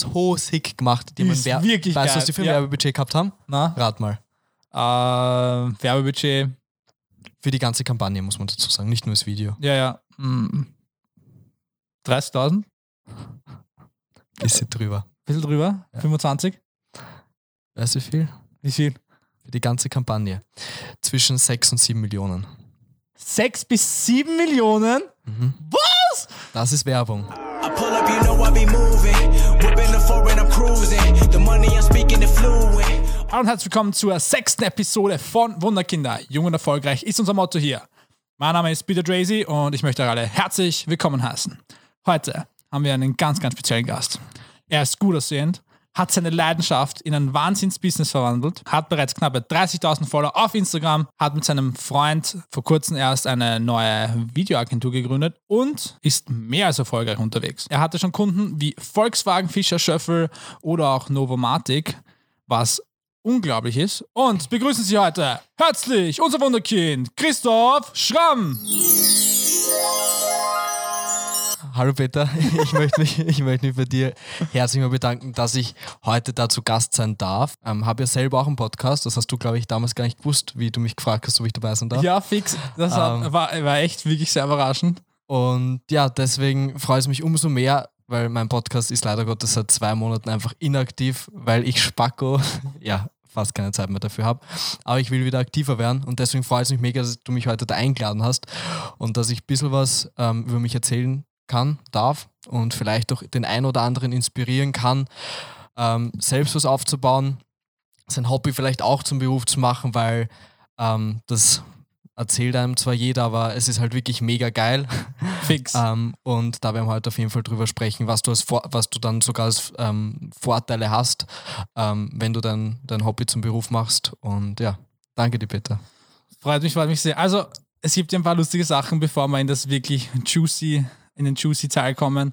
so sick gemacht. Die ist Wer- wirklich weißt du, was die für ein Ja. Werbebudget gehabt haben? Na? Rat mal. Äh, Werbebudget. Für die ganze Kampagne, muss man dazu sagen, nicht nur das Video. Ja, ja. Hm. 30.000? Bisschen drüber. Bisschen drüber? Ja. 25? Weißt du wie viel? Wie viel? Für die ganze Kampagne. Zwischen 6 und 7 Millionen. 6 bis 7 Millionen? Mhm. Was? Das ist Werbung. I pull up, you know I be moving. Hallo und herzlich willkommen zur sechsten Episode von Wunderkinder. Jung und erfolgreich ist unser Motto hier. Mein Name ist Peter Drazy und ich möchte euch alle herzlich willkommen heißen. Heute haben wir einen ganz, ganz speziellen Gast. Er ist gut aussehend, hat seine Leidenschaft in ein Wahnsinns-Business verwandelt, hat bereits knappe 30.000 Follower auf Instagram, hat mit seinem Freund vor kurzem erst eine neue Videoagentur gegründet und ist mehr als erfolgreich unterwegs. Er hatte schon Kunden wie Volkswagen, Fischer, Schöffel oder auch Novomatic, was unglaublich ist. Und begrüßen Sie heute herzlich unser Wunderkind, Christoph Schramm. Hallo Peter, ich möchte mich, ich möchte mich bei dir herzlich mal bedanken, dass ich heute da zu Gast sein darf. Ähm, Habe ja selber auch einen Podcast, das hast du, glaube ich, damals gar nicht gewusst, wie du mich gefragt hast, ob ich dabei sein darf. Ja, fix. Das Ähm. war, war echt wirklich sehr überraschend. Und ja, deswegen freue ich mich umso mehr, weil mein Podcast ist leider Gottes seit zwei Monaten einfach inaktiv, weil ich Spacko, ja, fast keine Zeit mehr dafür habe. Aber ich will wieder aktiver werden und deswegen freut es mich mega, dass du mich heute da eingeladen hast und dass ich ein bisschen was ähm, über mich erzählen kann, darf und vielleicht auch den einen oder anderen inspirieren kann, ähm, selbst was aufzubauen, sein Hobby vielleicht auch zum Beruf zu machen, weil ähm, das erzählt einem zwar jeder, aber es ist halt wirklich mega geil. Fix. Ähm, und da werden wir heute auf jeden Fall drüber sprechen, was du, als was du dann sogar als ähm, Vorteile hast, ähm, wenn du dein, dein Hobby zum Beruf machst. Und ja, danke dir, Peter. Freut mich, freut mich sehr. Also, es gibt ja ein paar lustige Sachen, bevor wir in das wirklich juicy, in den juicy Teil kommen.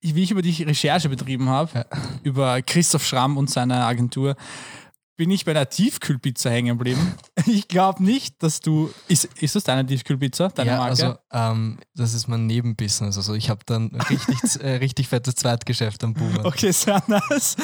Wie ich über dich Recherche betrieben habe, über Christoph Schramm und seine Agentur, bin ich bei der Tiefkühlpizza hängen geblieben. Ich glaube nicht, dass du. Ist, ist das deine Tiefkühlpizza? Deine ja, Marke? also ähm, das ist mein Nebenbusiness. Also ich habe dann richtig, äh, richtig fettes Zweitgeschäft am Boomen. okay, sehr nice.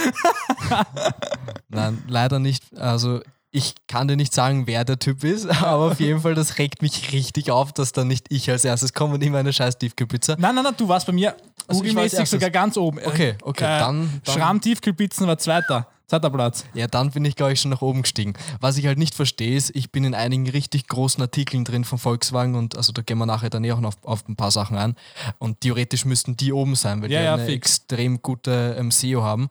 Nein, leider nicht. Also ich kann dir nicht sagen, wer der Typ ist, aber auf jeden Fall, das regt mich richtig auf, dass dann nicht ich als erstes komme und immer eine scheiß Tiefkühlpizza. Nein, nein, nein, du warst bei mir Also erstes. sogar ganz oben. Okay, okay, dann- dann- Schramm Tiefkühlpizzen war zweiter. Zweiter Platz. Ja, dann bin ich, glaube ich, schon nach oben gestiegen. Was ich halt nicht verstehe, ist, ich bin in einigen richtig großen Artikeln drin von Volkswagen und also da gehen wir nachher dann eh auch noch auf, auf ein paar Sachen ein. Und theoretisch müssten die oben sein, weil Ja, die ja, eine fix. extrem gute ähm, SEO haben.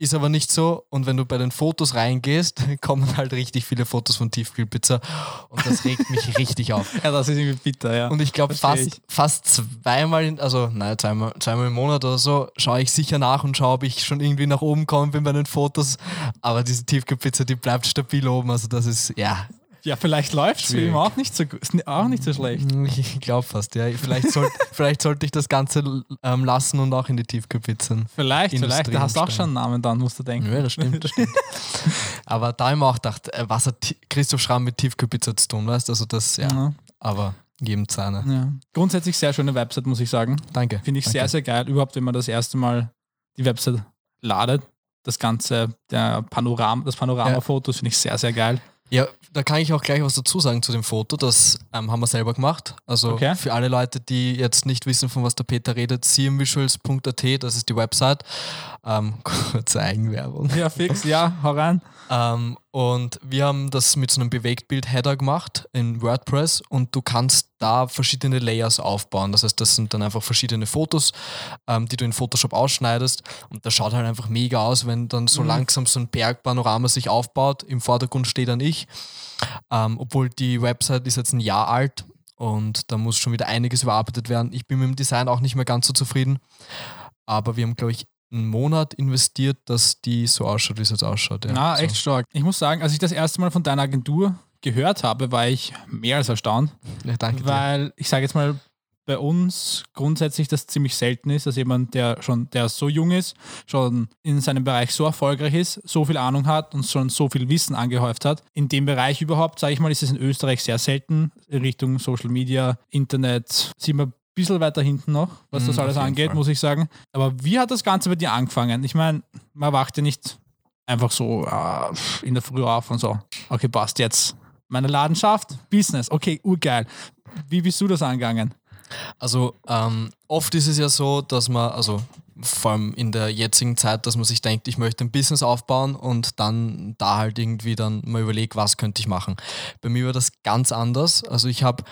Ist aber nicht so. Und wenn du bei den Fotos reingehst, kommen halt richtig viele Fotos von Tiefkühlpizza. Und das regt mich richtig auf. Ja, das ist irgendwie bitter, ja. Und ich glaube, fast, fast zweimal, in, also nein, zweimal, zweimal im Monat oder so, schaue ich sicher nach und schaue, ob ich schon irgendwie nach oben komme bin bei den Fotos. Aber diese Tiefkühlpizza, die bleibt stabil oben. Also das ist, ja, Ja, vielleicht läuft es Schwierig. ihm auch nicht so auch nicht so schlecht. ich glaube fast, ja. Vielleicht, soll, vielleicht sollte ich das Ganze ähm, lassen und auch in die Tiefkühlpizzen. Vielleicht, Industrie vielleicht. Da hast du auch schon einen Namen dann, musst du denken. Ja, das stimmt, das stimmt. Aber da habe ich mir auch gedacht, äh, was hat Christoph Schramm mit Tiefkühlpizza zu tun, weißt du? Also das, ja, Ja. aber jedem Zahne. Ja. Grundsätzlich sehr schöne Website, muss ich sagen. Danke. Finde ich danke. sehr, sehr geil. Überhaupt, wenn man das erste Mal die Website ladet. Das ganze, der Panoram, das Panoramafotos finde ich sehr, sehr geil. Ja, da kann ich auch gleich was dazu sagen zu dem Foto. Das ähm, haben wir selber gemacht. Also Okay. für alle Leute, die jetzt nicht wissen, von was der Peter redet, cmvisuals.at, das ist die Website. Ähm, kurze Eigenwerbung. Ja, fix, ja, hau rein. Ähm, und wir haben das mit so einem Bewegtbild-Header gemacht in WordPress und du kannst da verschiedene Layers aufbauen. Das heißt, das sind dann einfach verschiedene Fotos, ähm, die du in Photoshop ausschneidest und das schaut halt einfach mega aus, wenn dann so langsam so ein Bergpanorama sich aufbaut. Im Vordergrund steht dann ich, ähm, obwohl die Website ist jetzt ein Jahr alt und da muss schon wieder einiges überarbeitet werden. Ich bin mit dem Design auch nicht mehr ganz so zufrieden, aber wir haben, glaube ich, einen Monat investiert, dass die so ausschaut, wie es jetzt ausschaut. Ja. Na, so. echt stark. Ich muss sagen, als ich das erste Mal von deiner Agentur gehört habe, war ich mehr als erstaunt. Ja, danke dir. Weil ich sage jetzt mal, bei uns grundsätzlich das ziemlich selten ist, dass jemand, der schon, der so jung ist, schon in seinem Bereich so erfolgreich ist, so viel Ahnung hat und schon so viel Wissen angehäuft hat. In dem Bereich überhaupt, sage ich mal, ist es in Österreich sehr selten. In Richtung Social Media, Internet, sieht man bisschen weiter hinten noch, was das Mhm, alles angeht, Fall. muss ich sagen. Aber wie hat das Ganze bei dir angefangen? Ich meine, man wacht ja nicht einfach so äh, in der Früh auf und so, okay, passt jetzt. Meine Leidenschaft, Business, okay, urgeil. Wie bist du das angegangen? Also ähm, oft ist es ja so, dass man, also vor allem in der jetzigen Zeit, dass man sich denkt, ich möchte ein Business aufbauen und dann da halt irgendwie dann mal überlegt, was könnte ich machen. Bei mir war das ganz anders. Also ich habe,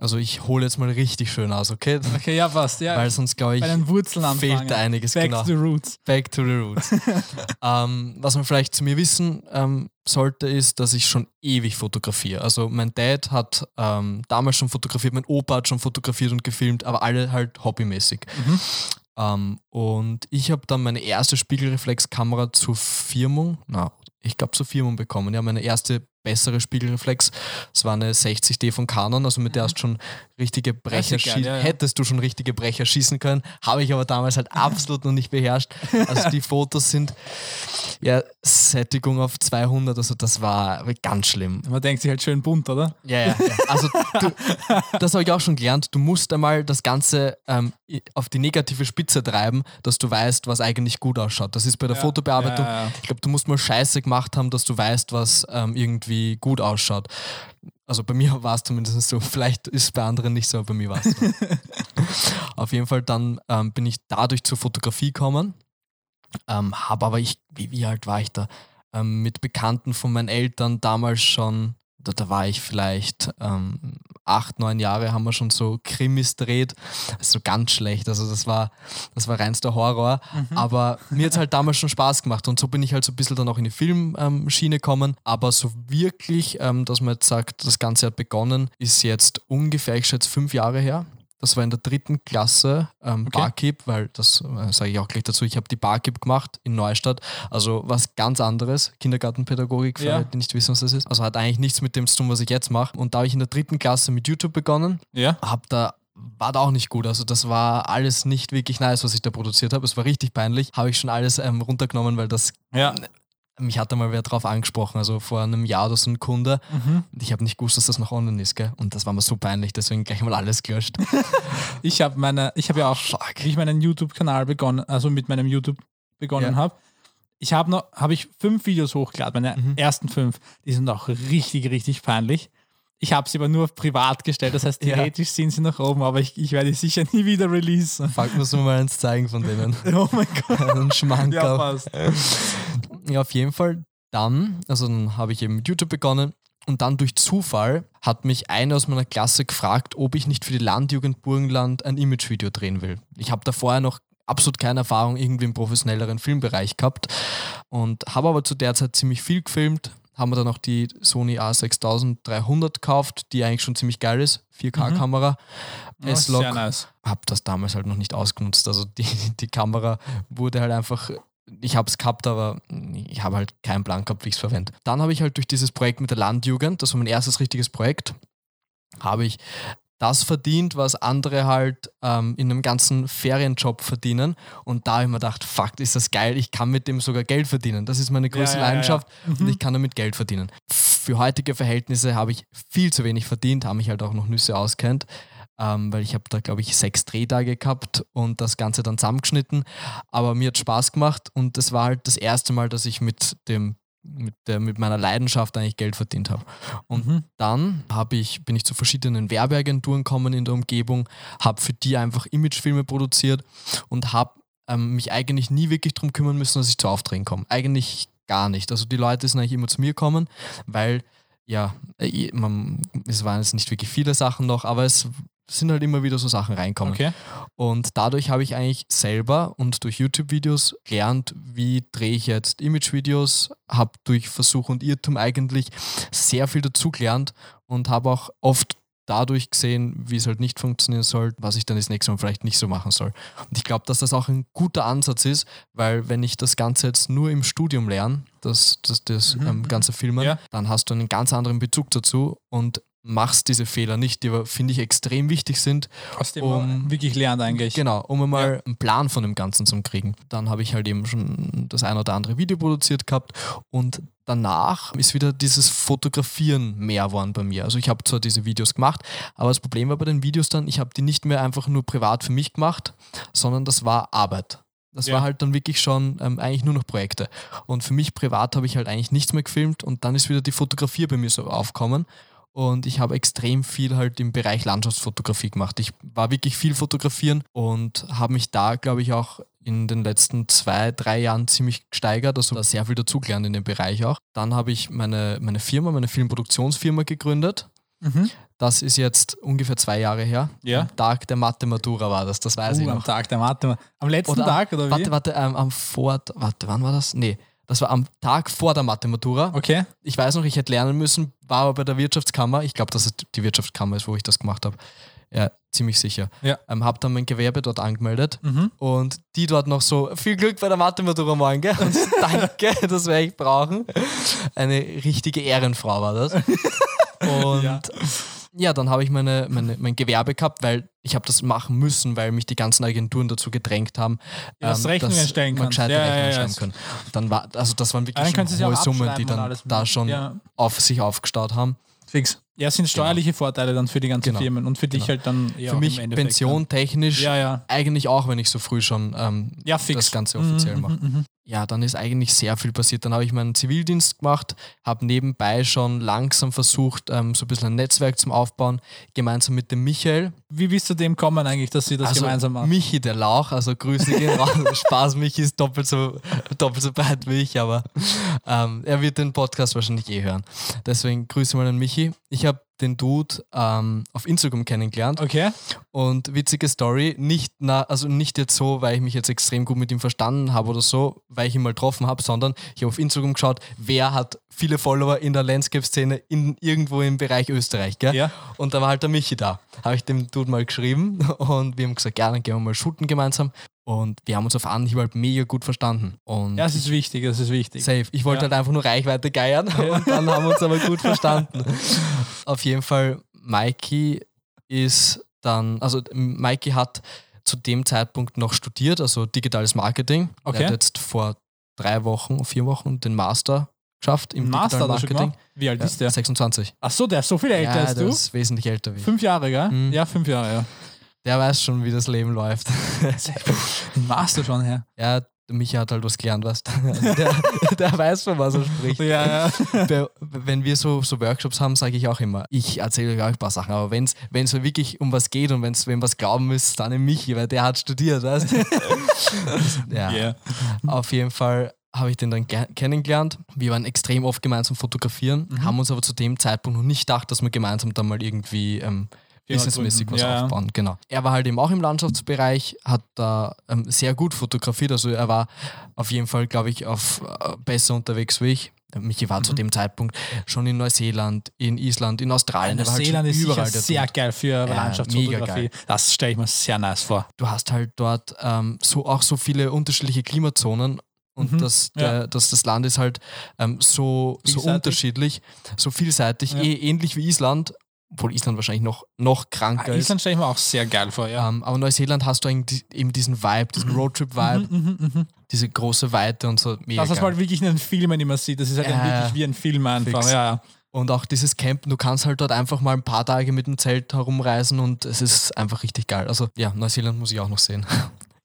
also ich hole jetzt mal richtig schön aus, okay? Okay, ja, passt. Ja, Weil sonst glaube ich, bei den Wurzeln anfangen. fehlt da einiges, Back genau. to the roots. Back to the roots. ähm, was man vielleicht zu mir wissen ähm, sollte, ist, dass ich schon ewig fotografiere. Also mein Dad hat ähm, damals schon fotografiert, mein Opa hat schon fotografiert und gefilmt, aber alle halt hobbymäßig. Mhm. Ähm, und ich habe dann meine erste Spiegelreflexkamera zur Firmung, na, ich glaube zur Firmung bekommen. Ja, meine erste bessere Spiegelreflex. Es war eine 60D von Canon, also mit der hast du schon richtige Brecher schießen. ja, ja. Hättest du schon richtige Brecher schießen können, habe ich aber damals halt absolut noch nicht beherrscht. Also die Fotos sind ja Sättigung auf 200, also das war ganz schlimm. Man denkt sich halt schön bunt, oder? Ja, ja, ja. Also du, das habe ich auch schon gelernt. Du musst einmal das Ganze ähm, auf die negative Spitze treiben, dass du weißt, was eigentlich gut ausschaut. Das ist bei der Fotobearbeitung. Ich glaube, du musst mal Scheiße gemacht haben, dass du weißt, was ähm, irgendwie gut ausschaut. Also bei mir war es zumindest so. Vielleicht ist es bei anderen nicht so, aber bei mir war es so. auf jeden Fall dann ähm, bin ich dadurch zur Fotografie gekommen. Ähm, habe aber ich, wie, wie alt war ich da? Ähm, mit Bekannten von meinen Eltern damals schon, da, da war ich vielleicht ähm, acht, neun Jahre, haben wir schon so Krimis dreht. So ganz schlecht. Also das war, das war reinster Horror. Aber mir hat es halt damals schon Spaß gemacht und so bin ich halt so ein bisschen dann auch in die Filmschiene gekommen. Aber so wirklich, ähm, dass man jetzt sagt, das Ganze hat begonnen, ist jetzt ungefähr, ich schätze, fünf Jahre her. Das war in der dritten Klasse ähm, Okay. Barkeep, weil das äh, sage ich auch gleich dazu. Ich habe die Barkeep gemacht in Neustadt. Also was ganz anderes, Kindergartenpädagogik, für Ja. alle, die nicht wissen, was das ist. Also hat eigentlich nichts mit dem zu tun, was ich jetzt mache. Und da habe ich in der dritten Klasse mit YouTube begonnen Ja. hab da war da auch nicht gut. Also das war alles nicht wirklich nice, was ich da produziert habe. Es war richtig peinlich. Habe ich schon alles ähm, runtergenommen, weil das Ja. Mich hat da mal wer drauf angesprochen. Also vor einem Jahr oder so ein Kunde. Mhm. Und ich habe nicht gewusst, dass das noch online ist, gell? Und das war mir so peinlich, deswegen gleich mal alles gelöscht. Ich habe meine, ich habe ja auch, Fuck. wie ich meinen YouTube-Kanal begonnen, also mit meinem YouTube begonnen Ja. habe, ich habe noch, habe ich fünf Videos hochgeladen, meine Mhm. ersten fünf, die sind auch richtig, richtig peinlich. Ich habe sie aber nur privat gestellt, das heißt, Ja. theoretisch sind sie noch oben, aber ich, ich werde die sicher nie wieder releasen. Fuck, muss man mal eins zeigen von denen. Oh mein Gott. Ja, Schmankerl. passt. Ja, auf jeden Fall. Dann, also dann habe ich eben mit YouTube begonnen und dann durch Zufall hat mich einer aus meiner Klasse gefragt, ob ich nicht für die Landjugend Burgenland ein Imagevideo drehen will. Ich habe da vorher noch absolut keine Erfahrung irgendwie im professionelleren Filmbereich gehabt und habe aber zu der Zeit ziemlich viel gefilmt. Haben wir dann auch die Sony A6300 gekauft, die eigentlich schon ziemlich geil ist. 4K-Kamera. Ja, S-Log sehr nice. habe das damals halt noch nicht ausgenutzt. Also die, die Kamera wurde halt einfach, ich habe es gehabt, aber ich habe halt keinen Plan gehabt, wie ich es verwende. Dann habe ich halt durch dieses Projekt mit der Landjugend, das war mein erstes richtiges Projekt, habe ich das verdient, was andere halt ähm, in einem ganzen Ferienjob verdienen. Und da habe ich mir gedacht, fuck, ist das geil, ich kann mit dem sogar Geld verdienen. Das ist meine größte ja, ja, ja. Leidenschaft Mhm. und ich kann damit Geld verdienen. Für heutige Verhältnisse habe ich viel zu wenig verdient, habe mich halt auch noch Nüsse auskennt, ähm, weil ich habe da, glaube ich, sechs Drehtage gehabt und das Ganze dann zusammengeschnitten. Aber mir hat Spaß gemacht und das war halt das erste Mal, dass ich mit dem mit, der, mit meiner Leidenschaft eigentlich Geld verdient habe. Und Mhm. dann hab ich, bin ich zu verschiedenen Werbeagenturen gekommen in der Umgebung, habe für die einfach Imagefilme produziert und habe ähm, mich eigentlich nie wirklich darum kümmern müssen, dass ich zu Aufträgen komme. Eigentlich gar nicht. Also die Leute sind eigentlich immer zu mir gekommen, weil ja, äh, man, es waren jetzt nicht wirklich viele Sachen noch, aber es sind halt immer wieder so Sachen reinkommen. Okay. Und dadurch habe ich eigentlich selber und durch YouTube-Videos gelernt, wie drehe ich jetzt Image-Videos, habe durch Versuch und Irrtum eigentlich sehr viel dazu gelernt und habe auch oft dadurch gesehen, wie es halt nicht funktionieren soll, was ich dann das nächste Mal vielleicht nicht so machen soll. Und ich glaube, dass das auch ein guter Ansatz ist, weil wenn ich das Ganze jetzt nur im Studium lerne, das, das, das Mhm. ähm, ganze Filmen, Ja. dann hast du einen ganz anderen Bezug dazu und machst diese Fehler nicht, die aber, finde ich, extrem wichtig sind, Aus dem Um- wirklich lernt eigentlich. Genau, um einmal einen Plan von dem Ganzen zu kriegen. Dann habe ich halt eben schon das ein oder andere Video produziert gehabt und danach ist wieder dieses Fotografieren mehr geworden bei mir. Also ich habe zwar diese Videos gemacht, aber das Problem war bei den Videos dann, ich habe die nicht mehr einfach nur privat für mich gemacht, sondern das war Arbeit. Das Ja. war halt dann wirklich schon ähm, eigentlich nur noch Projekte. Und für mich privat habe ich halt eigentlich nichts mehr gefilmt und dann ist wieder die Fotografie bei mir so aufkommen. Und ich habe extrem viel halt im Bereich Landschaftsfotografie gemacht. Ich war wirklich viel fotografieren und habe mich da, glaube ich, auch in den letzten zwei, drei Jahren ziemlich gesteigert. Also da sehr viel dazugelernt in dem Bereich auch. Dann habe ich meine, meine Firma, meine Filmproduktionsfirma gegründet. Mhm. Das ist jetzt ungefähr zwei Jahre her. Ja. Am Tag der Mathe-Matura war das, das weiß ich Uh, am noch. Tag der Mathe. Am letzten Oder- Tag oder wie? Warte, warte, ähm, am Vor... Warte, wann war das? Nee, das war am Tag vor der Mathe-Matura. Okay. Ich weiß noch, ich hätte lernen müssen, war aber bei der Wirtschaftskammer. Ich glaube, dass es die Wirtschaftskammer ist, wo ich das gemacht habe. Ja, ziemlich sicher. Ja. Ähm, habe dann mein Gewerbe dort angemeldet Mhm. und die dort noch so, viel Glück bei der Mathe-Matura morgen, gell? Und danke, das werde ich brauchen. Eine richtige Ehrenfrau war das. Und Ja. Ja, dann habe ich meine, meine, mein Gewerbe gehabt, weil ich habe das machen müssen, weil mich die ganzen Agenturen dazu gedrängt haben, Ja, dass du Rechnungen stellen man gescheite Ja, Rechnungen ja, schreiben können. Dann war, also das waren wirklich dann schon hohe Summen, die dann da schon auf sich aufgestaut haben. Fix. Ja, es sind steuerliche Vorteile dann für die ganzen Genau. Firmen und für dich Genau. halt dann ja, Für mich im Endeffekt Pension technisch Ja, ja. eigentlich auch, wenn ich so früh schon ähm, das Ganze offiziell Mhm, mache. mhm, mhm. Ja, dann ist eigentlich sehr viel passiert. Dann habe ich meinen Zivildienst gemacht, habe nebenbei schon langsam versucht, ähm, so ein bisschen ein Netzwerk zum Aufbauen, gemeinsam mit dem Michael. Wie bist du dem kommen eigentlich, dass sie das also gemeinsam machen? Michi der Lauch, also Grüße gehen raus. Spaß, Michi ist doppelt so, doppelt so breit wie ich, aber ähm, er wird den Podcast wahrscheinlich eh hören. Deswegen Grüße mal an Michi. Ich habe den Dude ähm, auf Instagram kennengelernt Okay. und witzige Story, nicht, na, also nicht jetzt so, weil ich mich jetzt extrem gut mit ihm verstanden habe oder so, weil ich ihn mal getroffen habe, sondern ich habe auf Instagram geschaut, wer hat viele Follower in der Landscape-Szene in, irgendwo im Bereich Österreich. Gell? Ja. Und da war halt der Michi da. Habe ich dem Dude mal geschrieben und wir haben gesagt, ja, dann gehen wir mal shooten gemeinsam. Und wir haben uns auf Anhieb halt mega gut verstanden. Und Ja, das ist wichtig, das ist wichtig. Safe. Ich wollte Ja. halt einfach nur Reichweite geiern und dann haben wir uns aber gut verstanden. Auf jeden Fall, Mikey ist dann, also Mikey hat zu dem Zeitpunkt noch studiert, also digitales Marketing. Okay. Er hat jetzt vor drei Wochen, vier Wochen den Master geschafft im Master er Marketing. Wie alt Ja, ist der? 26. Ach so, der ist so viel älter ja, als der du? ist wesentlich älter wie ich. Fünf Jahre, gell? Mhm. Ja, fünf Jahre, ja. Der weiß schon, wie das Leben läuft. Den Master schon her. ja, der Michi hat halt was gelernt, weißt du. Also der, der weiß, von was er spricht. Ja, ja. Wenn wir so, so Workshops haben, sage ich auch immer, ich erzähle euch auch ein paar Sachen, aber wenn es wirklich um was geht und wenn es wem was glauben müsst, dann im Michi, weil der hat studiert, weißt du? ja, Yeah. auf jeden Fall habe ich den dann ge- kennengelernt. Wir waren extrem oft gemeinsam fotografieren, Mhm. haben uns aber zu dem Zeitpunkt noch nicht gedacht, dass wir gemeinsam dann mal irgendwie ähm, businessmäßig gründen. was Ja, ja. aufbauen. Genau. Er war halt eben auch im Landschaftsbereich, hat da ähm, sehr gut fotografiert. Also er war auf jeden Fall, glaube ich, auf äh, besser unterwegs wie ich. Michi war Mhm. zu dem Zeitpunkt schon in Neuseeland, in Island, in Australien. Halt Neuseeland schon ist überall sehr geil für Ja, Landschaftsfotografie. mega Das stelle ich mir sehr nice vor. Du hast halt dort ähm, so auch so viele unterschiedliche Klimazonen. Und Mhm, das, der, das, das Land ist halt ähm, so, so unterschiedlich, so vielseitig, Ja. eh, ähnlich wie Island, obwohl Island wahrscheinlich noch, noch kranker Ah, ist. Island stelle ich mir auch sehr geil vor, ja. Ähm, aber Neuseeland hast du eigentlich eben diesen Vibe, diesen Roadtrip-Vibe, Mhm, mhm, mhm. diese große Weite und so. Mega Das, was man halt wirklich in den Filmen immer sieht, das ist halt Ja, wirklich wie ein Film einfach. Ja, ja. Und auch dieses Campen, du kannst halt dort einfach mal ein paar Tage mit dem Zelt herumreisen und es ist einfach richtig geil. Also ja, Neuseeland muss ich auch noch sehen.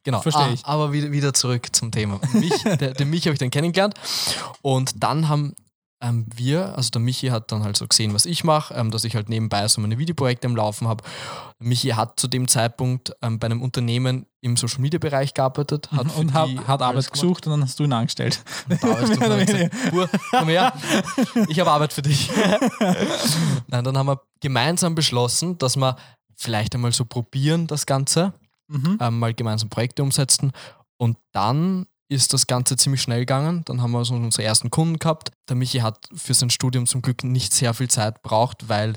Genau. Versteh Ah, ich. Aber wieder, wieder zurück zum Thema. Mich, der, den Michi habe ich dann kennengelernt und dann haben ähm, wir, also der Michi hat dann halt so gesehen, was ich mache, ähm, dass ich halt nebenbei so meine Videoprojekte am Laufen habe. Michi hat zu dem Zeitpunkt ähm, bei einem Unternehmen im Social Media Bereich gearbeitet, hat für Und hat, die hat Arbeit gesucht und dann hast du ihn angestellt. Da Mehr oder mal weniger. gesagt, komm her, ich habe Arbeit für dich. Nein, dann haben wir gemeinsam beschlossen, dass wir vielleicht einmal so probieren, das Ganze, Mhm. ähm, mal gemeinsam Projekte umsetzen. Und dann ist das Ganze ziemlich schnell gegangen. Dann haben wir so unsere ersten Kunden gehabt. Der Michi hat für sein Studium zum Glück nicht sehr viel Zeit braucht, weil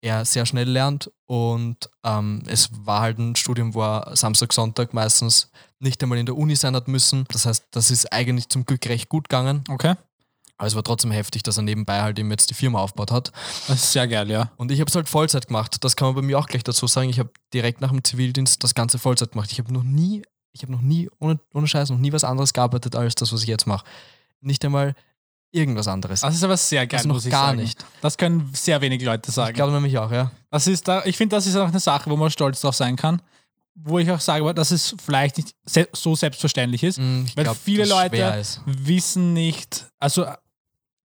er sehr schnell lernt und ähm, es war halt ein Studium, wo er Samstag, Sonntag meistens nicht einmal in der Uni sein hat müssen. Das heißt, das ist eigentlich zum Glück recht gut gegangen. Okay. Aber es war trotzdem heftig, dass er nebenbei halt eben jetzt die Firma aufgebaut hat. Das ist sehr geil, ja. Und ich habe es halt Vollzeit gemacht. Das kann man bei mir auch gleich dazu sagen. Ich habe direkt nach dem Zivildienst das Ganze Vollzeit gemacht. Ich habe noch nie, ich habe noch nie, ohne, ohne Scheiß, noch nie was anderes gearbeitet als das, was ich jetzt mache. Nicht einmal irgendwas anderes. Das ist aber sehr geil, Also noch muss ich gar sagen. nicht. Das können sehr wenig Leute ich sagen. glaube nämlich auch, ja. Das ist da, ich finde, das ist auch eine Sache, wo man stolz drauf sein kann. Wo ich auch sage, dass es vielleicht nicht so selbstverständlich ist. Mm, Ich Weil glaub, viele Leute wissen nicht, also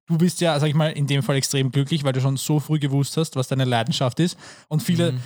du bist ja, sag ich mal, in dem Fall extrem glücklich, weil du schon so früh gewusst hast, was deine Leidenschaft ist. Und viele Mhm.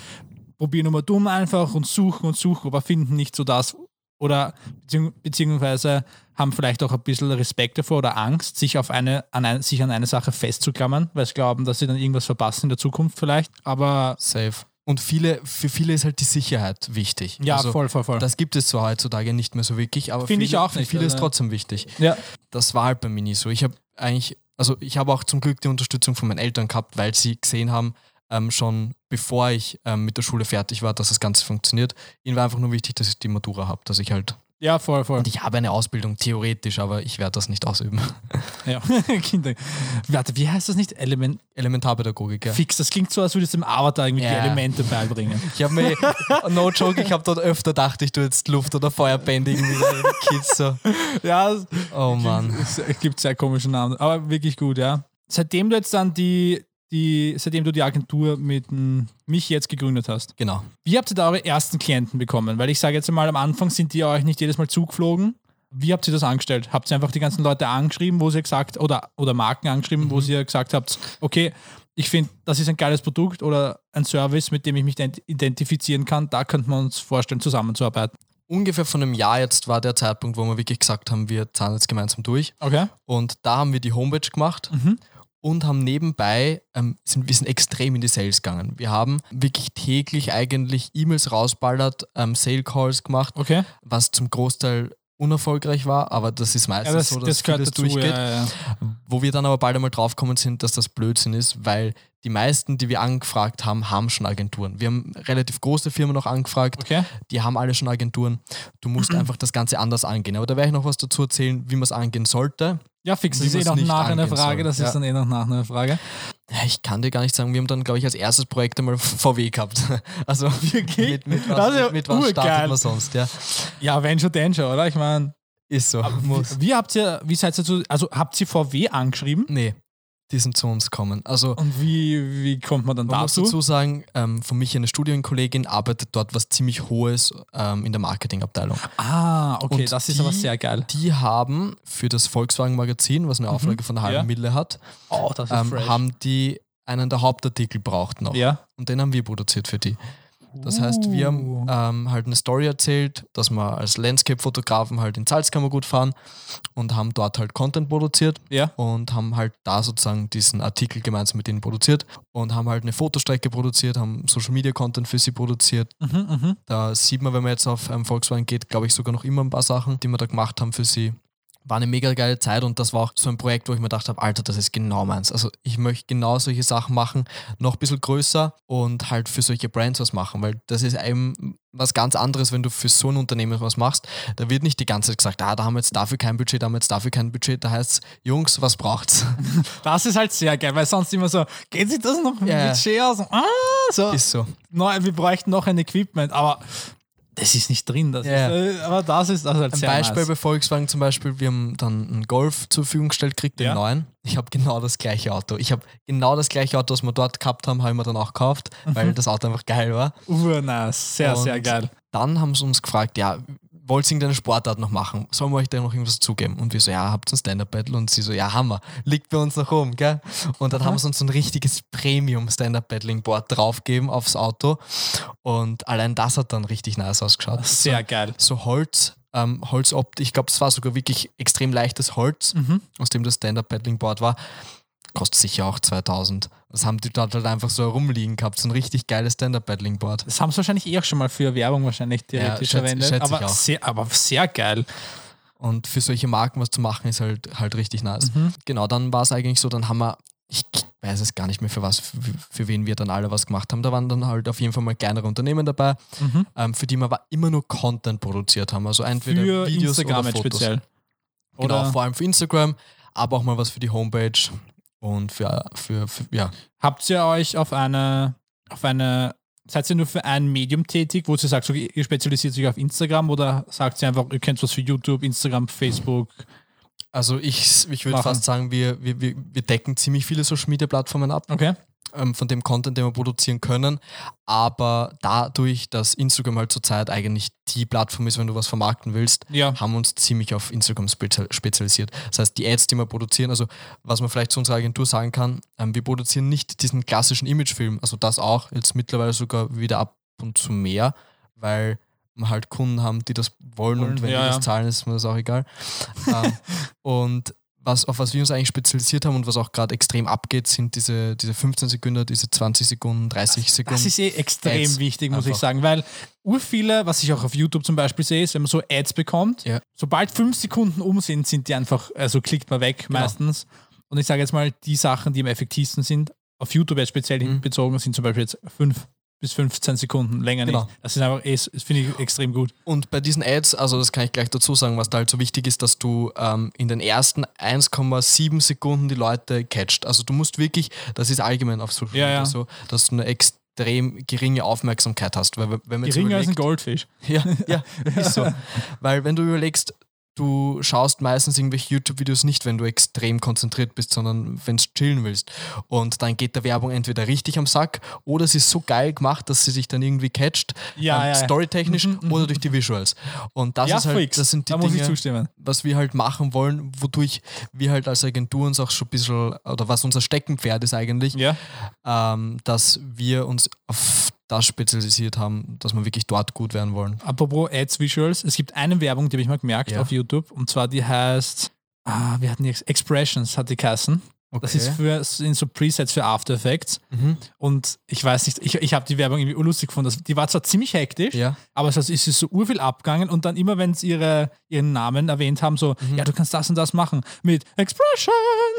probieren immer dumm einfach und suchen und suchen, aber finden nicht so das oder beziehung- beziehungsweise haben vielleicht auch ein bisschen Respekt davor oder Angst, sich auf eine, an eine, sich an eine Sache festzuklammern, weil sie glauben, dass sie dann irgendwas verpassen in der Zukunft vielleicht. Aber Safe. Und viele, für viele ist halt die Sicherheit wichtig. ja, Also, voll, voll, voll. Das gibt es zwar heutzutage nicht mehr so wirklich, aber Finde ich viele- auch für nicht, viele ist also- trotzdem wichtig. ja. Das war halt bei mir nie so. Ich habe eigentlich, also ich habe auch zum Glück die Unterstützung von meinen Eltern gehabt, weil sie gesehen haben, ähm, schon bevor ich ähm, mit der Schule fertig war, dass das Ganze funktioniert. Ihnen war einfach nur wichtig, dass ich die Matura habe, dass ich halt. ja, voll, voll. Und ich habe eine Ausbildung, theoretisch, aber ich werde das nicht ausüben. Ja. Kinder. Warte, wie heißt das nicht? Element Elementarpädagogik, ja. Fix, das klingt so, als würdest du dem Avatar irgendwie die Ja. Elemente beibringen. Ich habe mir, no joke, ich habe dort öfter gedacht, ich tue jetzt Luft- oder Feuerbändigen wie die Kids so. ja, Oh Mann. es gibt sehr komische Namen, aber wirklich gut, ja. Seitdem du jetzt dann die, die seitdem du die Agentur mit dem mich jetzt gegründet hast, Genau. wie habt ihr da eure ersten Klienten bekommen? Weil ich sage jetzt mal, am Anfang sind die euch nicht jedes Mal zugeflogen. Wie habt ihr das angestellt? Habt ihr einfach die ganzen Leute angeschrieben, wo sie gesagt, oder, oder Marken angeschrieben, wo sie gesagt habt, okay, ich finde, das ist ein geiles Produkt oder ein Service, mit dem ich mich ident- identifizieren kann, da könnte man uns vorstellen, zusammenzuarbeiten. Ungefähr von einem Jahr jetzt war der Zeitpunkt, wo wir wirklich gesagt haben, wir zahlen jetzt gemeinsam durch. Okay? Und da haben wir die Homepage gemacht Mhm. Und haben nebenbei, ähm, sind, wir sind extrem in die Sales gegangen. Wir haben wirklich täglich eigentlich E-Mails rausballert, ähm, Sale Calls gemacht, Okay. was zum Großteil unerfolgreich war, aber das ist meistens Ja, das, so, dass das vieles dazu. durchgeht. Ja, ja. Wo wir dann aber bald einmal draufgekommen sind, dass das Blödsinn ist, weil die meisten, die wir angefragt haben, haben schon Agenturen. Wir haben relativ große Firmen noch angefragt, Okay. die haben alle schon Agenturen. Du musst einfach das Ganze anders angehen. Aber da werde ich noch was dazu erzählen, wie man es angehen sollte. Ja, fix. Das ist eh noch nach einer Frage. soll. Das Ja. ist dann eh noch nach einer Frage. Ich kann dir gar nicht sagen, wir haben dann, glaube ich, als erstes Projekt einmal VW gehabt. Also Wirklich? mit, mit was, ja mit, mit was startet man sonst? Ja, Ja, wenn schon, denn schon, oder? Ich meine, ist so. Wie, wie habt ihr, wie seid ihr zu, also habt ihr VW angeschrieben? Nee, die sind zu uns gekommen. Also Und wie, wie kommt man dann Man muss dazu? dazu sagen, ähm, von mich eine Studienkollegin arbeitet dort was ziemlich Hohes ähm, in der Marketingabteilung. Ah, okay, Und das ist aber die- sehr geil. Die haben für das Volkswagen-Magazin, was eine Auflage von einer halben Mhm. Ja. Mille hat, Oh, ähm, haben die einen der Hauptartikel braucht noch. ja. Und den haben wir produziert für die. Das heißt, wir Uh. haben ähm, halt eine Story erzählt, dass wir als Landscape-Fotografen halt in Salzkammer gut fahren und haben dort halt Content produziert Ja. und haben halt da sozusagen diesen Artikel gemeinsam mit ihnen produziert und haben halt eine Fotostrecke produziert, haben Social Media Content für sie produziert. Mhm, mhm. Da sieht man, wenn man jetzt auf ähm, Volkswagen geht, glaube ich sogar noch immer ein paar Sachen, die wir da gemacht haben für sie. War eine mega geile Zeit und das war auch so ein Projekt, wo ich mir gedacht habe, Alter, das ist genau meins. Also ich möchte genau solche Sachen machen, noch ein bisschen größer und halt für solche Brands was machen, weil das ist eben was ganz anderes, wenn du für so ein Unternehmen was machst. Da wird nicht die ganze Zeit gesagt, ah, da haben wir jetzt dafür kein Budget, da haben wir jetzt dafür kein Budget. Da heißt es, Jungs, was braucht's? Das ist halt sehr geil, weil sonst immer so, geht sich das noch mit Ja. Budget aus? Ah, so. ist so. Nein, wir bräuchten noch ein Equipment, aber das ist nicht drin. Das Ja. ist, äh, aber das ist das ist halt Ein Beispiel nice. bei Volkswagen zum Beispiel, wir haben dann einen Golf zur Verfügung gestellt, kriegt den Ja. neuen. Ich habe genau das gleiche Auto. Ich habe genau das gleiche Auto, was wir dort gehabt haben, habe ich mir dann auch gekauft, weil das Auto einfach geil war. Urnice, sehr, Und sehr geil. Dann haben sie uns gefragt, ja, wollt ihr irgendeine Sportart noch machen? Sollen wir euch da noch irgendwas zugeben? Und wir so, ja, habt ihr ein Stand-Up-Battle? Und sie so, ja, haben wir. Liegt bei uns noch rum, gell? Und dann haben sie uns so ein richtiges Premium-Stand-Up-Battling-Board draufgegeben aufs Auto. Und allein das hat dann richtig nice ausgeschaut. Sehr geil. so Holz, ähm, Holzopt, ich glaube, es war sogar wirklich extrem leichtes Holz, Mhm. aus dem das Stand-Up-Paddling-Board war. Kostet sicher auch 2000. Das haben die dort halt einfach so herumliegen gehabt, so ein richtig geiles Stand-Up-Paddling-Board. Das haben sie wahrscheinlich eh auch schon mal für Werbung wahrscheinlich theoretisch schätze- verwendet. schätze ich aber, sehr, aber sehr geil. Und für solche Marken was zu machen, ist halt, halt richtig nice. Mhm. Genau, dann war es eigentlich so, dann haben wir, ich weiß es gar nicht mehr für was, für, für wen wir dann alle was gemacht haben. Da waren dann halt auf jeden Fall mal kleinere Unternehmen dabei, Mhm. ähm, für die wir aber immer nur Content produziert haben. Also entweder Für Videos Instagram oder Fotos. speziell. Genau, Oder? vor allem für Instagram, aber auch mal was für die Homepage und für, für, für ja. Habt ihr euch auf eine, auf eine, seid ihr nur für ein Medium tätig, wo ihr sagt, ihr spezialisiert sich auf Instagram oder sagt ihr einfach, ihr kennt was für YouTube, Instagram, Facebook? Also ich, ich würde fast sagen, wir, wir, wir wir decken ziemlich viele Social Media Plattformen ab. Okay. Ähm, von dem Content, den wir produzieren können. Aber dadurch, dass Instagram halt zurzeit eigentlich die Plattform ist, wenn du was vermarkten willst, Ja. haben wir uns ziemlich auf Instagram spezi- spezialisiert. Das heißt, die Ads, die wir produzieren, also was man vielleicht zu unserer Agentur sagen kann, ähm, wir produzieren nicht diesen klassischen Imagefilm, also das auch, jetzt mittlerweile sogar wieder ab und zu mehr, weil wir halt Kunden haben, die das wollen, Wollen, und wenn ja, die das zahlen, ist mir das auch egal. ähm, und was, auf was wir uns eigentlich spezialisiert haben und was auch gerade extrem abgeht, sind diese, diese 15 Sekunden, diese 20 Sekunden, 30 Sekunden. Das ist eh extrem Ads wichtig, muss ich einfach. sagen, weil ur viele, was ich auch auf YouTube zum Beispiel sehe, ist, wenn man so Ads bekommt, Ja. sobald fünf Sekunden um sind, sind die einfach, also klickt man weg Genau. meistens. Und ich sage jetzt mal, die Sachen, die am effektivsten sind, auf YouTube jetzt speziell Mhm. bezogen, sind zum Beispiel jetzt fünf bis 15 Sekunden länger Genau. nicht. Das ist einfach, eh- das finde ich extrem gut. Und bei diesen Ads, also das kann ich gleich dazu sagen, was da halt so wichtig ist, dass du ähm, in den ersten 1,7 Sekunden die Leute catcht. Also du musst wirklich, das ist allgemein auf Social Ja, Media ja. so, dass du eine extrem geringe Aufmerksamkeit hast. Weil wenn man Geringer als ein Goldfisch. Ja, ja, ist so. Weil wenn du überlegst, du schaust meistens irgendwelche YouTube-Videos nicht, wenn du extrem konzentriert bist, sondern wenn du chillen willst. Und dann geht der Werbung entweder richtig am Sack oder sie ist so geil gemacht, dass sie sich dann irgendwie catcht, Ja, ähm, ja, ja. storytechnisch Mhm, mhm, oder durch die Visuals. Und das ist halt, fix. das sind die da Dinge, was wir halt machen wollen, wodurch wir halt als Agentur uns auch schon ein bisschen, oder was unser Steckenpferd ist eigentlich, ähm, dass wir uns auf das spezialisiert haben, dass wir wirklich dort gut werden wollen. Apropos Ads Visuals, es gibt eine Werbung, die habe ich mal gemerkt Ja. auf YouTube, und zwar die heißt, ah, wir hatten die Ex- Expressions, hat die Kassen. Das ist für, sind so Presets für After Effects. Mhm. Und ich weiß nicht, ich, ich habe die Werbung irgendwie urlustig gefunden. Das- Die war zwar ziemlich hektisch, Ja. aber es ist so urviel abgegangen und dann immer, wenn sie ihre, ihren Namen erwähnt haben, so, Mhm. ja, du kannst das und das machen mit Expressions.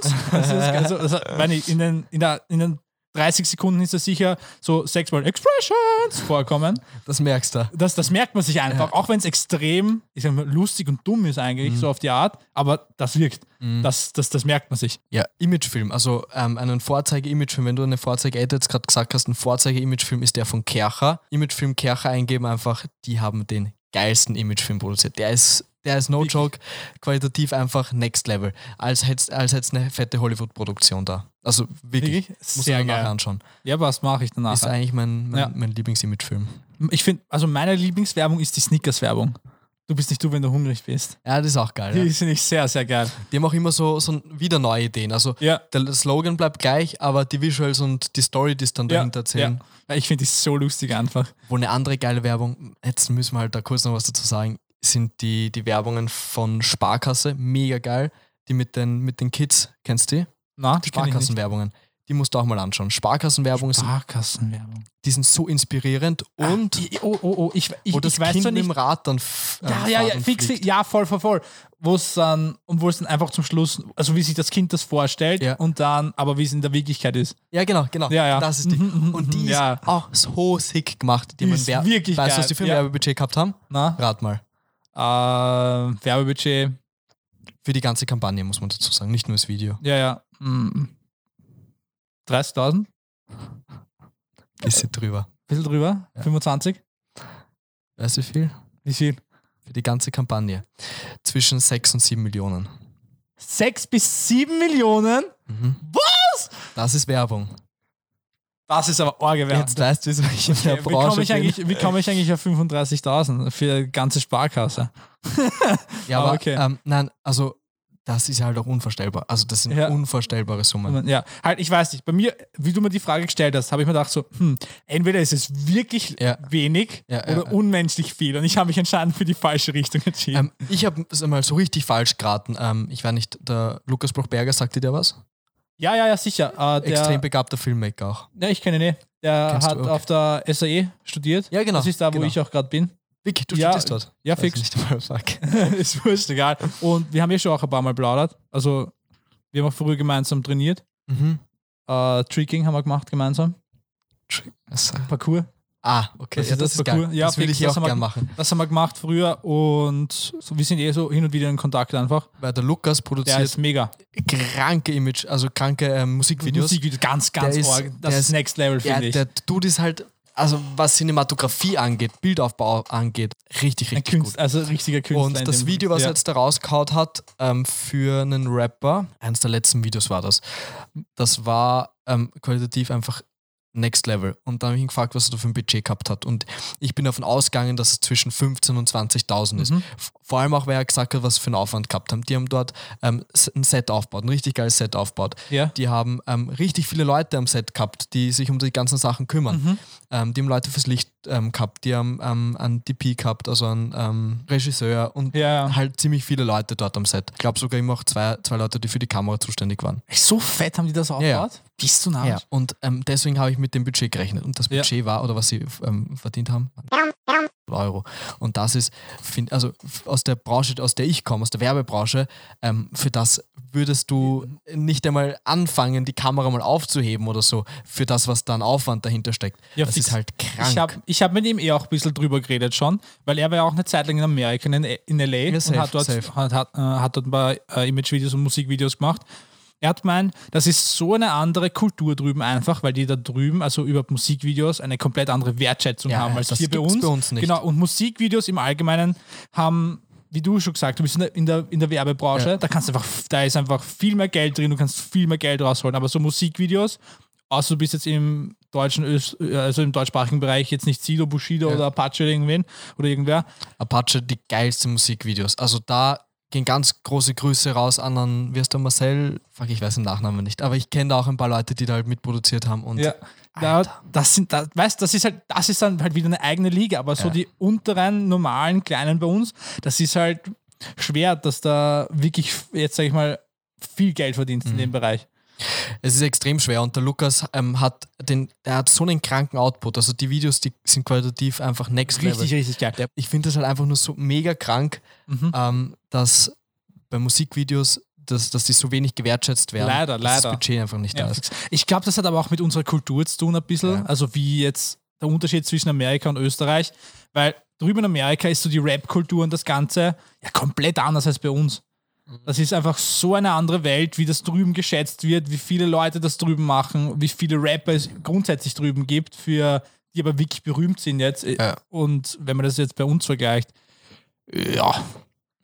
Das ist, also, das, wenn ich in, den, in, der, in den 30 Sekunden ist das sicher so sechsmal Expressions vorkommen. Das merkst du. Das, das merkt man sich einfach, auch wenn es extrem, ich sag mal, lustig und dumm ist eigentlich, Mhm. so auf die Art, aber das wirkt. Das, das, das merkt man sich. Ja, Imagefilm, also ähm, einen Vorzeige-Imagefilm, wenn du eine Vorzeige-Ad jetzt gerade gesagt hast, ein Vorzeige-Imagefilm ist der von Kercher. Imagefilm Kercher eingeben einfach, die haben den geilsten Imagefilm produziert. Der ist, der ist no joke, qualitativ einfach next level. Als hätte als hätt's eine fette Hollywood-Produktion da. Also wirklich, Wirklich? muss Sehr man nachher anschauen. Ja, was mache ich danach? Ist eigentlich mein, mein, Ja. mein Lieblings-Imagefilm. Ich finde, also meine Lieblingswerbung ist die Snickers-Werbung. Du bist nicht du, wenn du hungrig bist. Ja, das ist auch geil. Die Ja. finde ich sehr, sehr geil. Die haben auch immer so, so wieder neue Ideen. Also Ja. der Slogan bleibt gleich, aber die Visuals und die Story, die es dann Ja, dahinter erzählen, ja. Ich finde die so lustig einfach. Wohl eine andere geile Werbung, jetzt müssen wir halt da kurz noch was dazu sagen, sind die, die Werbungen von Sparkasse, mega geil. Die mit den, mit den Kids, kennst du die? Na, die. Sparkassenwerbungen. Die musst du auch mal anschauen. Sparkassenwerbungen sind, Sparkassenwerbung. die sind so inspirierend und Ich- Oh, oh, oh, ich, ich, wo das ich weiß Kind mit dem Rad dann äh, Ja, ja, ja, fix, fliegt. ja, voll, voll, voll. Wo es dann, und wo es dann einfach zum Schluss, also wie sich das Kind das vorstellt Ja. und dann, aber wie es in der Wirklichkeit ist. Ja, genau, genau. Ja, ja. Das ist die. Mhm, mhm, Und die mhm, ist ja. auch so sick gemacht. Die, Die haben ist wirklich Weißt du, was die für ein Ja. Werbebudget gehabt haben? Na, Rat mal. äh, Werbebudget, Für die ganze Kampagne, muss man dazu sagen. Nicht nur das Video. ja, ja. Mm. 30.000? Bisschen drüber. Bisschen drüber? Ja. 25? Weißt du wie viel? Wie viel? Für die ganze Kampagne. Zwischen 6 und 7 Millionen. 6 bis 7 Millionen? Mhm. Was? Das ist Werbung. Das ist aber arge Werbung. Jetzt weißt du, ich in der Okay, wie Branche komme ich, eigentlich- wie komme ich eigentlich auf 35.000 für eine ganze Sparkasse? Ja, Ah, aber okay. ähm, nein, also das ist halt auch unvorstellbar. Also das sind Ja. unvorstellbare Summen. Ja, halt, ich weiß nicht. Bei mir, wie du mir die Frage gestellt hast, habe ich mir gedacht, so, hm, entweder ist es wirklich Ja. wenig Ja, oder unmenschlich viel. Und ich habe mich anscheinend für die falsche Richtung entschieden. Ähm, ich habe es einmal so richtig falsch geraten. Ähm, ich war nicht, der Lukas Bruchberger sagte dir was? ja, ja, ja, sicher. Äh, der, Extrem begabter Filmmaker auch. Ja, ich kenne ihn eh. Der Kennst hat Okay. auf der SAE studiert. Ja, genau, Das ist da, wo genau. ich auch gerade bin. Vicky, du Ja, studierst dort. ja, fix. Nicht ist wurscht, egal. Und wir haben ja schon auch ein paar Mal plaudert. Also, wir haben auch früher gemeinsam trainiert. Mhm. Äh, Tricking haben wir gemacht gemeinsam. Also, Parcours. Ah, okay. Das ja, ist das das ist geil. Parcours. Ja, das würde ich das auch haben wir- gern machen. Das haben wir gemacht früher und so, wir sind eh so hin und wieder in Kontakt einfach. Weil der Lukas Der produziert ist mega. kranke Image, also kranke ähm, Musikvideos. Musikvideos, ganz, ganz Der ist- arg. Das der ist ist- Next Level, finde ich. der Dude ist halt, also was Cinematografie angeht, Bildaufbau angeht, richtig, richtig Künstler, gut. also richtiger Künstler. Und das Video, was ja. er jetzt da rausgehauen hat, ähm, für einen Rapper, eines der letzten Videos war das, das war ähm, qualitativ einfach next level. Und dann habe ich ihn gefragt, was er da für ein Budget gehabt hat. Und ich bin davon ausgegangen, dass es zwischen 15.000 und 20.000 ist. Mhm. Vor allem auch, weil er gesagt hat, was für einen Aufwand gehabt haben. Die haben dort ähm, ein Set aufgebaut, ein richtig geiles Set aufgebaut. Ja. Die haben ähm, richtig viele Leute am Set gehabt, die sich um die ganzen Sachen kümmern. Mhm. Ähm, die haben Leute fürs Licht ähm, gehabt, die haben ähm, einen DP gehabt, also einen ähm, Regisseur und Ja. halt ziemlich viele Leute dort am Set. Ich glaube sogar immer auch zwei, zwei Leute, die für die Kamera zuständig waren. So fett haben die das aufgebaut? Ja, Bist du nah? Ja, und ähm, deswegen habe ich mit dem Budget gerechnet. Und das. Budget war, oder was sie ähm, verdient haben, Euro. Und das ist, find, also aus der Branche, aus der ich komme, aus der Werbebranche, ähm, für das würdest du nicht einmal anfangen, die Kamera mal aufzuheben oder so, für das, was da an Aufwand dahinter steckt. Ja, das ist halt krank. Ich habe ich hab mit ihm eh auch ein bisschen drüber geredet schon, weil er war ja auch eine Zeit lang in Amerika, in, in LA Ja, safe, und hat dort, hat, hat, äh, hat dort ein paar äh, Imagevideos und Musikvideos gemacht. Er hat gemeint, das ist so eine andere Kultur drüben einfach, weil die da drüben, also über Musikvideos, eine komplett andere Wertschätzung Ja, haben als das hier bei uns. bei uns nicht. Genau, und Musikvideos im Allgemeinen haben, wie du schon gesagt, du bist in der, in der, in der Werbebranche, Ja. da kannst du einfach, da ist einfach viel mehr Geld drin, du kannst viel mehr Geld rausholen. Aber so Musikvideos, außer du bist jetzt im deutschen, Öst- also im deutschsprachigen Bereich jetzt nicht Sido, Bushido Ja. oder Apache oder irgendwen oder irgendwer. Apache die geilsten Musikvideos. Also da gehen ganz große Grüße raus an, an wie heißt der Marcel? Fuck, ich weiß den Nachnamen nicht. Aber ich kenne da auch ein paar Leute, die da halt mitproduziert haben. Und Da, das sind, da, weißt, das ist halt, das ist dann halt wieder eine eigene Liga, aber so Ja. die unteren, normalen, kleinen bei uns, das ist halt schwer, dass da wirklich, jetzt sage ich mal, viel Geld verdient Mhm. in dem Bereich. Es ist extrem schwer. Und der Lukas ähm, hat den, er hat so einen kranken Output. Also die Videos, die sind qualitativ einfach next Richtig, level. richtig geil. Der, ich finde das halt einfach nur so mega krank, Mhm. ähm, dass bei Musikvideos, dass, dass die so wenig gewertschätzt werden. Leider, leider. Das Budget einfach nicht Ja, da ist. ich glaube, das hat aber auch mit unserer Kultur zu tun, ein bisschen. Ja. Also, wie jetzt der Unterschied zwischen Amerika und Österreich, weil drüben in Amerika ist so die Rap-Kultur und das Ganze ja komplett anders als bei uns. Das ist einfach so eine andere Welt, wie das drüben geschätzt wird, wie viele Leute das drüben machen, wie viele Rapper es grundsätzlich drüben gibt, für die aber wirklich berühmt sind jetzt. Ja. Und wenn man das jetzt bei uns vergleicht, ja,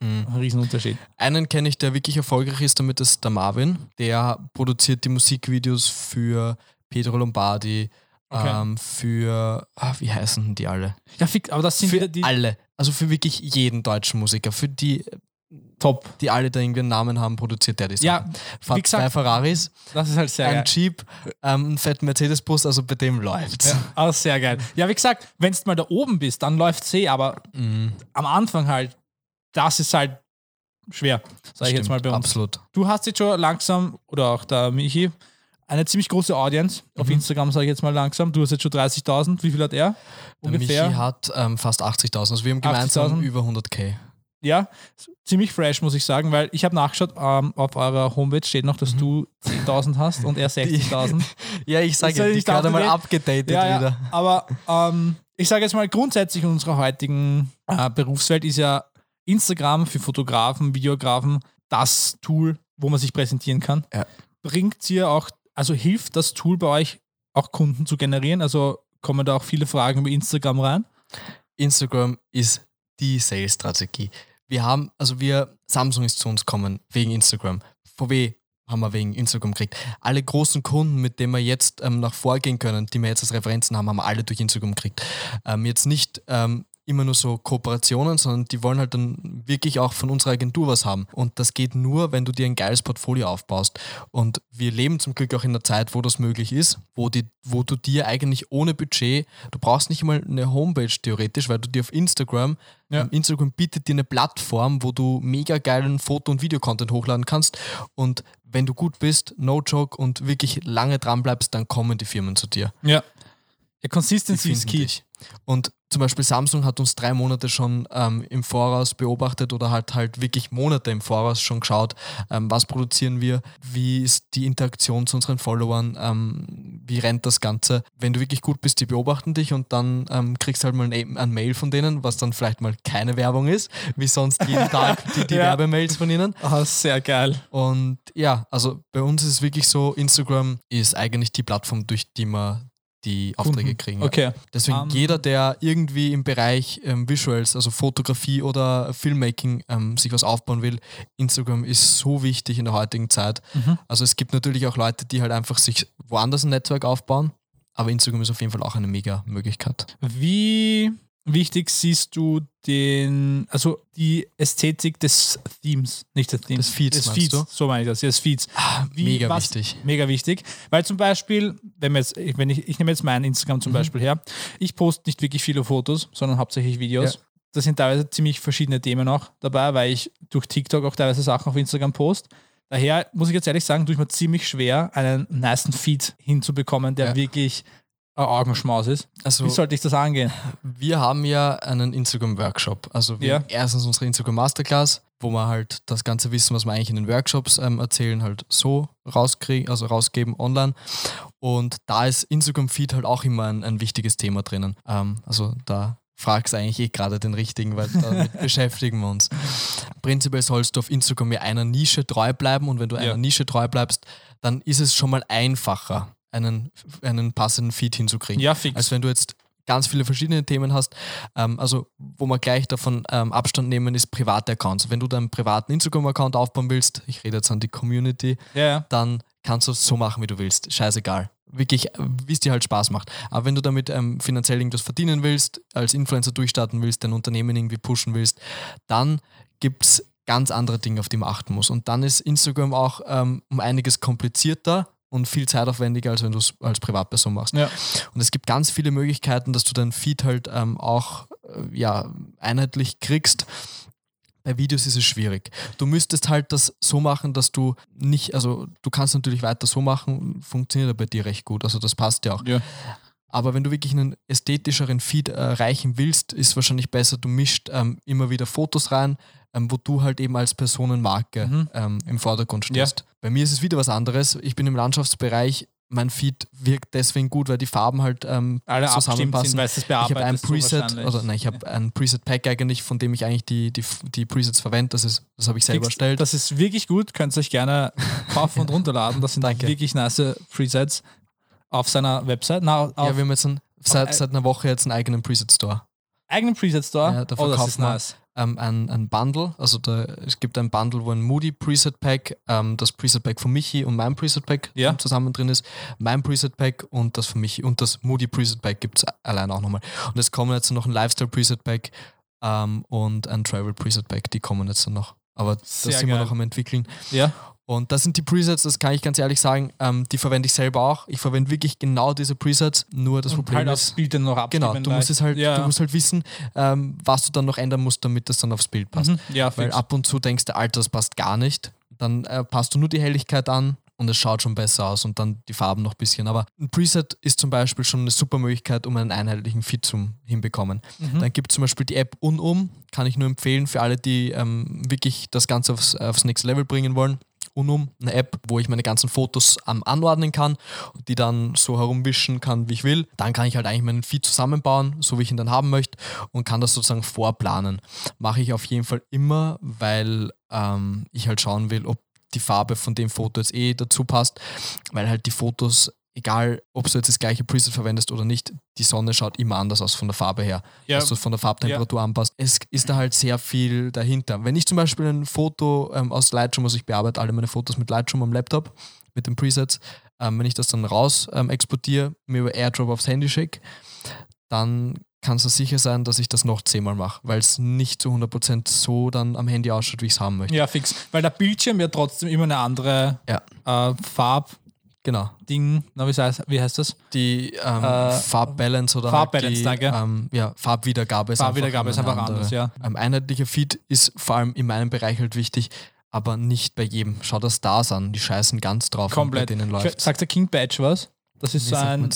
Mhm. ein Riesenunterschied. Einen kenne ich, der wirklich erfolgreich ist, damit ist der Marvin. Der produziert die Musikvideos für Pedro Lombardi, Okay. ähm, für, ah, wie heißen denn die alle? Ja, fix, aber das sind Für wieder die alle. Also für wirklich jeden deutschen Musiker. Für die, Top. die alle da irgendwie einen Namen haben, produziert der die Sachen. Ja, Fahrt wie gesagt- zwei Ferraris, das ist halt sehr geil. ein Jeep, ähm, einen fetten Mercedes-Bus, also bei dem läuft's. Ja, auch sehr geil. Ja, wie gesagt, wenn du mal da oben bist, dann läuft eh, aber Mhm, am Anfang halt, das ist halt schwer, sage ich jetzt mal bei uns. Absolut. Du hast jetzt schon langsam, oder auch der Michi, eine ziemlich große Audience. Auf Mhm. Instagram sage ich jetzt mal langsam. Du hast jetzt schon 30.000. Wie viel hat er? Der Ungefähr. Michi hat ähm, fast 80.000. Also wir haben 80.000. gemeinsam über 100k. Ja, ziemlich fresh, muss ich sagen, weil ich habe nachgeschaut, ähm, auf eurer Homepage steht noch, Mhm. dass du 10.000 hast und er 60.000. Ja, ich sage nicht gerade mal abgedatet ja, ja, wieder. aber ähm, ich sage jetzt mal, grundsätzlich in unserer heutigen äh, Berufswelt ist ja Instagram für Fotografen, Videografen das Tool, wo man sich präsentieren kann. Ja. Bringt ihr auch, also hilft das Tool bei euch auch Kunden zu generieren? Also kommen da auch viele Fragen über Instagram rein? Instagram ist die Sales-Strategie. Wir haben, also wir, Samsung ist zu uns gekommen wegen Instagram. VW haben wir wegen Instagram gekriegt. Alle großen Kunden, mit denen wir jetzt ähm, nach vorgehen können, die wir jetzt als Referenzen haben, haben wir alle durch Instagram gekriegt. Ähm, jetzt nicht ähm, immer nur so Kooperationen, sondern die wollen halt dann wirklich auch von unserer Agentur was haben. Und das geht nur, wenn du dir ein geiles Portfolio aufbaust. Und wir leben zum Glück auch in einer Zeit, wo das möglich ist, wo, die, wo du dir eigentlich ohne Budget, du brauchst nicht mal eine Homepage theoretisch, weil du dir auf Instagram, Ja. ähm, Instagram bietet dir eine Plattform, wo du mega geilen Foto- und Videocontent hochladen kannst. Und wenn du gut bist, no joke und wirklich lange dran bleibst, dann kommen die Firmen zu dir. Ja. Ja, Die Consistency ist key. dich. Und zum Beispiel Samsung hat uns drei Monate schon ähm, im Voraus beobachtet oder halt halt wirklich Monate im Voraus schon geschaut, ähm, was produzieren wir, wie ist die Interaktion zu unseren Followern, ähm, wie rennt das Ganze. Wenn du wirklich gut bist, die beobachten dich und dann ähm, kriegst du halt mal ein, ein Mail von denen, was dann vielleicht mal keine Werbung ist, wie sonst jeden Tag die, die Ja. Werbemails von ihnen. Ah, sehr geil. Und ja, also bei uns ist es wirklich so, Instagram ist eigentlich die Plattform, durch die wir die Aufträge Kunden. kriegen. ja. Okay. Deswegen Ähm, jeder, der irgendwie im Bereich ähm, Visuals, also Fotografie oder Filmmaking ähm, sich was aufbauen will, Instagram ist so wichtig in der heutigen Zeit. Mhm. Also es gibt natürlich auch Leute, die halt einfach sich woanders ein Netzwerk aufbauen, aber Instagram ist auf jeden Fall auch eine mega Möglichkeit. Wie wichtig siehst du den, also die Ästhetik des Themes, nicht des Themes, Des Feeds, des Feeds, du? so meine ich das, ja, des Feeds. Wie- mega was- wichtig. Mega wichtig, weil zum Beispiel, wenn wir jetzt, wenn ich, ich nehme jetzt mein Instagram Mhm. zum Beispiel her, ich poste nicht wirklich viele Fotos, sondern hauptsächlich Videos. Ja. Da sind teilweise ziemlich verschiedene Themen auch dabei, weil ich durch TikTok auch teilweise Sachen auf Instagram poste. Daher muss ich jetzt ehrlich sagen, tue ich mir ziemlich schwer, einen niceen Feed hinzubekommen, der Ja. wirklich ein Augenschmaus ist. Also Wie sollte ich das angehen? Wir haben ja einen Instagram-Workshop. Also wir Ja. haben erstens unsere Instagram Masterclass, wo wir halt das ganze Wissen, was wir eigentlich in den Workshops ähm, erzählen, halt so rauskriegen, also rausgeben online. Und da ist Instagram-Feed halt auch immer ein, ein wichtiges Thema drinnen. Ähm, also da fragst du eigentlich eh gerade den richtigen, weil damit beschäftigen wir uns. Prinzipiell sollst du auf Instagram ja einer Nische treu bleiben und wenn du einer Ja. Nische treu bleibst, dann ist es schon mal einfacher, einen, einen passenden Feed hinzukriegen Ja, fix. als wenn du jetzt ganz viele verschiedene Themen hast. Ähm, also, wo wir gleich davon ähm, Abstand nehmen, ist private Accounts. Wenn du deinen privaten Instagram-Account aufbauen willst, ich rede jetzt an die Community, ja. dann kannst du es so machen, wie du willst. Scheißegal. Wirklich, wie es dir halt Spaß macht. Aber wenn du damit ähm, finanziell irgendwas verdienen willst, als Influencer durchstarten willst, dein Unternehmen irgendwie pushen willst, dann gibt es ganz andere Dinge, auf die man achten muss. Und dann ist Instagram auch ähm, um einiges komplizierter und viel zeitaufwendiger, als wenn du es als Privatperson machst. Ja. Und es gibt ganz viele Möglichkeiten, dass du deinen Feed halt ähm, auch äh, ja, einheitlich kriegst. Bei Videos ist es schwierig. Du müsstest halt das so machen, dass du nicht, also du kannst natürlich weiter so machen, funktioniert aber bei dir recht gut. Also das passt ja auch. Ja. Aber wenn du wirklich einen ästhetischeren Feed erreichen willst, ist wahrscheinlich besser, du mischt ähm, immer wieder Fotos rein, ähm, wo du halt eben als Personenmarke Mhm. ähm, im Vordergrund Ja. stehst. Bei mir ist es wieder was anderes. Ich bin im Landschaftsbereich. Mein Feed wirkt deswegen gut, weil die Farben halt ähm, Alle zusammenpassen. sind, weil es Ich habe ein Preset, oder nein, ich habe ein Preset-Pack eigentlich, von dem ich eigentlich die, die, die Presets verwende. Das, ist, das habe ich selber erstellt. Das ist wirklich gut, könnt ihr euch gerne kaufen und runterladen. Das sind Danke. wirklich nice Presets auf seiner Website. Na, auf ja, wir haben jetzt einen, seit, äh, seit einer Woche jetzt einen eigenen Preset-Store. eigenen Preset Store. Ja, da oh, das ist verkaufen nice. Ähm, ein, ein Bundle. Also da, es gibt ein Bundle, wo ein Moody Preset Pack, ähm, das Preset Pack von Michi und mein Preset Pack Ja. zusammen drin ist. Mein Preset Pack und das von Michi und das Moody Preset Pack gibt es allein auch nochmal. Und es kommen jetzt noch ein Lifestyle Preset Pack ähm, und ein Travel Preset Pack, die kommen jetzt noch. Aber das Sehr sind wir noch am entwickeln. Ja. Und das sind die Presets, das kann ich ganz ehrlich sagen, ähm, die verwende ich selber auch. Ich verwende wirklich genau diese Presets, nur das und Problem halt ist, Bild dann noch abstimmen. Genau, du musst es halt, ja. du musst halt wissen, ähm, was du dann noch ändern musst, damit das dann aufs Bild passt. Mhm. Ja, Weil fix. ab und zu denkst du, Alter, das passt gar nicht. Dann äh, passt du nur die Helligkeit an und es schaut schon besser aus und dann die Farben noch ein bisschen. Aber ein Preset ist zum Beispiel schon eine super Möglichkeit, um einen einheitlichen Feed zu hinbekommen. Mhm. Dann gibt es zum Beispiel die App Unum, kann ich nur empfehlen für alle, die ähm, wirklich das Ganze aufs, aufs nächste Level bringen wollen. Unum, eine App, wo ich meine ganzen Fotos ähm, anordnen kann und die dann so herumwischen kann, wie ich will. Dann kann ich halt eigentlich meinen Feed zusammenbauen, so wie ich ihn dann haben möchte und kann das sozusagen vorplanen. Mache ich auf jeden Fall immer, weil ähm, ich halt schauen will, ob die Farbe von dem Foto jetzt eh dazu passt, weil halt die Fotos, egal ob du jetzt das gleiche Preset verwendest oder nicht, die Sonne schaut immer anders aus von der Farbe her, Ja. dass du es von der Farbtemperatur anpasst. Es ist da halt sehr viel dahinter. Wenn ich zum Beispiel ein Foto ähm, aus Lightroom, also ich bearbeite alle meine Fotos mit Lightroom am Laptop, mit den Presets, ähm, wenn ich das dann raus ähm, exportiere, mir über AirDrop aufs Handy schicke, dann kannst du sicher sein, dass ich das noch zehnmal mache, weil es nicht zu 100% so dann am Handy ausschaut, wie ich es haben möchte. ja, fix. Weil der Bildschirm ja trotzdem immer eine andere Ja. äh, Farbding, Genau. na, wie, heißt, wie heißt das? Die ähm, Äh, Farbbalance oder Farbbalance, halt die, danke. Ähm, ja, Farbwiedergabe ist Farbwiedergabe ist einfach, einfach eine anders, ja. Ähm, einheitlicher Feed ist vor allem in meinem Bereich halt wichtig, aber nicht bei jedem. Schau das Stars an, die scheißen ganz drauf, Komplett. bei denen läuft Sagt der King Badge was? Das ist Nee, so ein,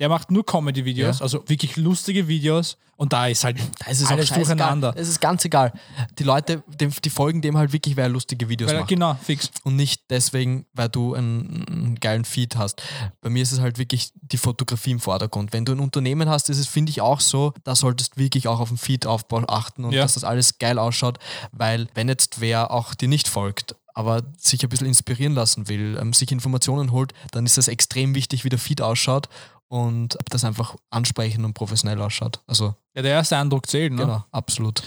der macht nur Comedy-Videos, Ja. also wirklich lustige Videos und da ist halt Da ist es alles durcheinander. Es ist ganz egal. Die Leute, die folgen dem halt wirklich, weil er lustige Videos Weil, macht. genau, fix. Und nicht deswegen, weil du einen, einen geilen Feed hast. Bei mir ist es halt wirklich die Fotografie im Vordergrund. Wenn du ein Unternehmen hast, ist es, finde ich, auch so, da solltest du wirklich auch auf den Feed-Aufbau achten und Ja. dass das alles geil ausschaut, weil wenn jetzt wer auch dir nicht folgt, aber sich ein bisschen inspirieren lassen will, ähm, sich Informationen holt, dann ist es extrem wichtig, wie der Feed ausschaut und ob das einfach ansprechend und professionell ausschaut. Also, Ja, der erste Eindruck zählt, ne? genau, absolut.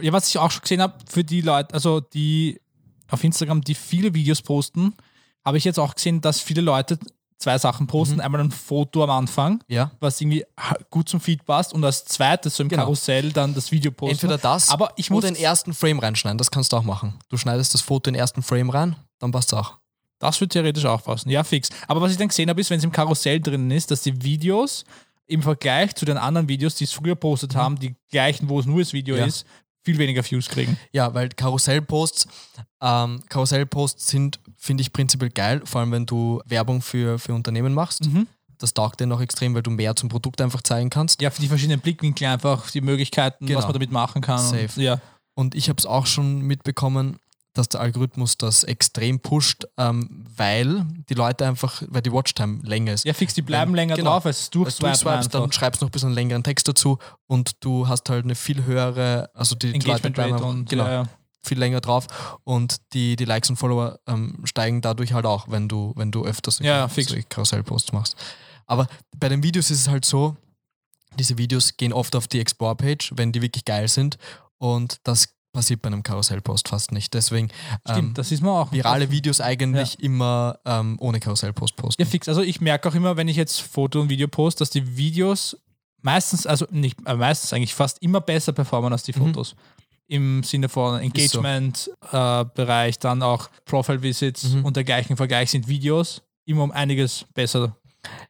Ja, was ich auch schon gesehen habe, für die Leute, also die auf Instagram, die viele Videos posten, habe ich jetzt auch gesehen, dass viele Leute zwei Sachen posten. Mhm. Einmal ein Foto am Anfang, Ja. was irgendwie gut zum Feed passt und als zweites so im Genau. Karussell dann das Video posten. Entweder das aber ich muss oder den ersten Frame reinschneiden, das kannst du auch machen. Du schneidest das Foto in den ersten Frame rein, dann passt es auch. Das wird theoretisch auch passen. Ja, fix. Aber was ich dann gesehen habe, ist, wenn es im Karussell drinnen ist, dass die Videos im Vergleich zu den anderen Videos, die es früher postet haben, die gleichen, wo es nur das Video Mhm. Ja. ist, viel weniger Views kriegen. Ja, weil Karussellposts, ähm, Karussellposts sind, finde ich, prinzipiell geil, vor allem wenn du Werbung für, für Unternehmen machst. Mhm. Das taugt dir noch extrem, weil du mehr zum Produkt einfach zeigen kannst. Ja, für die verschiedenen Blickwinkel einfach, die Möglichkeiten, Genau. was man damit machen kann. Safe. Und, ja. Und ich habe es auch schon mitbekommen, dass der Algorithmus das extrem pusht, ähm, weil die Leute einfach, weil die Watchtime länger ist. ja, fix, die bleiben länger genau. drauf, als du swipest, dann einfach. schreibst du noch ein bisschen einen längeren Text dazu und du hast halt eine viel höhere, also die, die Leute bleiben und genau, ja, ja. Viel länger drauf und die, die Likes und Follower ähm, steigen dadurch halt auch, wenn du, wenn du öfters Ja, ja, Karussellposts machst. Aber bei den Videos ist es halt so, diese Videos gehen oft auf die Explore-Page, wenn die wirklich geil sind und das passiert bei einem Karussellpost fast nicht. Deswegen Stimmt, ähm, das ist mir auch. virale Videos eigentlich immer ähm, ohne Karussellpost posten. Ja, fix. Also ich merke auch immer, wenn ich jetzt Foto und Video poste, dass die Videos meistens, also nicht äh, meistens eigentlich fast immer besser performen als die Mhm. Im Sinne von Engagement-Bereich, dann auch Profile-Visits Mhm. und dergleichen Vergleich sind Videos immer um einiges besser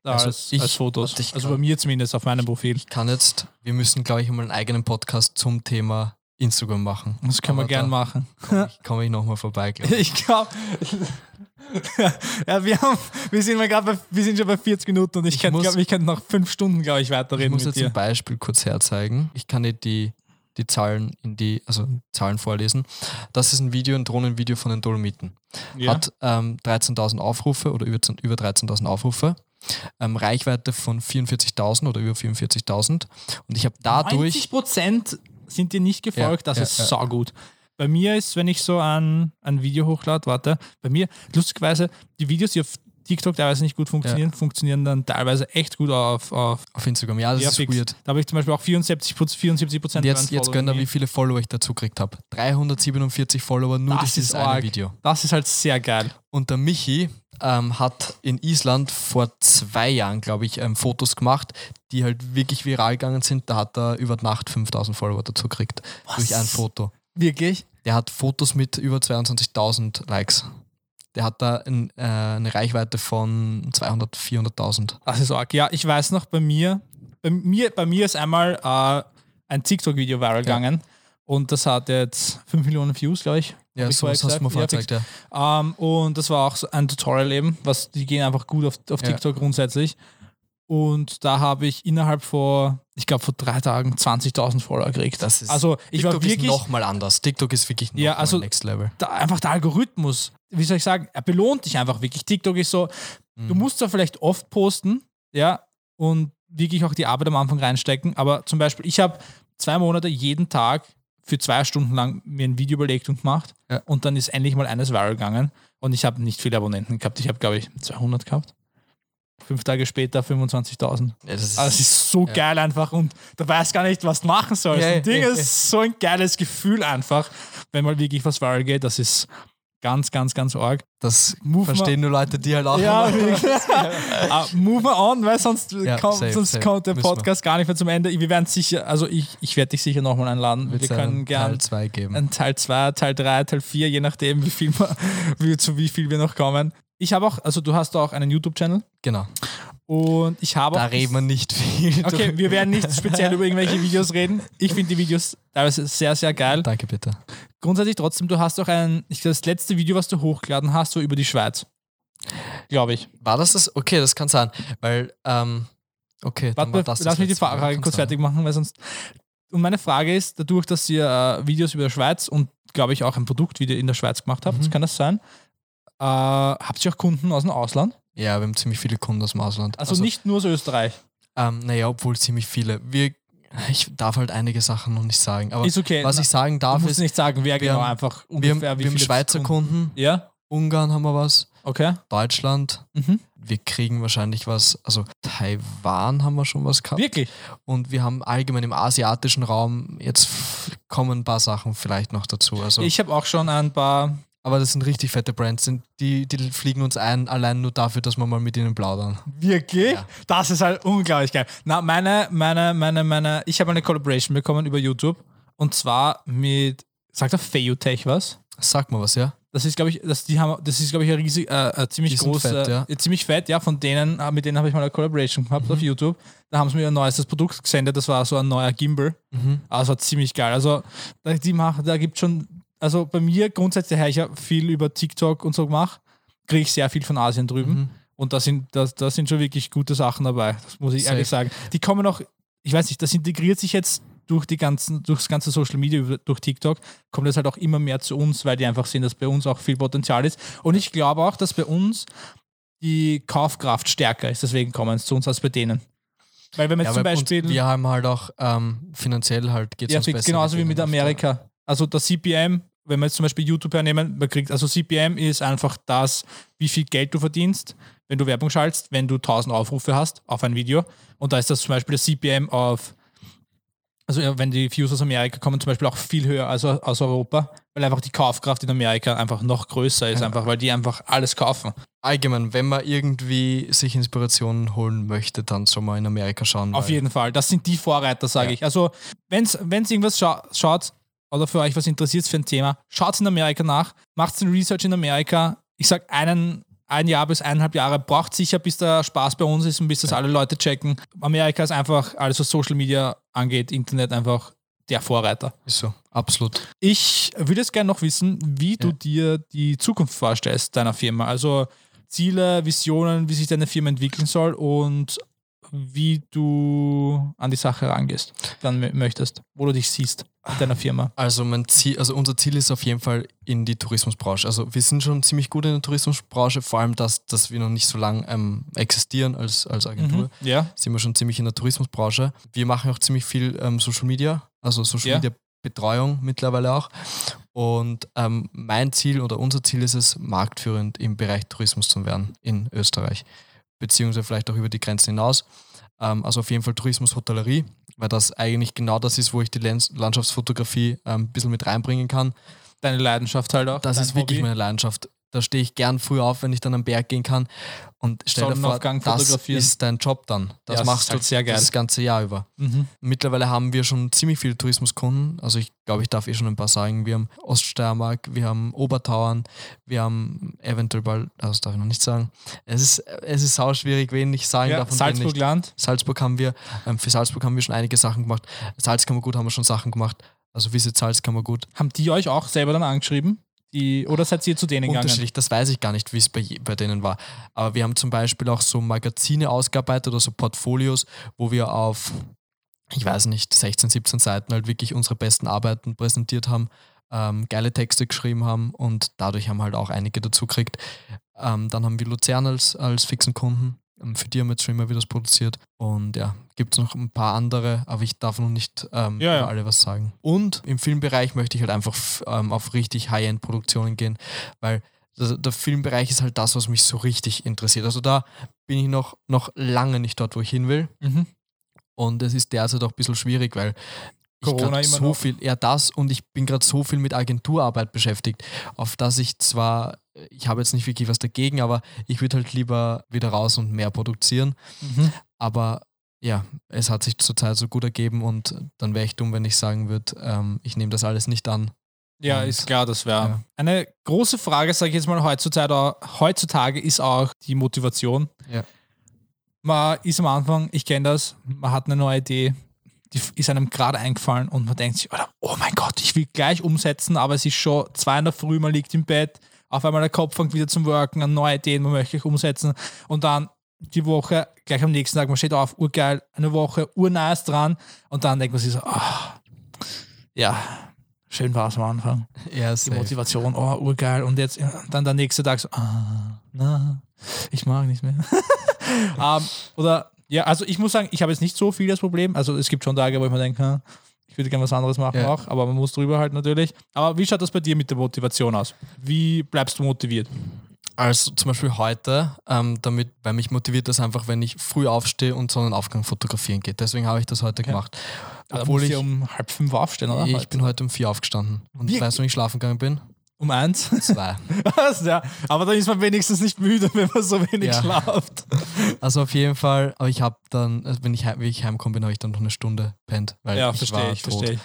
Also als, ich- als Fotos. warte, ich also kann- bei mir zumindest auf meinem Profil. Ich kann jetzt, wir müssen glaube ich mal einen eigenen Podcast zum Thema Instagram machen. Das können wir Aber gern da machen. Komme ich, komm ich nochmal vorbei, glaube ich. Ich glaube. ja, wir, haben, wir, sind mal bei, wir sind schon bei 40 Minuten und ich, Ich könnte, muss- glaub, ich könnte noch fünf Stunden, glaube ich, Ich weiterreden muss mit jetzt dir. ein Beispiel kurz herzeigen. Ich kann dir die, die Zahlen in die, also Zahlen vorlesen. Das ist ein Video, ein Drohnenvideo von den Dolomiten. Ja. Hat ähm, 13.000 Aufrufe oder über, über 13.000 Aufrufe. Ähm, Reichweite von 44.000 oder über 44.000. Und ich habe dadurch. 90 Prozent sind dir nicht gefolgt, Ja, das ja, ist ja. saugut. Bei mir ist, wenn ich so ein, ein Video hochlade, warte, bei mir, lustigerweise, die Videos, die auf TikTok teilweise nicht gut funktionieren, funktionieren dann teilweise echt gut auf, auf auf Instagram, ja, das ja, ist weird. Da habe ich zum Beispiel auch 74 Prozent jetzt, jetzt gönn dir, wie viele Follower ich dazu gekriegt habe. 347 Follower nur Das dieses ist eine arg. Video. Das ist halt sehr geil. Und der Michi ähm, hat in Island vor zwei Jahren, glaube ich, ähm, Fotos gemacht, die halt wirklich viral gegangen sind. Da hat er über Nacht 5000 Follower dazu gekriegt. Durch ein Foto. Wirklich? Der hat Fotos mit über 22.000 Likes. Der hat da ein, äh, eine Reichweite von 200, 400.000. Das ist arg. Ja, ich weiß noch, bei mir, bei mir, bei mir ist einmal äh, ein TikTok-Video viral gegangen und das hat jetzt 5 Millionen Views, glaube ich. Ja, vorher hast du mir gesagt? Ja, vorgezeigt, ja. Ähm, und das war auch so ein Tutorial eben, was die gehen einfach gut auf, auf Ja. TikTok grundsätzlich. Und da habe ich innerhalb vor, ich glaube vor drei Tagen 20.000 Follower gekriegt. Das ist, also ich TikTok war wirklich ist nochmal anders. TikTok ist wirklich noch Ja, also- Next Level. da, einfach der Algorithmus. Wie soll ich sagen? Er belohnt dich einfach wirklich. TikTok ist so, du Mhm. musst zwar vielleicht oft posten, ja, und wirklich auch die Arbeit am Anfang reinstecken, aber zum Beispiel, ich habe zwei Monate jeden Tag für zwei Stunden lang mir ein Video überlegt und gemacht Ja. und dann ist endlich mal eines viral gegangen und ich habe nicht viele Abonnenten gehabt. Ich habe, glaube ich, 200 gehabt. Fünf Tage später 25.000. Ja, das ist, Also es ist so Ja. geil einfach und du weißt gar nicht, was du machen sollst. Ja, Ein Ding ist so ein geiles Gefühl einfach, wenn mal wirklich was viral geht. Das ist ganz, ganz, ganz arg. das Move verstehen nur Leute, die halt auch Ja. Ah, move on, weil sonst, Ja, kommt, safe, sonst safe. kommt der. Podcast gar nicht mehr zum Ende. Wir werden sicher, also ich, ich werde dich sicher nochmal einladen. Wir können gerne Teil 2 geben. einen Teil 2, Teil 3, Teil 4, je nachdem, wie viel wir, wie, zu wie viel wir noch kommen. Ich habe auch, also du hast auch einen YouTube-Channel Genau. und ich habe Da auch. reden wir nicht viel. Okay, wir werden nicht speziell über irgendwelche Videos reden. Ich finde die Videos teilweise sehr, sehr geil. Danke bitte. Grundsätzlich trotzdem, du hast auch ein, ich glaube, das letzte Video, was du hochgeladen hast, war über die Schweiz. glaube ich. War das das? Okay, das kann sein. Weil, ähm, okay. dann war Warte, das das lass mich die. Frage kurz sein. fertig machen, weil sonst. Und meine Frage ist, dadurch, dass ihr äh, Videos über der Schweiz und glaube ich auch ein Produktvideo in der Schweiz gemacht habt, Mhm. kann das sein? Äh, habt ihr auch Kunden aus dem Ausland? Ja, wir haben ziemlich viele Kunden aus dem Ausland. Also, nicht nur aus Österreich. Ähm, naja, obwohl ziemlich viele. Wir, ich darf halt einige Sachen noch nicht sagen. Aber ist okay. was Na, ich sagen darf, ist, nicht sagen, wer wir genau, haben- einfach wir haben, ungefähr wir haben Schweizer Kunden, Ja, Ungarn haben wir was, okay. Deutschland. Mhm. Wir kriegen wahrscheinlich was, also Taiwan haben wir schon was gehabt. Wirklich? Und wir haben allgemein im asiatischen Raum, jetzt kommen ein paar Sachen vielleicht noch dazu. Also, Ich habe auch schon ein paar. Aber das sind richtig fette Brands, die, die fliegen uns ein, allein nur dafür, dass wir mal mit ihnen plaudern. Wirklich? Ja. Das ist halt unglaublich geil. Na, meine, meine, meine, meine, ich habe eine Collaboration bekommen über YouTube und zwar mit, sagt der Feotech was? Sag mal was, ja? Das ist, glaube ich, das, die haben, das ist, glaube ich, ein riesig, äh, äh, ziemlich groß, fett, ja. äh, ziemlich fett, ja, von denen, äh, mit denen habe ich mal eine Collaboration gehabt Mhm. auf YouTube. Da haben sie mir ein neuestes Produkt gesendet, das war so ein neuer Gimbal. Mhm. Es war ziemlich geil. Also, da, die machen, da gibt schon, also bei mir grundsätzlich, her, ich ja viel über TikTok und so gemacht, kriege ich sehr viel von Asien drüben. Mhm. Und da sind, da, da sind schon wirklich gute Sachen dabei. Das muss ich Safe. ehrlich sagen. Die kommen auch, ich weiß nicht, das integriert sich jetzt durch die ganzen, durchs ganze Social Media, durch TikTok, kommt es halt auch immer mehr zu uns, weil die einfach sehen, dass bei uns auch viel Potenzial ist. Und ich glaube auch, dass bei uns die Kaufkraft stärker ist. Deswegen kommen es zu uns als bei denen. Weil wenn man Ja, zum Beispiel. wir haben halt auch ähm, finanziell halt geht es Ja, uns besser. genauso wie mit. Amerika. Also der CPM, wenn wir jetzt zum Beispiel YouTube hernehmen, man kriegt, also CPM ist einfach das, wie viel Geld du verdienst, wenn du Werbung schaltest, wenn du 1000 Aufrufe hast auf ein Video. Und da ist das zum Beispiel der CPM auf, also wenn die Views aus Amerika kommen, zum Beispiel auch viel höher als aus Europa, weil einfach die Kaufkraft in Amerika einfach noch größer ist, Ja. einfach weil die einfach alles kaufen. Allgemein, wenn man irgendwie sich Inspirationen holen möchte, dann soll man in Amerika schauen. Auf jeden Fall. Das sind die Vorreiter, sage Ja. ich. Also, wenn es irgendwas scha schaut oder für euch was interessiert für ein Thema, schaut in Amerika nach, macht den Research in Amerika. Ich sage, einen ein Jahr bis eineinhalb Jahre braucht sicher, bis der Spaß bei uns ist und bis das alle Leute checken. Amerika ist einfach, alles was Social Media angeht, Internet einfach der Vorreiter. Ist so, absolut. Ich würde jetzt gerne noch wissen, wie du Ja. dir die Zukunft vorstellst deiner Firma. Also Ziele, Visionen, wie sich deine Firma entwickeln soll und wie du an die Sache rangehst, dann mö- möchtest, wo du dich siehst deiner Firma. Also, mein Ziel, also unser Ziel ist auf jeden Fall in die Tourismusbranche. Also wir sind schon ziemlich gut in der Tourismusbranche, vor allem, dass, dass wir noch nicht so lange ähm, existieren als, als Agentur. Ja, Sind wir schon ziemlich in der Tourismusbranche. Wir machen auch ziemlich viel ähm, Social Media, also Social Ja. Media Betreuung mittlerweile auch. Und ähm, mein Ziel oder unser Ziel ist es, marktführend im Bereich Tourismus zu werden in Österreich, beziehungsweise vielleicht auch über die Grenzen hinaus. Ähm, also auf jeden Fall Tourismus, Hotellerie, weil das eigentlich genau das ist, wo ich die Lands- Landschaftsfotografie ähm, ein bisschen mit reinbringen kann. deine Leidenschaft halt auch. Das ist wirklich Hobby. meine Leidenschaft. Da stehe ich gern früh auf, wenn ich dann am Berg gehen kann. Und stell dir vor, das ist dein Job dann. Das Ja, machst ist halt du sehr geil. das ganze Jahr über. Mhm. Mittlerweile haben wir schon ziemlich viele Tourismuskunden. Also ich glaube, ich darf eh schon ein paar sagen. Wir haben Oststeiermark, wir haben Obertauern, wir haben eventuell bald, also das darf ich noch nicht sagen. Es ist, es ist sau schwierig, wen ich sagen Ja, darf und. Salzburg-Land. Salzburg haben wir, ähm, für Salzburg haben wir schon einige Sachen gemacht. Salzkammergut haben wir schon Sachen gemacht. Also Visit Salzkammergut. Haben die euch auch selber dann angeschrieben? Die, oder seid ihr zu denen gegangen? Das weiß ich gar nicht, wie es bei, bei denen war. Aber wir haben zum Beispiel auch so Magazine ausgearbeitet oder so Portfolios, wo wir auf, ich weiß nicht, 16, 17 Seiten halt wirklich unsere besten Arbeiten präsentiert haben, ähm, geile Texte geschrieben haben und dadurch haben halt auch einige dazu gekriegt. Ähm, dann haben wir Luzern als, als fixen Kunden. Ähm, Für die haben wir jetzt schon immer wieder produziert. Und ja, gibt es noch ein paar andere, aber ich darf noch nicht ähm, Ja, ja. über alle was sagen. Und im Filmbereich möchte ich halt einfach ähm, auf richtig High-End-Produktionen gehen, weil der, der Filmbereich ist halt das, was mich so richtig interessiert. Also da bin ich noch, noch lange nicht dort, wo ich hin will. Mhm. Und es ist derzeit auch ein bisschen schwierig, weil Corona grad immer so noch. viel, ja das und ich bin gerade so viel mit Agenturarbeit beschäftigt, auf das ich zwar, ich habe jetzt nicht wirklich was dagegen, aber ich würde halt lieber wieder raus und mehr produzieren. Mhm. Aber ja, es hat sich zurzeit so gut ergeben und dann wäre ich dumm, wenn ich sagen würde, ähm, ich nehme das alles nicht an. Ja, Und- ist klar, das wäre. ja. Eine große Frage, sage ich jetzt mal, heutzutage, heutzutage ist auch die Motivation. Ja. Man ist am Anfang, ich kenne das, man hat eine neue Idee, die ist einem gerade eingefallen und man denkt sich, oh mein Gott, ich will gleich umsetzen, aber es ist schon zwei in der Früh, man liegt im Bett auf einmal der Kopf fängt wieder zum Worken, an neue Ideen, man möchte ich umsetzen und dann die Woche, gleich am nächsten Tag, man steht auf, urgeil, eine Woche, urnice dran und dann denkt man sich so, ah, ja, schön war es am Anfang. Ja, Die. Motivation, oh, urgeil. Und jetzt dann der nächste Tag so, ah, na, ich mag nicht mehr. ähm, oder, ja, also ich muss sagen, ich habe jetzt nicht so viel das Problem. Also es gibt schon Tage, wo ich mir denke, hm, ich würde gerne was anderes machen Ja. auch, aber man muss drüber halt natürlich. Aber wie schaut das bei dir mit der Motivation aus? Wie bleibst du motiviert? Also zum Beispiel heute, ähm, damit, weil mich motiviert das einfach, wenn ich früh aufstehe und Sonnenaufgang fotografieren geht. Deswegen habe ich das heute gemacht. Da Obwohl ich, ja um halb fünf aufstehen, oder? ich bin heute um vier aufgestanden. Und Wie- weißt du, wann ich schlafen gegangen bin? Um eins. Zwei. Was? ja. Aber dann ist man wenigstens nicht müde, wenn man so wenig Ja. schlaft. Also auf jeden Fall, aber ich habe dann, also wenn ich, heim- wie ich heimkomme bin, habe ich dann noch eine Stunde pennt. Weil Ja, ich verstehe war ich, tot. verstehe ich.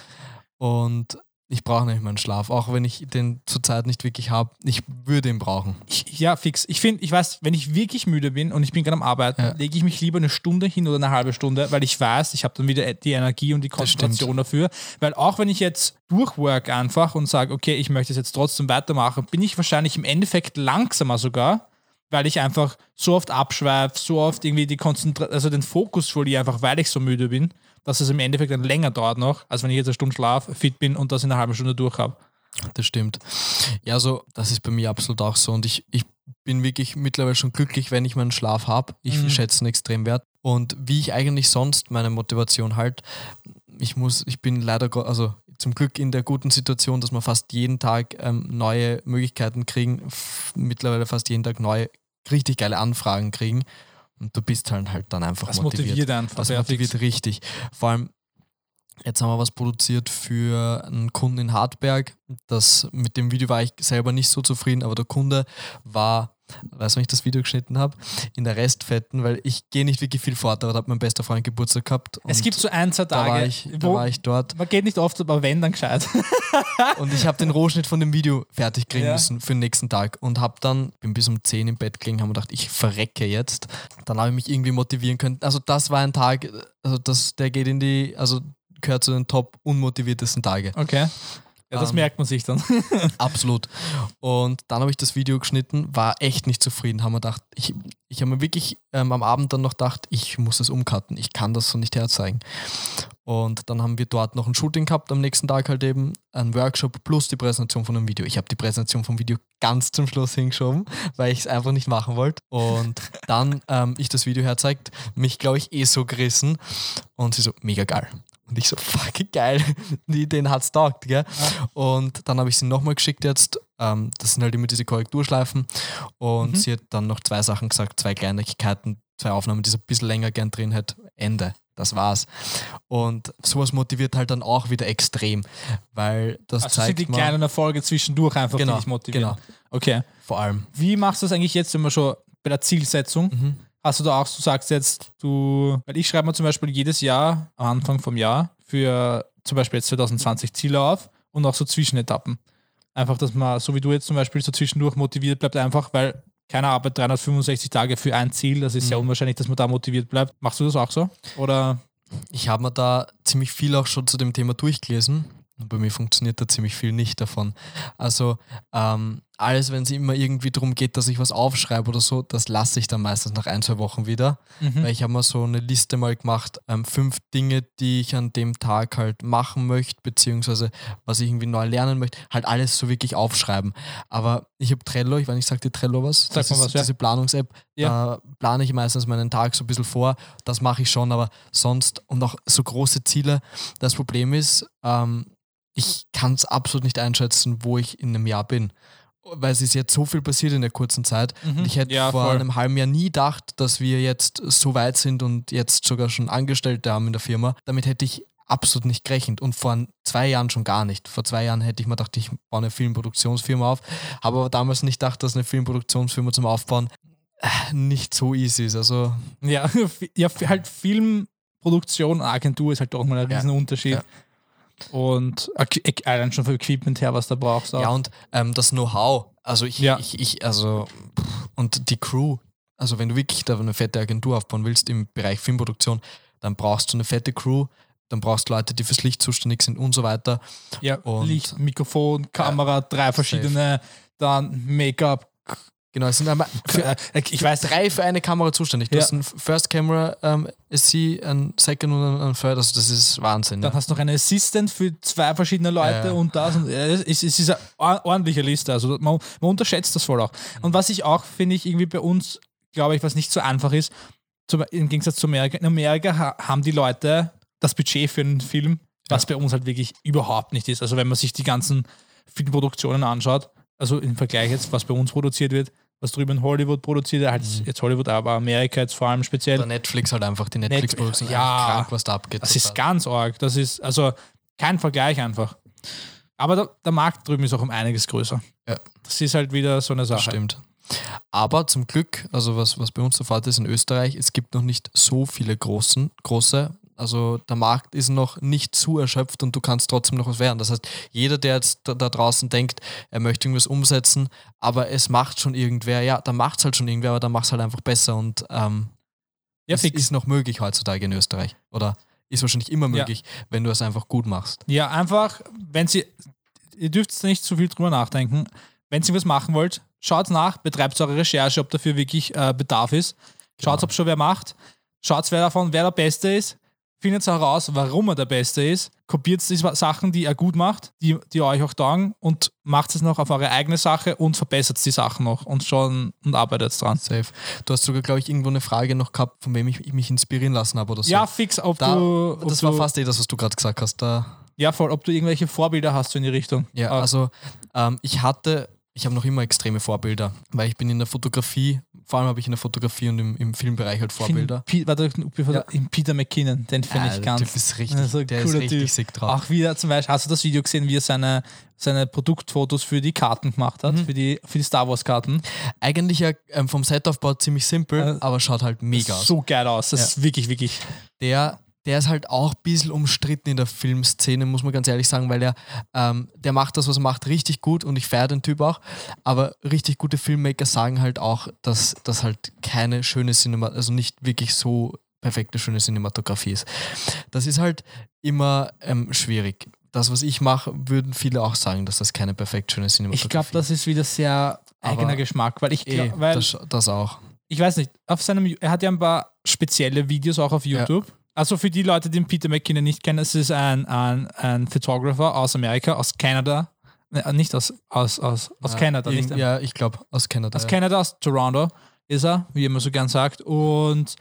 Und ich brauche nicht meinen Schlaf, auch wenn ich den zurzeit nicht wirklich habe. Ich würde ihn brauchen. Ich, ja, fix. Ich finde, ich weiß, wenn ich wirklich müde bin und ich bin gerade am Arbeiten, Ja. lege ich mich lieber eine Stunde hin oder eine halbe Stunde, weil ich weiß, ich habe dann wieder die Energie und die Konzentration dafür. Weil auch wenn ich jetzt durchwork einfach und sage, okay, ich möchte es jetzt trotzdem weitermachen, bin ich wahrscheinlich im Endeffekt langsamer sogar, weil ich einfach so oft abschweife, so oft irgendwie die Konzentra also den Fokus verliere, einfach weil ich so müde bin, dass es im Endeffekt dann länger dauert noch, als wenn ich jetzt eine Stunde schlafe, fit bin und das in einer halben Stunde durch habe. Das stimmt. Ja, so, das ist bei mir absolut auch so. Und ich, ich bin wirklich mittlerweile schon glücklich, wenn ich meinen Schlaf habe. Ich Mhm. schätze ihn extrem wert. Und wie ich eigentlich sonst meine Motivation halt, ich muss, ich bin leider, also zum Glück in der guten Situation, dass wir fast jeden Tag ähm, neue Möglichkeiten kriegen, mittlerweile fast jeden Tag neue, richtig geile Anfragen kriegen. Und du bist halt, halt dann einfach Das motiviert. motiviert einfach. Das motiviert richtig. Vor allem, jetzt haben wir was produziert für einen Kunden in Hartberg. Das, mit dem Video war ich selber nicht so zufrieden, aber der Kunde war, weißt du, wenn ich das Video geschnitten habe, in der Restfetten, weil ich gehe nicht wirklich viel fort, aber da hat mein bester Freund Geburtstag gehabt. Es gibt so ein, zwei da Tage, war, ich, da wo war ich dort man geht nicht oft, aber wenn, dann gescheit. und ich habe den Rohschnitt von dem Video fertig kriegen Ja. müssen für den nächsten Tag und habe dann, bin bis um 10 im Bett gelegen, habe mir gedacht, ich verrecke jetzt. Dann habe ich mich irgendwie motivieren können. Also das war ein Tag, also das, der geht in die, also gehört zu den top unmotiviertesten Tage. Okay. Ja, das Ähm, merkt man sich dann. Absolut. Und dann habe ich das Video geschnitten, war echt nicht zufrieden. Haben wir gedacht, ich, ich habe mir wirklich ähm, am Abend dann noch gedacht, ich muss das umcutten, ich kann das so nicht herzeigen. Und dann haben wir dort noch ein Shooting gehabt, am nächsten Tag halt eben ein Workshop plus die Präsentation von dem Video. Ich habe die Präsentation vom Video ganz zum Schluss hingeschoben, weil ich es einfach nicht machen wollte. Und dann ähm, ich das Video herzeigt, mich glaube ich eh so gerissen und sie so, mega geil. Und ich so, fucking geil, die, den hat's taugt, gell? Und dann habe ich sie nochmal geschickt jetzt. Ähm, das sind halt immer diese Korrekturschleifen. Und Mhm. sie hat dann noch zwei Sachen gesagt, zwei Kleinigkeiten, zwei Aufnahmen, die sie ein bisschen länger gern drin hätte. Ende. Das war's. Und sowas motiviert halt dann auch wieder extrem, weil das Also sind zeigt die mir kleinen Erfolge zwischendurch einfach, Genau, die dich motivieren. genau. Okay. vor allem. Wie machst du das eigentlich jetzt, wenn wir schon bei der Zielsetzung? Mhm. Hast du da auch, du sagst jetzt, du, weil ich schreibe mir zum Beispiel jedes Jahr, am Anfang vom Jahr, für zum Beispiel jetzt 2020 Ziele auf und auch so Zwischenetappen. Einfach, dass man, so wie du jetzt zum Beispiel, so zwischendurch motiviert bleibt, einfach, weil keiner arbeitet 365 Tage für ein Ziel. Das ist sehr Mhm. unwahrscheinlich, dass man da motiviert bleibt. Machst du das auch so? Oder? Ich habe mir da ziemlich viel auch schon zu dem Thema durchgelesen. Bei mir funktioniert da ziemlich viel nicht davon. Also ähm, alles, wenn es immer irgendwie darum geht, dass ich was aufschreibe oder so, das lasse ich dann meistens nach ein, zwei Wochen wieder. Mhm. Weil ich habe mir so eine Liste mal gemacht, ähm, fünf Dinge, die ich an dem Tag halt machen möchte, beziehungsweise was ich irgendwie neu lernen möchte, halt alles so wirklich aufschreiben. Aber ich habe Trello, ich weiß nicht, sagt dir Trello was? Sag das mal ist was, ja. diese Planungs-App. Ja. Da plane ich meistens meinen Tag so ein bisschen vor. Das mache ich schon, aber sonst und auch so große Ziele. Das Problem ist, ähm, ich kann es absolut nicht einschätzen, wo ich in einem Jahr bin. Weil es ist jetzt so viel passiert in der kurzen Zeit. Mhm. Und ich hätte Ja, vor voll. einem halben Jahr nie gedacht, dass wir jetzt so weit sind und jetzt sogar schon Angestellte haben in der Firma. Damit hätte ich absolut nicht gerechnet und vor zwei Jahren schon gar nicht. Vor zwei Jahren hätte ich mir gedacht, ich baue eine Filmproduktionsfirma auf, habe aber damals nicht gedacht, dass eine Filmproduktionsfirma zum Aufbauen äh, nicht so easy ist. Also Ja, ja halt Filmproduktion, Agentur ist halt doch mal ein Ja. riesen Unterschied. Ja. Und allein schon für Equipment her, was da brauchst. Auch. ja und ähm, das Know-how, also ich, Ja. ich, ich, also pff, und die Crew, also wenn du wirklich da eine fette Agentur aufbauen willst im Bereich Filmproduktion, dann brauchst du eine fette Crew, dann brauchst du Leute, die fürs Licht zuständig sind und so weiter. Ja, Und- Licht, Mikrofon, Kamera, drei verschiedene dann Make-up. Genau, es sind einmal für, Äh, Ich weiß, drei für eine Kamera zuständig. Du Ja. hast ein First Camera ähm, SC, ein Second und ein Third, also das ist Wahnsinn. dann Ja. hast du noch einen Assistant für zwei verschiedene Leute Ja, und das. Und, äh, es, es ist eine or- ordentliche Liste. Also man, man unterschätzt das voll auch. Und was ich auch, finde ich, irgendwie bei uns, glaube ich, was nicht so einfach ist, zum, im Gegensatz zu Amerika, in Amerika ha, haben die Leute das Budget für einen Film, was bei uns halt wirklich überhaupt nicht ist. Also wenn man sich die ganzen Filmproduktionen anschaut, also im Vergleich jetzt, was bei uns produziert wird, was drüben in Hollywood produziert halt jetzt Hollywood, aber Amerika jetzt vor allem speziell, Oder Netflix halt einfach, die Netflix-Produktion. ja. krank, was da abgeht. das ist ganz arg. Das ist also kein Vergleich einfach. Aber der, der Markt drüben ist auch um einiges größer. Ja. Das ist halt wieder so eine Das Sache. stimmt. Aber zum Glück, also was, was bei uns der Fall ist in Österreich, es gibt noch nicht so viele großen, große. Also der Markt ist noch nicht zu erschöpft und du kannst trotzdem noch was werden. Das heißt, jeder, der jetzt da, da draußen denkt, er möchte irgendwas umsetzen, aber es macht schon irgendwer, ja, dann macht es halt schon irgendwer, aber dann macht es halt einfach besser und ähm, Ja, es fix. ist noch möglich heutzutage in Österreich. Oder ist wahrscheinlich immer Ja. möglich, wenn du es einfach gut machst. Ja, einfach, wenn Sie, ihr dürft nicht zu viel drüber nachdenken. Wenn Sie was machen wollt, schaut nach, betreibt eure Recherche, ob dafür wirklich äh, Bedarf ist. Schaut, Genau. ob schon wer macht. Schaut, wer davon, wer der Beste ist. Findet heraus, warum er der Beste ist. Kopiert die Sachen, die er gut macht, die, die euch auch taugen und macht es noch auf eure eigene Sache und verbessert die Sachen noch und schon und arbeitet dran. Safe. Du hast sogar, glaube ich, irgendwo eine Frage noch gehabt, von wem ich mich inspirieren lassen habe oder so. Ja, fix, ob da, du. Ob das du, war fast eh das, was du gerade gesagt hast. Da, Ja, voll, ob du irgendwelche Vorbilder hast so in die Richtung. ja, Ah, also ähm, ich hatte, ich habe noch immer extreme Vorbilder, weil ich bin in der Fotografie, vor allem habe ich in der Fotografie und im, im Filmbereich halt Vorbilder. Pe- warte, bevor Ja. du- Peter McKinnon, den finde Ja, ich der ganz. Typ ist richtig, also der ist richtig sick drauf. Auch wieder zum Beispiel, hast du das Video gesehen, wie er seine, seine Produktfotos für die Karten gemacht hat, Mhm. für, die, für die Star Wars Karten? Eigentlich ja ähm, vom Setaufbau ziemlich simpel, Äh, aber schaut halt mega aus. So geil aus. Das Ja. ist wirklich, wirklich. der, der ist halt auch ein bisschen umstritten in der Filmszene, muss man ganz ehrlich sagen, weil er, ähm, der macht das, was er macht, richtig gut und ich feiere den Typ auch. Aber richtig gute Filmmaker sagen halt auch, dass das halt keine schöne Cinema, also nicht wirklich so perfekte, schöne Cinematografie ist. Das ist halt immer ähm, schwierig. Das, was ich mache, würden viele auch sagen, dass das keine perfekt schöne Cinematografie Ich glaube, das ist wieder sehr eigener Aber Geschmack, weil ich Eh, glaub, weil das, das auch. ich weiß nicht, auf seinem, er hat ja ein paar spezielle Videos auch auf YouTube. Also für die Leute, die Peter McKinnon nicht kennen, es ist ein, ein, ein Photographer aus Amerika, aus Kanada. Ne, Nicht aus, aus, aus, aus Ja, Kanada, nicht Ja, ich glaube, aus Kanada. aus ja. Kanada, aus Toronto ist er, wie er immer so gern sagt. Und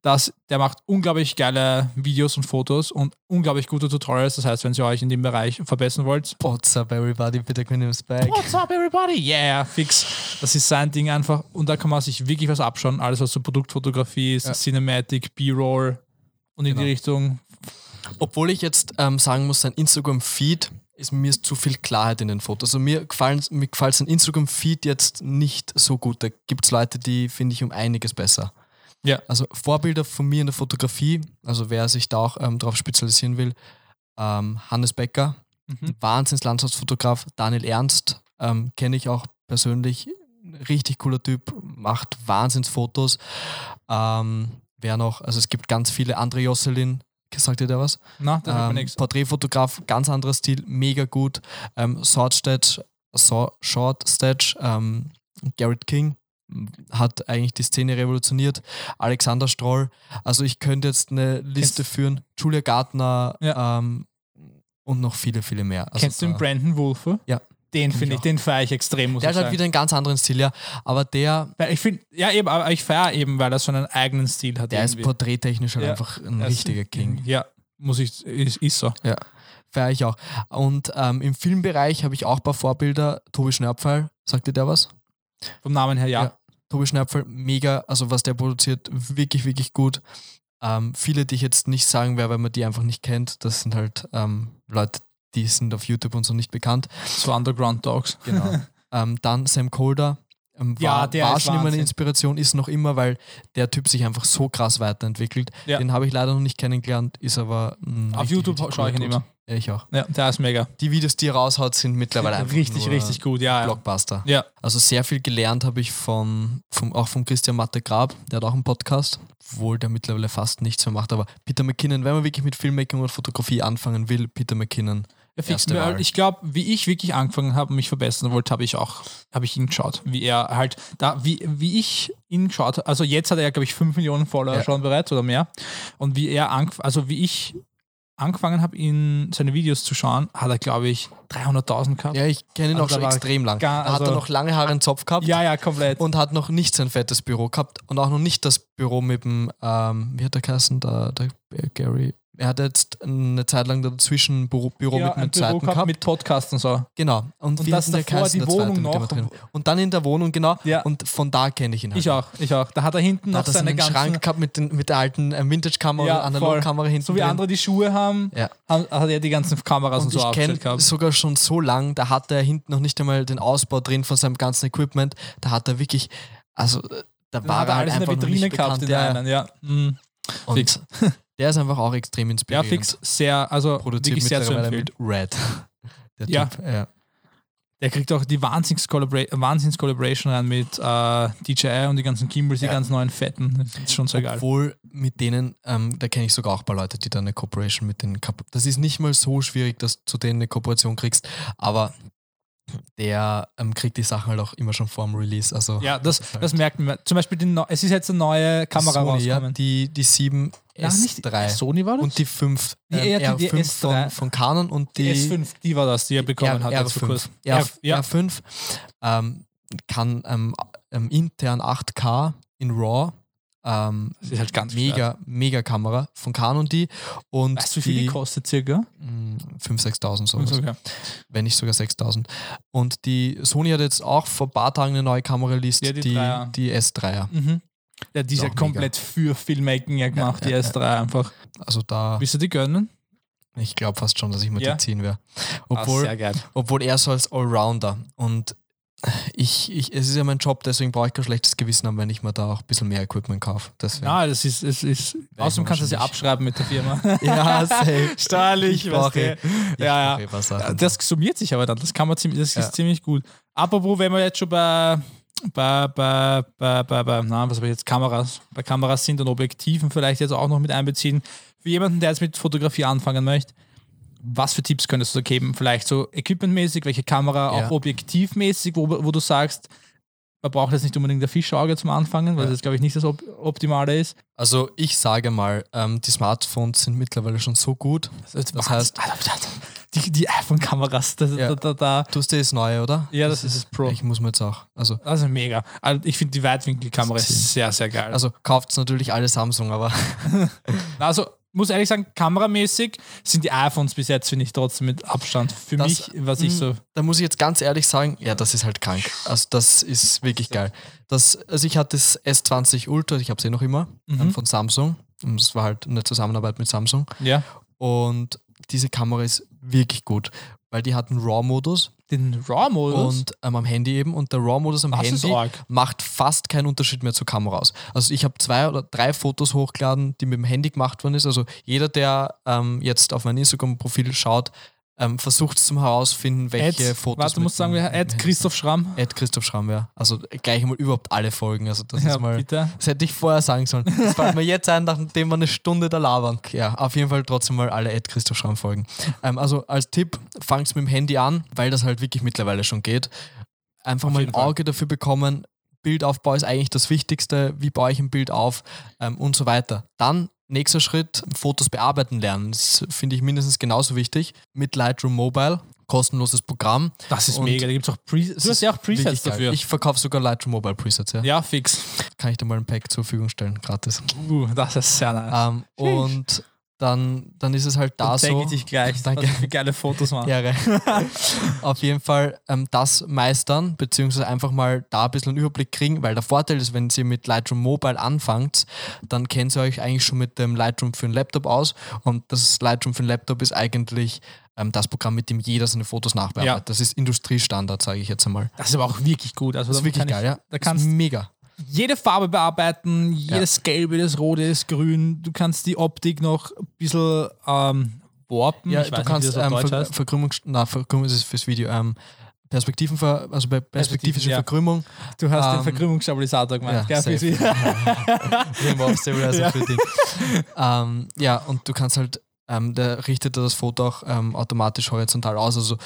das, der macht unglaublich geile Videos und Fotos und unglaublich gute Tutorials. Das heißt, wenn ihr euch in dem Bereich verbessern wollt, What's up, everybody? Peter Quinn is back. What's up, everybody? Yeah, fix. Das ist sein Ding einfach. Und da kann man sich wirklich was abschauen. Alles, was so Produktfotografie ist, Ja. Cinematic, B-Roll und in Genau. die Richtung. Obwohl ich jetzt ähm, sagen muss, sein Instagram-Feed ist mir ist zu viel Klarheit in den Fotos. Also mir gefallen mir gefällt sein Instagram-Feed jetzt nicht so gut. Da gibt es Leute, die finde ich um einiges besser. Ja. Also Vorbilder von mir in der Fotografie, also wer sich da auch ähm, drauf spezialisieren will, ähm, Hannes Becker, Mhm. Wahnsinns-Landschaftsfotograf, Daniel Ernst, ähm, kenne ich auch persönlich, richtig cooler Typ, macht Wahnsinnsfotos. Ähm, wer noch, also es gibt ganz viele, André Josselin, sagt ihr der was? Na, da man Ähm, nichts. Porträtfotograf, ganz anderer Stil, mega gut. Ähm, Shortstitch, so, Shortstitch, ähm, Garrett King hat eigentlich die Szene revolutioniert. Alexander Stroll, also ich könnte jetzt eine Liste Kennst- führen. Julia Gardner Ja. ähm, und noch viele, viele mehr. Also Kennst du den da- Brandon Wolfe? Ja. Den finde ich den feiere ich extrem, muss Der ich hat halt sagen. wieder einen ganz anderen Stil, ja. Aber der, ich finde, ja eben, aber ich feiere eben, weil er so einen eigenen Stil hat. der ist irgendwie. porträttechnisch halt Ja. einfach ein ist- richtiger King. Ja, muss ich, ist, ist so. Feier ich auch. Und ähm, im Filmbereich habe ich auch ein paar Vorbilder. Tobi Schnörpfeil, sagt dir der was? Vom Namen her, ja. Ja. Tobi Schnörpfel, mega, also was der produziert, wirklich, wirklich gut. Ähm, viele, die ich jetzt nicht sagen werde, weil man die einfach nicht kennt, das sind halt ähm, Leute, die sind auf YouTube und so nicht bekannt. So Underground Dogs. Genau. ähm, dann Sam Colder. Ähm, war, Ja, der war schon immer eine. Inspiration, ist noch immer, weil der Typ sich einfach so krass weiterentwickelt. Ja. Den habe ich leider noch nicht kennengelernt, ist aber ein Auf richtig, YouTube richtig schaue ich ihn immer. Ja, ich auch. Ja, der ist mega. Die Videos, die er raushaut, sind mittlerweile einfach richtig, richtig gut, ja. Blockbuster. Ja, Also sehr viel gelernt habe ich von, vom, auch von Christian Matte Grab, der hat auch einen Podcast, obwohl der mittlerweile fast nichts mehr macht. Aber Peter McKinnon, wenn man wirklich mit Filmmaking und Fotografie anfangen will, Peter McKinnon. Erste Wahl. Ich glaube, wie ich wirklich angefangen habe und mich verbessern wollte, habe ich auch, habe ich ihn geschaut. Wie er halt, da, wie, wie ich ihn geschaut habe, also jetzt hat er, glaube ich, 5 Millionen Follower Ja. schon bereits oder mehr. Und wie er, also wie ich angefangen habe, ihn seine Videos zu schauen, hat er, glaube ich, 300.000 gehabt. Ja, ich kenne ihn Also auch schon extrem lang. gar- da hat er also- noch lange Haare im Zopf gehabt ja, ja, komplett. und hat noch nicht sein fettes Büro gehabt und auch noch nicht das Büro mit dem, ähm, wie hat der geheißen, der, der Gary. Er hat jetzt eine Zeit lang dazwischen Büro, Büro ja, mit ein einem zweiten gehabt gehabt. mit Podcast und so. Genau. Und, Und wie das hat denn der davor, geheißen, die der zweite, Wohnung noch. drin? Und dann in der Wohnung, genau. Ja. Und von da kenne ich ihn halt. Ich auch, ich auch. Da hat er hinten Da noch hat er seine seinen ganzen, Schrank gehabt mit, den, mit der alten äh, Vintage-Kamera Ja, Analogkamera hinten so wie drin. andere die Schuhe haben, Ja. hat, hat er die ganzen Kameras und, Und so ich aufgestellt kenne gehabt. sogar schon so lang, da hat er hinten noch nicht einmal den Ausbau drin von seinem ganzen Equipment. Da hat er wirklich, also äh, da war er halt alles in der einfach noch Vitrine nicht gehabt bekannt. in Ja, einen, ja. Mhm. und Fix. Der ist einfach auch extrem Ja, inspirierend. fix, sehr, also Produziert wirklich sehr zu empfehlen. mit Red. Der Ja. Typ, ja. Der kriegt auch die Wahnsinns-Collabora- Wahnsinns-Collaboration rein mit äh, DJI und die ganzen Gimbals, die Ja. ganz neuen Fetten. Das ist schon sehr geil. Obwohl mit denen, ähm, da kenne ich sogar auch ein paar Leute, die da eine Kooperation mit denen Das ist nicht mal so schwierig, dass du denen eine Kooperation kriegst, aber der ähm, kriegt die Sachen halt auch immer schon vor dem Release. Also Ja, das, ist halt das merkt man. Zum Beispiel, die neu- es ist jetzt eine neue Kamera Sony, ja, rausgekommen. die, die 7 Ja, nicht S3 Sony war das? und die 5 Die- ähm, ja, die- die R5 S3. von, von Canon und die die S5, die war das, die er bekommen hat. R, vor R5. kurzem. R, R, ja, R5 ähm, kann ähm, ähm, intern 8K in RAW. Ähm, das ist halt ganz mega, mega Kamera von Canon die. Und Weißt du, wie viel die kostet circa? 5.000, 6.000 sowas. Okay. Wenn nicht sogar 6.000. Und die Sony hat jetzt auch vor ein paar Tagen eine neue Kamera released, Ja, die die, die S3er. Mhm. Ja, die ist ja komplett für Filmmaking ja gemacht, ja, die S3 einfach. Also da, Willst du die gönnen? ich glaube fast schon, dass ich mir Ja. die ziehen werde. Ah, Obwohl, geil. obwohl er so als Allrounder und ich, ich, es ist ja mein Job, deswegen brauche ich kein schlechtes Gewissen haben, wenn ich mir da auch ein bisschen mehr Equipment kaufe. Deswegen. Ja, das ist, es ist außerdem kannst du sie wahrscheinlich. abschreiben mit der Firma. Ja, safe. Steuerlich, Ich weißt brauche- Ja, ja. eh was Sachen. Das summiert sich aber dann. Das kann man ziemlich, das ist Ja. ziemlich gut. Apropos, wenn wir jetzt schon bei, bei, bei, bei, bei, bei na, was habe ich jetzt, Kameras, bei Kameras sind und Objektiven vielleicht jetzt auch noch mit einbeziehen. Für jemanden, der jetzt mit Fotografie anfangen möchte, was für Tipps könntest du da geben? Vielleicht so equipmentmäßig, welche Kamera, Ja. auch objektivmäßig, wo, wo du sagst, man braucht jetzt nicht unbedingt ein Fischauge zum Anfangen, weil Ja. das, glaube ich, nicht das Op Optimale ist. Also ich sage mal, ähm, die Smartphones sind mittlerweile schon so gut. Das, Das heißt- die, die iPhone-Kameras, da, Ja. da, da, da, Du hast das neue, oder? Ja, das ist das Pro. Ich muss mir jetzt auch. Also, Also mega. Also ich finde die Weitwinkelkamera Das ist ist sehr, sehr geil. Also, kauft natürlich alle Samsung, aber also muss ehrlich sagen, kameramäßig sind die iPhones bis jetzt, finde ich, trotzdem mit Abstand. Für Das- mich, was ich mm, so. da muss ich jetzt ganz ehrlich sagen, ja, das ist halt krank. Also das ist wirklich geil. Das, also ich hatte das S20 Ultra, ich habe es eh noch immer, Mhm. ähm, von Samsung. Und es war halt eine Zusammenarbeit mit Samsung. Ja. Und diese Kamera ist wirklich gut, weil die hat einen RAW-Modus Den RAW-Modus. und ähm, am Handy eben. Und der RAW-Modus am Das Handy macht fast keinen Unterschied mehr zur Kamera aus. Also ich habe zwei oder drei Fotos hochgeladen, die mit dem Handy gemacht worden ist. Also jeder, der ähm, jetzt auf mein Instagram-Profil schaut, ähm, versucht zum herausfinden, welche Ed, Fotos. warte, du musst sagen, wer Ed Christoph Schramm. Ed Christoph Schramm, ja. Also gleich mal überhaupt alle Folgen. Also das Ja, ist mal. bitte. Das hätte ich vorher sagen sollen. Das fällt mir jetzt ein, nachdem wir eine Stunde da labern. Ja, auf jeden Fall trotzdem mal alle Ed Christoph Schramm folgen. Ähm, also als Tipp, fangt mit dem Handy an, weil das halt wirklich mittlerweile schon geht. Einfach Auf mal ein Fall. Auge dafür bekommen. Bildaufbau ist eigentlich das Wichtigste. Wie baue ich ein Bild auf ähm, und so weiter. Dann nächster Schritt, Fotos bearbeiten lernen. Das finde ich mindestens genauso wichtig. Mit Lightroom Mobile, kostenloses Programm. Das ist Und mega. Da gibt es auch Presets. Du hast ja auch Presets dafür. Ich verkaufe sogar Lightroom Mobile Presets, ja. ja, fix. Kann ich dir mal ein Pack zur Verfügung stellen, gratis. Uh, das ist sehr nice. Ähm, und dann, dann ist es halt da Dann zeige so. ich dich gleich, Danke. was geile Fotos mache. Ehre. Auf jeden Fall ähm, das meistern, beziehungsweise einfach mal da ein bisschen einen Überblick kriegen, weil der Vorteil ist, wenn ihr mit Lightroom Mobile anfangt, dann kennt ihr euch eigentlich schon mit dem Lightroom für den Laptop aus und das Lightroom für den Laptop ist eigentlich ähm, das Programm, mit dem jeder seine Fotos nachbearbeitet. Ja. Das ist Industriestandard, sage ich jetzt einmal. Das ist aber auch wirklich gut. Also Das ist wirklich kann ich, geil, ja. Da kannst ist mega. Jede Farbe bearbeiten, jedes Gelb, jedes Rot, jedes Grün. Du kannst die Optik noch ein bisschen ähm, warpen. Ja, ich du kannst nicht, das ähm, Ver. Verkrümmung, na, Verkrümmung ist es fürs Video, ähm, Perspektiven, also bei perspektivische ja. Verkrümmung. Du hast den ähm, Verkrümmungsstabilisator gemacht, ja, gell? Ja. Ähm, ja, und du kannst halt ähm, der richtet das Foto auch ähm, automatisch horizontal aus. Also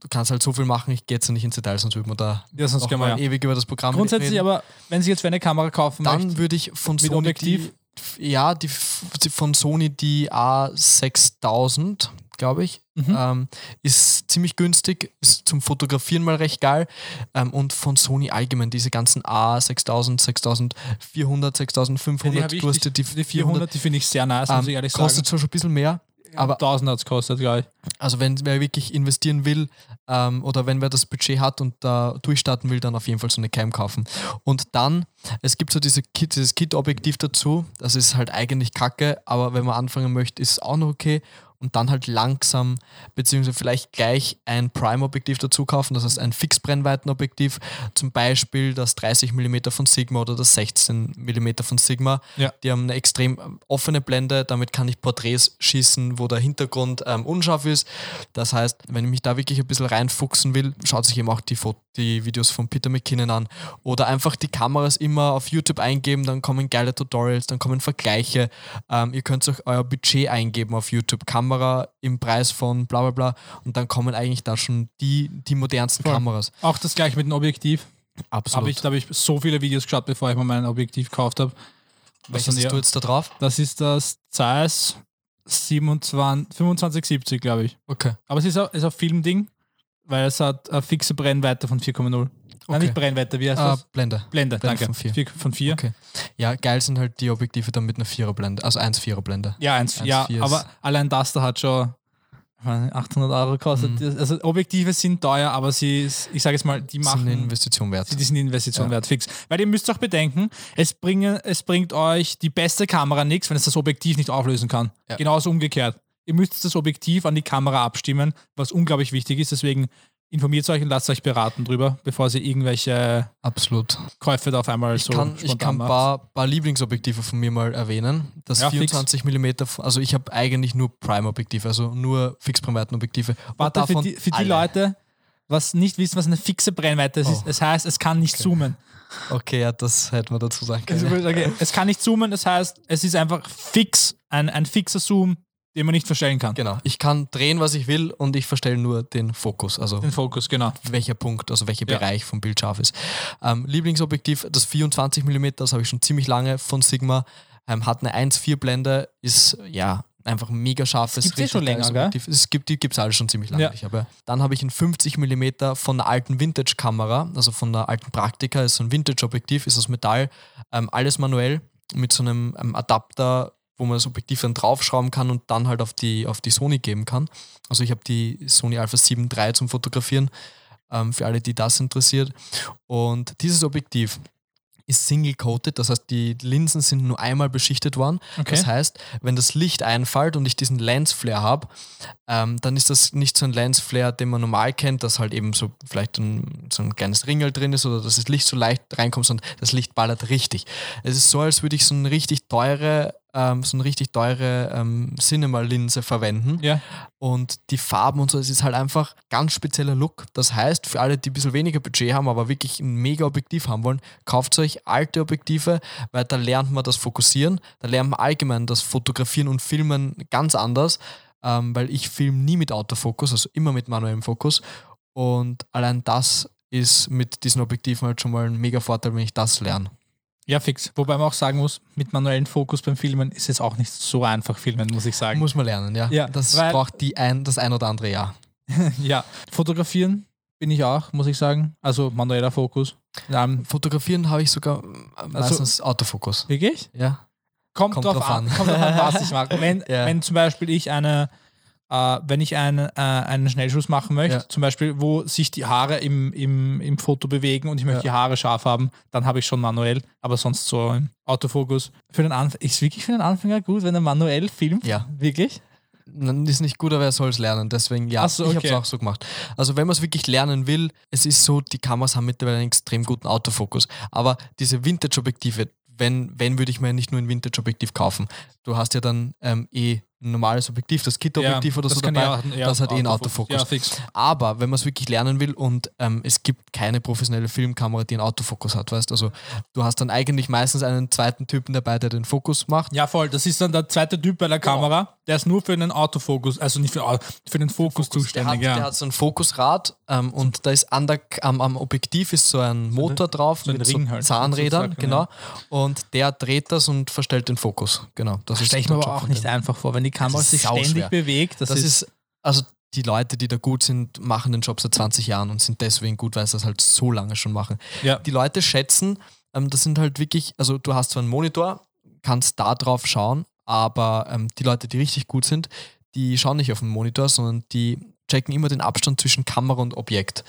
du kannst halt so viel machen, ich gehe jetzt nicht ins Detail, sonst würde man da Ja, sonst noch wir ja. ewig über das Programm Grundsätzlich reden. aber, wenn Sie jetzt für eine Kamera kaufen Dann möchten, würde ich von Sony Objektiv? Die, ja, die, von Sony die A6000, glaube ich, Mhm. ähm, ist ziemlich günstig, ist zum Fotografieren mal recht geil ähm, und von Sony allgemein diese ganzen A6000, 6400, 6500, die, hab ich, du hast die, ja die, die 400, die finde ich sehr nice, muss ich ähm, ehrlich sagen. kostet zwar schon ein bisschen mehr, aber 1000 hat es gekostet, glaube ich. also wenn wer wirklich investieren will ähm, oder wenn wer das Budget hat und da durchstarten will, dann auf jeden Fall so eine Cam kaufen. Und dann, es gibt so diese Kit, dieses Kit-Objektiv dazu, das ist halt eigentlich kacke, aber wenn man anfangen möchte, ist es auch noch okay. Und dann halt langsam, beziehungsweise vielleicht gleich ein Prime-Objektiv dazu kaufen, das heißt ein Fixbrennweitenobjektiv, zum Beispiel das 30 mm von Sigma oder das 16 mm von Sigma. Ja. Die haben eine extrem ähm, offene Blende, damit kann ich Porträts schießen, wo der Hintergrund ähm, unscharf ist. Das heißt, wenn ich mich da wirklich ein bisschen reinfuchsen will, schaut sich eben auch die, Fo die Videos von Peter McKinnon an. Oder einfach die Kameras immer auf YouTube eingeben, dann kommen geile Tutorials, dann kommen Vergleiche. Ähm, ihr könnt auch euer Budget eingeben auf YouTube. Kamera im Preis von bla bla bla. Und dann kommen eigentlich da schon die, die modernsten Voll. Kameras. Auch das gleiche mit dem Objektiv. Absolut. Habe ich, da habe ich so viele Videos geschaut, bevor ich mir mein Objektiv gekauft habe. Welches hast ja- du jetzt da drauf? Das ist das Zeiss 27, 2570, glaube ich. Okay. Aber es ist ein, ist ein Filmding, weil es hat eine fixe Brennweite von 4,0. Nein, Okay. nicht Brennweite, wie heißt Ah, das? Blende. Blende, Blende danke. von vier. Vier- Von 4. Okay. Ja, geil sind halt die Objektive dann mit einer Viererblende, also 1-Vierer-Blende. Ja, eins, 1,4 ja aber allein das da hat schon ich meine, 800 Euro gekostet. Mhm. Also Objektive sind teuer, aber sie, ist- ich sage jetzt mal, die machen... eine Investition wert. Die sind die Investition Ja. wert, fix. Weil ihr müsst auch bedenken, es, bringen, es bringt euch die beste Kamera nichts, wenn es das Objektiv nicht auflösen kann. Ja. Genauso umgekehrt. Ihr müsst das Objektiv an die Kamera abstimmen, was unglaublich wichtig ist. Deswegen informiert euch und lasst euch beraten drüber, bevor ihr irgendwelche Absolut. Käufe da auf einmal Ich so kann, ich kann ein paar, paar Lieblingsobjektive von mir mal erwähnen. Das Ja, fix. 24 mm, also ich habe eigentlich nur Prime-Objektive, also nur Fixbrennweitenobjektive. Warte, für die, für die. Leute, was nicht wissen, was eine fixe Brennweite ist, Oh. ist, das heißt, es kann nicht zoomen. Okay, ja, das hätten wir dazu sagen können. okay, es kann nicht zoomen, das heißt, es ist einfach fix, ein, ein fixer Zoom, den man nicht verstellen kann. Genau. Ich kann drehen, was ich will und ich verstelle nur den Fokus, also Den Fokus, genau. welcher Punkt, also welcher Ja. Bereich vom Bild scharf ist. Ähm, Lieblingsobjektiv, das 24 mm, das habe ich schon ziemlich lange von Sigma, ähm, hat eine 1,4 Blende, ist ja einfach ein mega scharfes. eh richtig schon länger, geiles gell? Objektiv. Es gibt, die gibt es alle schon ziemlich lange. Ja. Ich habe, dann habe ich ein 50 mm von einer alten Vintage-Kamera, also von einer alten Praktika, ist so ein Vintage-Objektiv, ist aus Metall, ähm, alles manuell mit so einem ähm, Adapter, wo man das Objektiv dann draufschrauben kann und dann halt auf die, auf die Sony geben kann. Also ich habe die Sony Alpha 7 III zum Fotografieren, ähm, für alle, die das interessiert. Und dieses Objektiv ist single-coated, das heißt, die Linsen sind nur einmal beschichtet worden. Okay. Das heißt, wenn das Licht einfallt und ich diesen Lensflare habe, ähm, dann ist das nicht so ein Lensflare, den man normal kennt, dass halt eben so vielleicht ein, so ein kleines Ringel drin ist oder dass das Licht so leicht reinkommt, sondern das Licht ballert richtig. Es ist so, als würde ich so eine richtig teure, ähm, so eine richtig teure ähm, Cinema-Linse verwenden Ja. und die Farben und so, es ist halt einfach ganz spezieller Look. Das heißt, für alle, die ein bisschen weniger Budget haben, aber wirklich ein mega Objektiv haben wollen, kauft euch alte Objektive, weil da lernt man das Fokussieren, da lernt man allgemein das Fotografieren und Filmen ganz anders, ähm, weil ich filme nie mit Autofokus, also immer mit manuellem Fokus und allein das ist mit diesen Objektiven halt schon mal ein mega Vorteil, wenn ich das lerne. Ja, fix. Wobei man auch sagen muss, mit manuellem Fokus beim Filmen ist es auch nicht so einfach filmen, muss ich sagen. Muss man lernen, ja. Ja, das braucht die ein, das ein oder andere Jahr. ja, fotografieren bin ich auch, muss ich sagen. Also manueller Fokus. Ähm, Fotografieren habe ich sogar äh, meistens Autofokus. wirklich? Ja. Kommt, Kommt drauf drauf an, an. kommt drauf an, was ich mache. Wenn, Ja. wenn zum Beispiel ich eine, äh, wenn ich einen, äh, einen Schnellschuss machen möchte, Ja. zum Beispiel, wo sich die Haare im, im, im Foto bewegen und ich möchte Ja. die Haare scharf haben, dann habe ich schon manuell, aber sonst so im Autofokus. Für den Anfänger, ist wirklich für den Anfänger gut, wenn er manuell filmt? Ja. Wirklich? Dann ist nicht gut, aber er soll es lernen. Deswegen, ja, so, ich habe es okay. auch so gemacht. Also wenn man es wirklich lernen will, es ist so, die Kameras haben mittlerweile einen extrem guten Autofokus. Aber diese Vintage-Objektive, wenn, wenn würde ich mir nicht nur ein Vintage-Objektiv kaufen. Du hast ja dann ähm, eh ein normales Objektiv, das Kit-Objektiv oder das so dabei, ja ja, das hat eh einen Autofokus. Ja. Aber wenn man es wirklich lernen will und ähm, es gibt keine professionelle Filmkamera, die einen Autofokus hat, weißt also du hast dann eigentlich meistens einen zweiten Typen dabei, der den Fokus macht. Ja, voll. Das ist dann der zweite Typ bei der Kamera. Der ist nur für den Autofokus, also nicht für, für den Fokus Der zuständig. hat, ja. der hat so ein Fokusrad ähm, und da ist an der, am, am Objektiv ist so ein Motor drauf so mit so halt, Zahnrädern, genau. Und der dreht das und verstellt den Fokus. Genau. Das Stelle ich der mir aber auch nicht einfach vor, wenn die Kamera Das ist sich ständig bewegt. Das, Das ist, ist, also die Leute, die da gut sind, machen den Job seit 20 Jahren und sind deswegen gut, weil sie das halt so lange schon machen. ja. Die Leute schätzen, ähm, das sind halt wirklich, also du hast zwar einen Monitor, kannst da drauf schauen, aber ähm, die Leute, die richtig gut sind, die schauen nicht auf den Monitor, sondern die checken immer den Abstand zwischen Kamera und Objekt.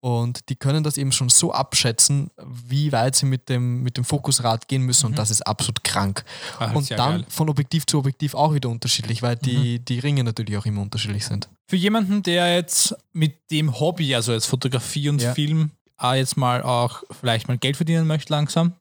Und die können das eben schon so abschätzen, wie weit sie mit dem, mit dem Fokusrad gehen müssen. Und das ist absolut krank. Ah, und dann geil. von Objektiv zu Objektiv auch wieder unterschiedlich, weil die, die Ringe natürlich auch immer unterschiedlich sind. Für jemanden, der jetzt mit dem Hobby, also jetzt Fotografie und Ja. Film, auch jetzt mal auch vielleicht mal Geld verdienen möchte langsam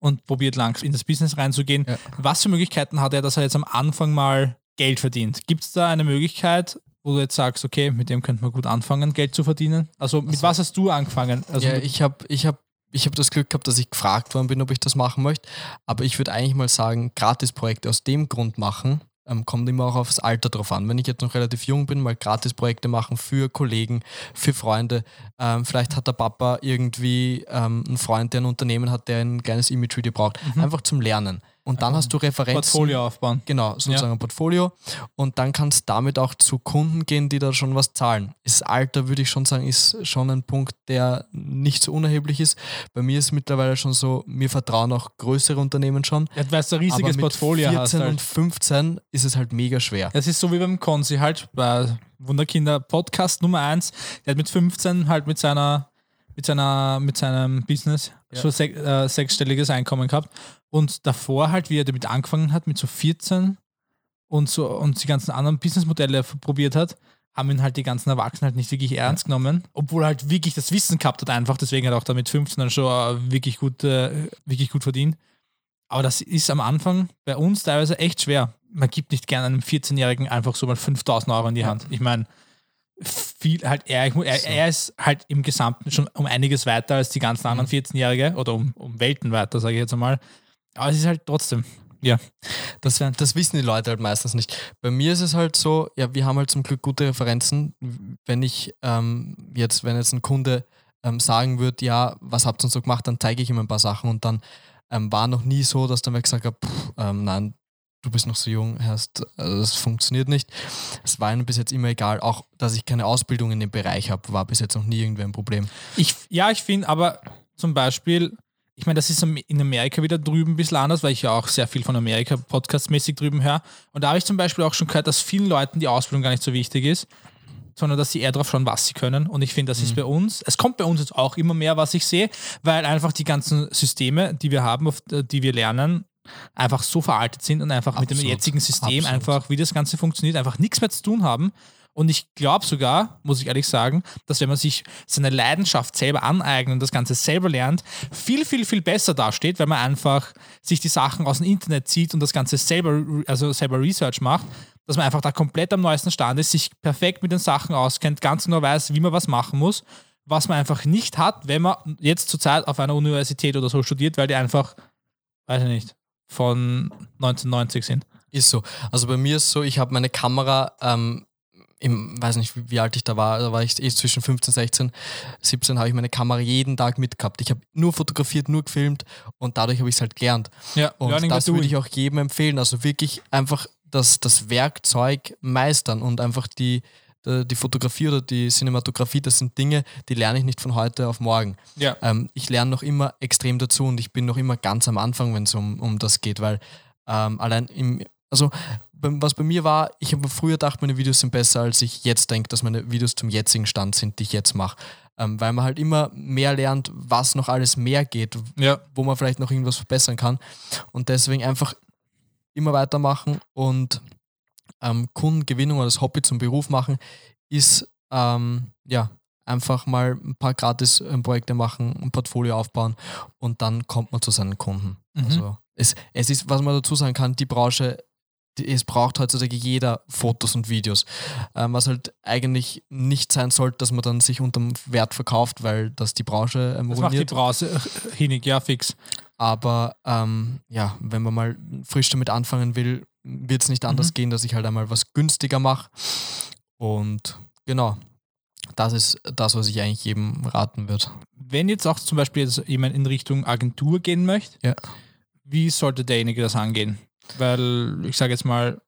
und probiert langsam in das Business reinzugehen, Ja. was für Möglichkeiten hat er, dass er jetzt am Anfang mal Geld verdient? Gibt es da eine Möglichkeit, wo du jetzt sagst, okay, mit dem könnte man gut anfangen, Geld zu verdienen? Also mit Also- was hast du angefangen? Also ja, ich habe ich hab, ich hab das Glück gehabt, dass ich gefragt worden bin, ob ich das machen möchte. Aber ich würde eigentlich mal sagen, Gratisprojekte aus dem Grund machen, ähm, kommt immer auch aufs Alter drauf an. Wenn ich jetzt noch relativ jung bin, mal Gratisprojekte machen für Kollegen, für Freunde. Ähm, vielleicht hat der Papa irgendwie ähm, einen Freund, der ein Unternehmen hat, der ein kleines Image-Video braucht. Einfach zum Lernen. Und dann hast du Referenzen. Portfolio aufbauen. Genau, sozusagen ein Portfolio. Und dann kannst du damit auch zu Kunden gehen, die da schon was zahlen. Das Alter, würde ich schon sagen, ist schon ein Punkt, der nicht so unerheblich ist. Bei mir ist es mittlerweile schon so, mir vertrauen auch größere Unternehmen schon. Ja, weil du ein riesiges Portfolio 14 hast. und Halt. 15 ist es halt mega schwer. Das ist so wie beim Konzi halt, bei Wunderkinder Podcast Nummer 1. Der hat mit 15 halt mit seiner mit seiner mit seinem Business Ja. schon sech, äh, sechsstelliges Einkommen gehabt und davor halt, wie er damit angefangen hat mit so 14 und so und die ganzen anderen Businessmodelle probiert hat, haben ihn halt die ganzen Erwachsenen halt nicht wirklich ernst genommen, obwohl er halt wirklich das Wissen gehabt hat einfach, deswegen hat er auch da mit 15 dann schon äh, wirklich gut äh, wirklich gut verdient. Aber das ist am Anfang bei uns teilweise echt schwer. Man gibt nicht gerne einem 14-Jährigen einfach so mal 5000 Euro in die Hand. Ich meine, viel halt er, er, er ist halt im Gesamten schon um einiges weiter als die ganzen anderen 14-Jährige oder um, um Welten weiter, sage ich jetzt einmal. Aber es ist halt trotzdem, ja. Das, das wissen die Leute halt meistens nicht. Bei mir ist es halt so, ja, wir haben halt zum Glück gute Referenzen. Wenn ich ähm, jetzt, wenn jetzt ein Kunde ähm, sagen würde, ja, was habt ihr uns so gemacht, dann zeige ich ihm ein paar Sachen und dann ähm, war noch nie so, dass der mir gesagt pff, ähm, nein, du bist noch so jung, hast, also das funktioniert nicht. Es war ihnen bis jetzt immer egal, auch dass ich keine Ausbildung in dem Bereich habe, war bis jetzt noch nie irgendwie ein Problem. Ich, ja, ich finde aber zum Beispiel, ich meine, das ist in Amerika wieder drüben ein bisschen anders, weil ich ja auch sehr viel von Amerika podcastmäßig drüben höre. Und da habe ich zum Beispiel auch schon gehört, dass vielen Leuten die Ausbildung gar nicht so wichtig ist, sondern dass sie eher drauf schauen, was sie können. Und ich finde, das ist bei uns, es kommt bei uns jetzt auch immer mehr, was ich sehe, weil einfach die ganzen Systeme, die wir haben, auf äh, die wir lernen, einfach so veraltet sind und einfach mit dem Absolut. jetzigen System Absolut. einfach, wie das Ganze funktioniert, einfach nichts mehr zu tun haben. Und ich glaube sogar, muss ich ehrlich sagen, dass wenn man sich seine Leidenschaft selber aneignet und das Ganze selber lernt, viel, viel, viel besser dasteht, weil man einfach sich die Sachen aus dem Internet zieht und das Ganze selber, also selber Research macht, dass man einfach da komplett am neuesten Stand ist, sich perfekt mit den Sachen auskennt, ganz genau weiß, wie man was machen muss, was man einfach nicht hat, wenn man jetzt zurzeit auf einer Universität oder so studiert, weil die einfach, weiß ich nicht, von 1990 sind. Ist so. Also bei mir ist so, ich habe meine Kamera, ähm, im, weiß nicht, wie, alt ich da war, da war ich eh zwischen 15, 16, 17, habe ich meine Kamera jeden Tag mitgehabt. Ich habe nur fotografiert, nur gefilmt und dadurch habe ich es halt gelernt. Ja, Und Learning das würde ich auch jedem empfehlen. Also wirklich einfach das, das Werkzeug meistern und einfach die, die Fotografie oder die Cinematografie, das sind Dinge, die lerne ich nicht von heute auf morgen. Ja. Ähm, ich lerne noch immer extrem dazu und ich bin noch immer ganz am Anfang, wenn es um, um das geht, weil ähm, allein im, also was bei mir war, ich habe früher gedacht, meine Videos sind besser, als ich jetzt denke, dass meine Videos zum jetzigen Stand sind, die ich jetzt mache. Ähm, weil man halt immer mehr lernt, was noch alles mehr geht, Ja. wo man vielleicht noch irgendwas verbessern kann. Und deswegen einfach immer weitermachen und ähm, Kundengewinnung oder das Hobby zum Beruf machen, ist ähm, ja einfach mal ein paar Gratis-Projekte machen, ein Portfolio aufbauen und dann kommt man zu seinen Kunden. Mhm. Also es, es ist, was man dazu sagen kann, die Branche, es braucht heutzutage jeder Fotos und Videos. Ähm, was halt eigentlich nicht sein sollte, dass man dann sich unterm Wert verkauft, weil das die Branche ähm, Das macht die. Brause äh, hinig, ja, fix. Aber ähm, ja, wenn man mal frisch damit anfangen will, wird es nicht anders Mhm. gehen, dass ich halt einmal was günstiger mache. Und genau, das ist das, was ich eigentlich jedem raten würde. Wenn jetzt auch zum Beispiel jetzt jemand in Richtung Agentur gehen möchte, Ja. wie sollte derjenige das angehen? Weil ich sage jetzt mal,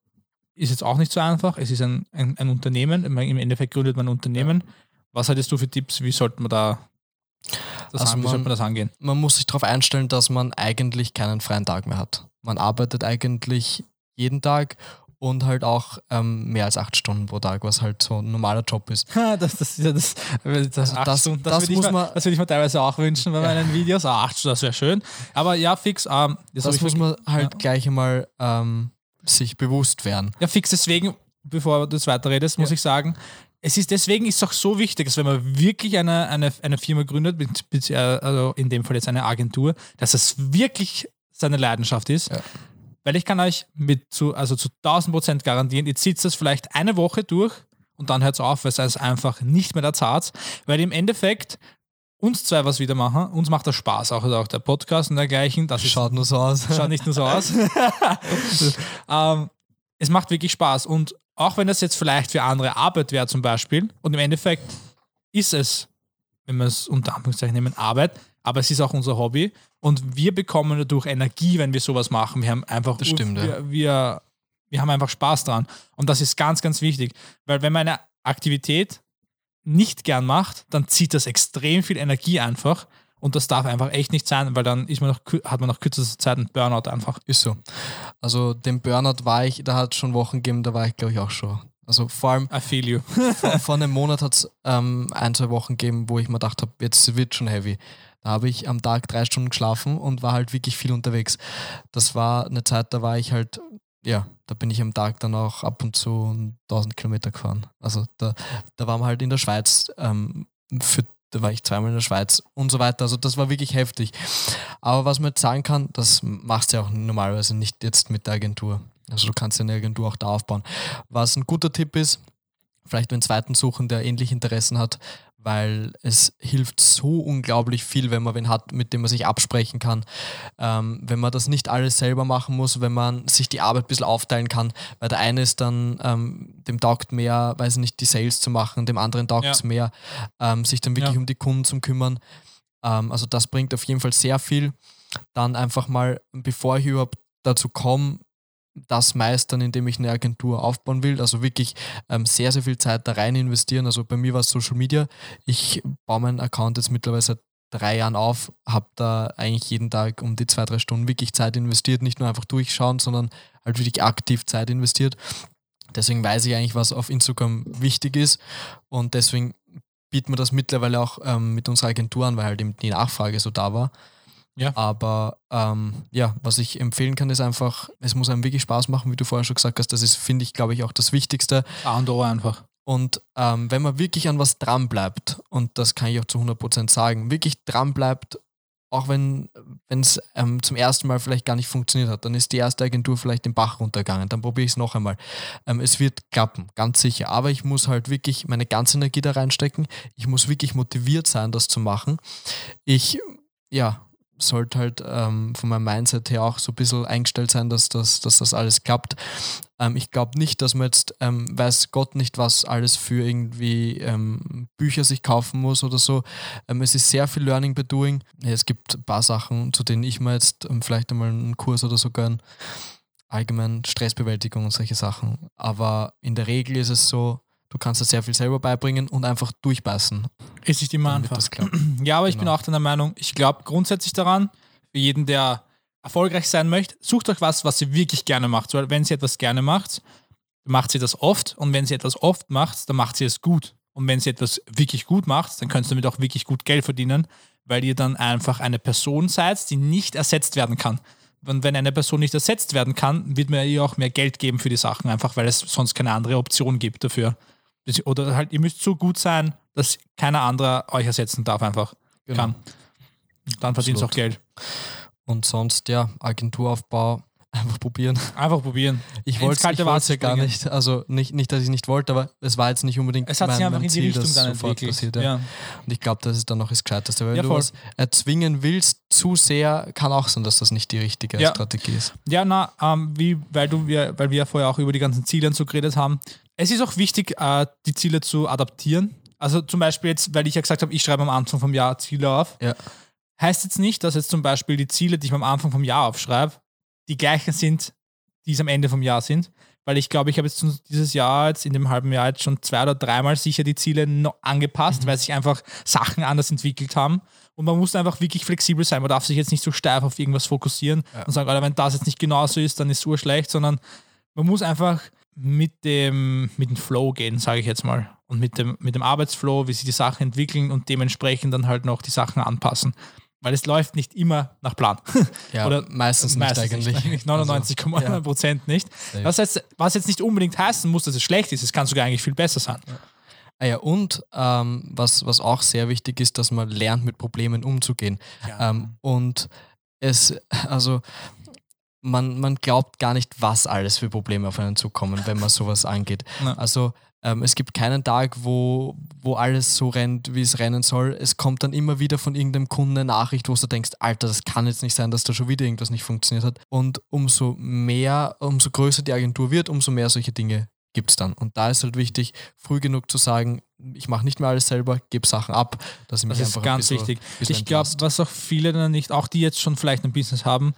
ist jetzt auch nicht so einfach. Es ist ein, ein, ein Unternehmen, im Endeffekt gründet man ein Unternehmen. Was hättest du für Tipps? Wie sollte man da das, Also an, wie sollte man- man das angehen? Man muss sich darauf einstellen, dass man eigentlich keinen freien Tag mehr hat. Man arbeitet eigentlich jeden Tag und halt auch ähm, mehr als acht Stunden pro Tag, was halt so ein normaler Job ist. Ha, das, das das, das, Also das- Stunden, das würde muss ich, das würde ich mir teilweise auch wünschen bei Ja. meinen Videos. Ah, acht Stunden, das wäre schön. Aber ja, fix. Ähm, das Das ich muss man halt ja. gleich einmal ähm, sich bewusst werden. Ja, fix. Deswegen, bevor du jetzt weiterredest, muss Ja. ich sagen, es ist deswegen ist es auch so wichtig, dass wenn man wirklich eine, eine, eine Firma gründet, also in dem Fall jetzt eine Agentur, dass es wirklich seine Leidenschaft ist. Weil ich kann euch mit zu, also zu 1000 Prozent garantieren, ihr zieht das vielleicht eine Woche durch und dann hört es auf, weil es ist einfach nicht mehr der Zart. Weil im Endeffekt uns zwei was wieder machen, uns macht das Spaß, auch, auch der Podcast und dergleichen. Das ist Schaut nur so aus. Schaut nicht nur so aus. ähm, es macht wirklich Spaß. Und auch wenn das jetzt vielleicht für andere Arbeit wäre zum Beispiel, und im Endeffekt ist es, wenn wir es unter Anführungszeichen nehmen, Arbeit, aber es ist auch unser Hobby. Und wir bekommen dadurch Energie, wenn wir sowas machen. Wir haben einfach, Das stimmt, ja. wir, wir, wir haben einfach Spaß dran. Und das ist ganz, ganz wichtig. Weil wenn man eine Aktivität nicht gern macht, dann zieht das extrem viel Energie einfach. Und das darf einfach echt nicht sein, weil dann ist man noch, hat man nach kürzester Zeit einen Burnout einfach. Ist so. Also den Burnout war ich, da hat es schon Wochen gegeben, da war ich glaube ich auch schon. Also vor allem I feel you. vor, vor einem Monat hat es ähm, ein, zwei Wochen gegeben, wo ich mir gedacht habe, jetzt wird schon heavy. Da habe ich am Tag drei Stunden geschlafen und war halt wirklich viel unterwegs. Das war eine Zeit, da war ich halt, ja, da bin ich am Tag dann auch ab und zu 1000 Kilometer gefahren. Also da, da waren wir halt in der Schweiz, ähm, für, da war ich zweimal in der Schweiz und so weiter. Also das war wirklich heftig. Aber was man jetzt sagen kann, das machst du ja auch normalerweise nicht jetzt mit der Agentur. Also du kannst ja eine Agentur auch da aufbauen. Was ein guter Tipp ist, vielleicht einen zweiten suchen, der ähnliche Interessen hat, weil es hilft so unglaublich viel, wenn man wen hat, mit dem man sich absprechen kann. Ähm, wenn man das nicht alles selber machen muss, wenn man sich die Arbeit ein bisschen aufteilen kann, weil der eine ist dann, ähm, dem taugt mehr, weiß nicht, die Sales zu machen, dem anderen taugt es Ja. mehr, ähm, sich dann wirklich Ja. um die Kunden zu kümmern. Ähm, also das bringt auf jeden Fall sehr viel. Dann einfach mal, bevor ich überhaupt dazu komme, das meistern, indem ich eine Agentur aufbauen will. Also wirklich ähm, sehr, sehr viel Zeit da rein investieren. Also bei mir war es Social Media. Ich baue meinen Account jetzt mittlerweile seit drei Jahren auf, habe da eigentlich jeden Tag um die zwei, drei Stunden wirklich Zeit investiert. Nicht nur einfach durchschauen, sondern halt wirklich aktiv Zeit investiert. Deswegen weiß ich eigentlich, was auf Instagram wichtig ist. Und deswegen bieten wir das mittlerweile auch ähm, mit unserer Agentur an, weil halt eben die Nachfrage so da war. Ja. Aber ähm, ja, was ich empfehlen kann, ist einfach, es muss einem wirklich Spaß machen, wie du vorher schon gesagt hast. Das ist, finde ich, glaube ich, auch das Wichtigste. A und O einfach. Und ähm, wenn man wirklich an was dran bleibt, und das kann ich auch zu 100% sagen, wirklich dran bleibt, auch wenn es ähm, zum ersten Mal vielleicht gar nicht funktioniert hat, dann ist die erste Agentur vielleicht den Bach runtergegangen, dann probiere ich es noch einmal. Ähm, es wird klappen, ganz sicher. Aber ich muss halt wirklich meine ganze Energie da reinstecken. Ich muss wirklich motiviert sein, das zu machen. Ich, ja, sollte halt ähm, von meinem Mindset her auch so ein bisschen eingestellt sein, dass das, dass das alles klappt. Ähm, ich glaube nicht, dass man jetzt, ähm, weiß Gott nicht, was alles für irgendwie ähm, Bücher sich kaufen muss oder so. Ähm, es ist sehr viel Learning by Doing. Es gibt ein paar Sachen, zu denen ich mir jetzt ähm, vielleicht einmal einen Kurs oder so gönn. Allgemein Stressbewältigung und solche Sachen. Aber in der Regel ist es so, du kannst dir sehr viel selber beibringen und einfach durchbeißen. Ist nicht immer einfach. das. Ja, aber ich bin Genau. auch der Meinung, ich glaube grundsätzlich daran, für jeden, der erfolgreich sein möchte, sucht euch was, was ihr wirklich gerne macht. Weil wenn sie etwas gerne macht, macht sie das oft und wenn sie etwas oft macht, dann macht sie es gut. Und wenn sie etwas wirklich gut macht, dann könnt ihr damit auch wirklich gut Geld verdienen, weil ihr dann einfach eine Person seid, die nicht ersetzt werden kann. Und wenn eine Person nicht ersetzt werden kann, wird man ihr auch mehr Geld geben für die Sachen, einfach weil es sonst keine andere Option gibt dafür. Oder halt, ihr müsst so gut sein, dass keiner anderer euch ersetzen darf einfach. Genau. Kann. Dann verdient es auch. Geld. Und sonst, ja, Agenturaufbau Einfach probieren. Einfach probieren. Ich wollte es ja gar nicht. Also nicht, nicht, dass ich nicht wollte, aber es war jetzt nicht unbedingt Es hat sich einfach in die Ziel, Richtung dann sofort entwickelt. passiert. Ja. ja. Und ich glaube, das ist dann noch das Gescheiteste. Weil Ja, wenn du voll. was erzwingen willst, zu sehr, kann auch sein, dass das nicht die richtige. Strategie ist. Ja, na, ähm, wie, weil, du, wir, weil wir ja vorher auch über die ganzen Ziele und so geredet haben. Es ist auch wichtig, äh, die Ziele zu adaptieren. Also zum Beispiel jetzt, weil ich ja gesagt habe, ich schreibe am Anfang vom Jahr Ziele auf. Ja. Heißt jetzt nicht, dass jetzt zum Beispiel die Ziele, die ich am Anfang vom Jahr aufschreibe, die gleichen sind, die es am Ende vom Jahr sind. Weil ich glaube, ich habe jetzt dieses Jahr, jetzt in dem halben Jahr, jetzt schon zwei oder dreimal sicher die Ziele angepasst, weil sich einfach Sachen anders entwickelt haben. Und man muss einfach wirklich flexibel sein. Man darf sich jetzt nicht so steif auf irgendwas fokussieren und sagen, Alter, wenn das jetzt nicht genauso ist, dann ist es urschlecht, sondern man muss einfach mit dem, mit dem Flow gehen, sage ich jetzt mal. Und mit dem, mit dem Arbeitsflow, wie sich die Sachen entwickeln und dementsprechend dann halt noch die Sachen anpassen. Weil es läuft nicht immer nach Plan. Ja, Oder meistens, nicht eigentlich. Eigentlich 99,9 Prozent nicht. Das heißt, was jetzt nicht unbedingt heißen muss, dass es schlecht ist. Es kann sogar eigentlich viel besser sein. Ah ja, und ähm, was, was auch sehr wichtig ist, dass man lernt, mit Problemen umzugehen. Ähm, und es, also man, man glaubt gar nicht, was alles für Probleme auf einen zukommen, wenn man sowas angeht. Ja. Also ähm, es gibt keinen Tag, wo, wo alles so rennt, wie es rennen soll. Es kommt dann immer wieder von irgendeinem Kunden eine Nachricht, wo du denkst, Alter, das kann jetzt nicht sein, dass da schon wieder irgendwas nicht funktioniert hat. Und umso mehr, umso größer die Agentur wird, umso mehr solche Dinge gibt es dann. Und da ist halt wichtig, früh genug zu sagen, ich mache nicht mehr alles selber, gebe Sachen ab, dass ich mich Das ist ganz bisschen- wichtig. Ich glaube, was auch viele dann nicht, auch die jetzt schon vielleicht ein Business haben,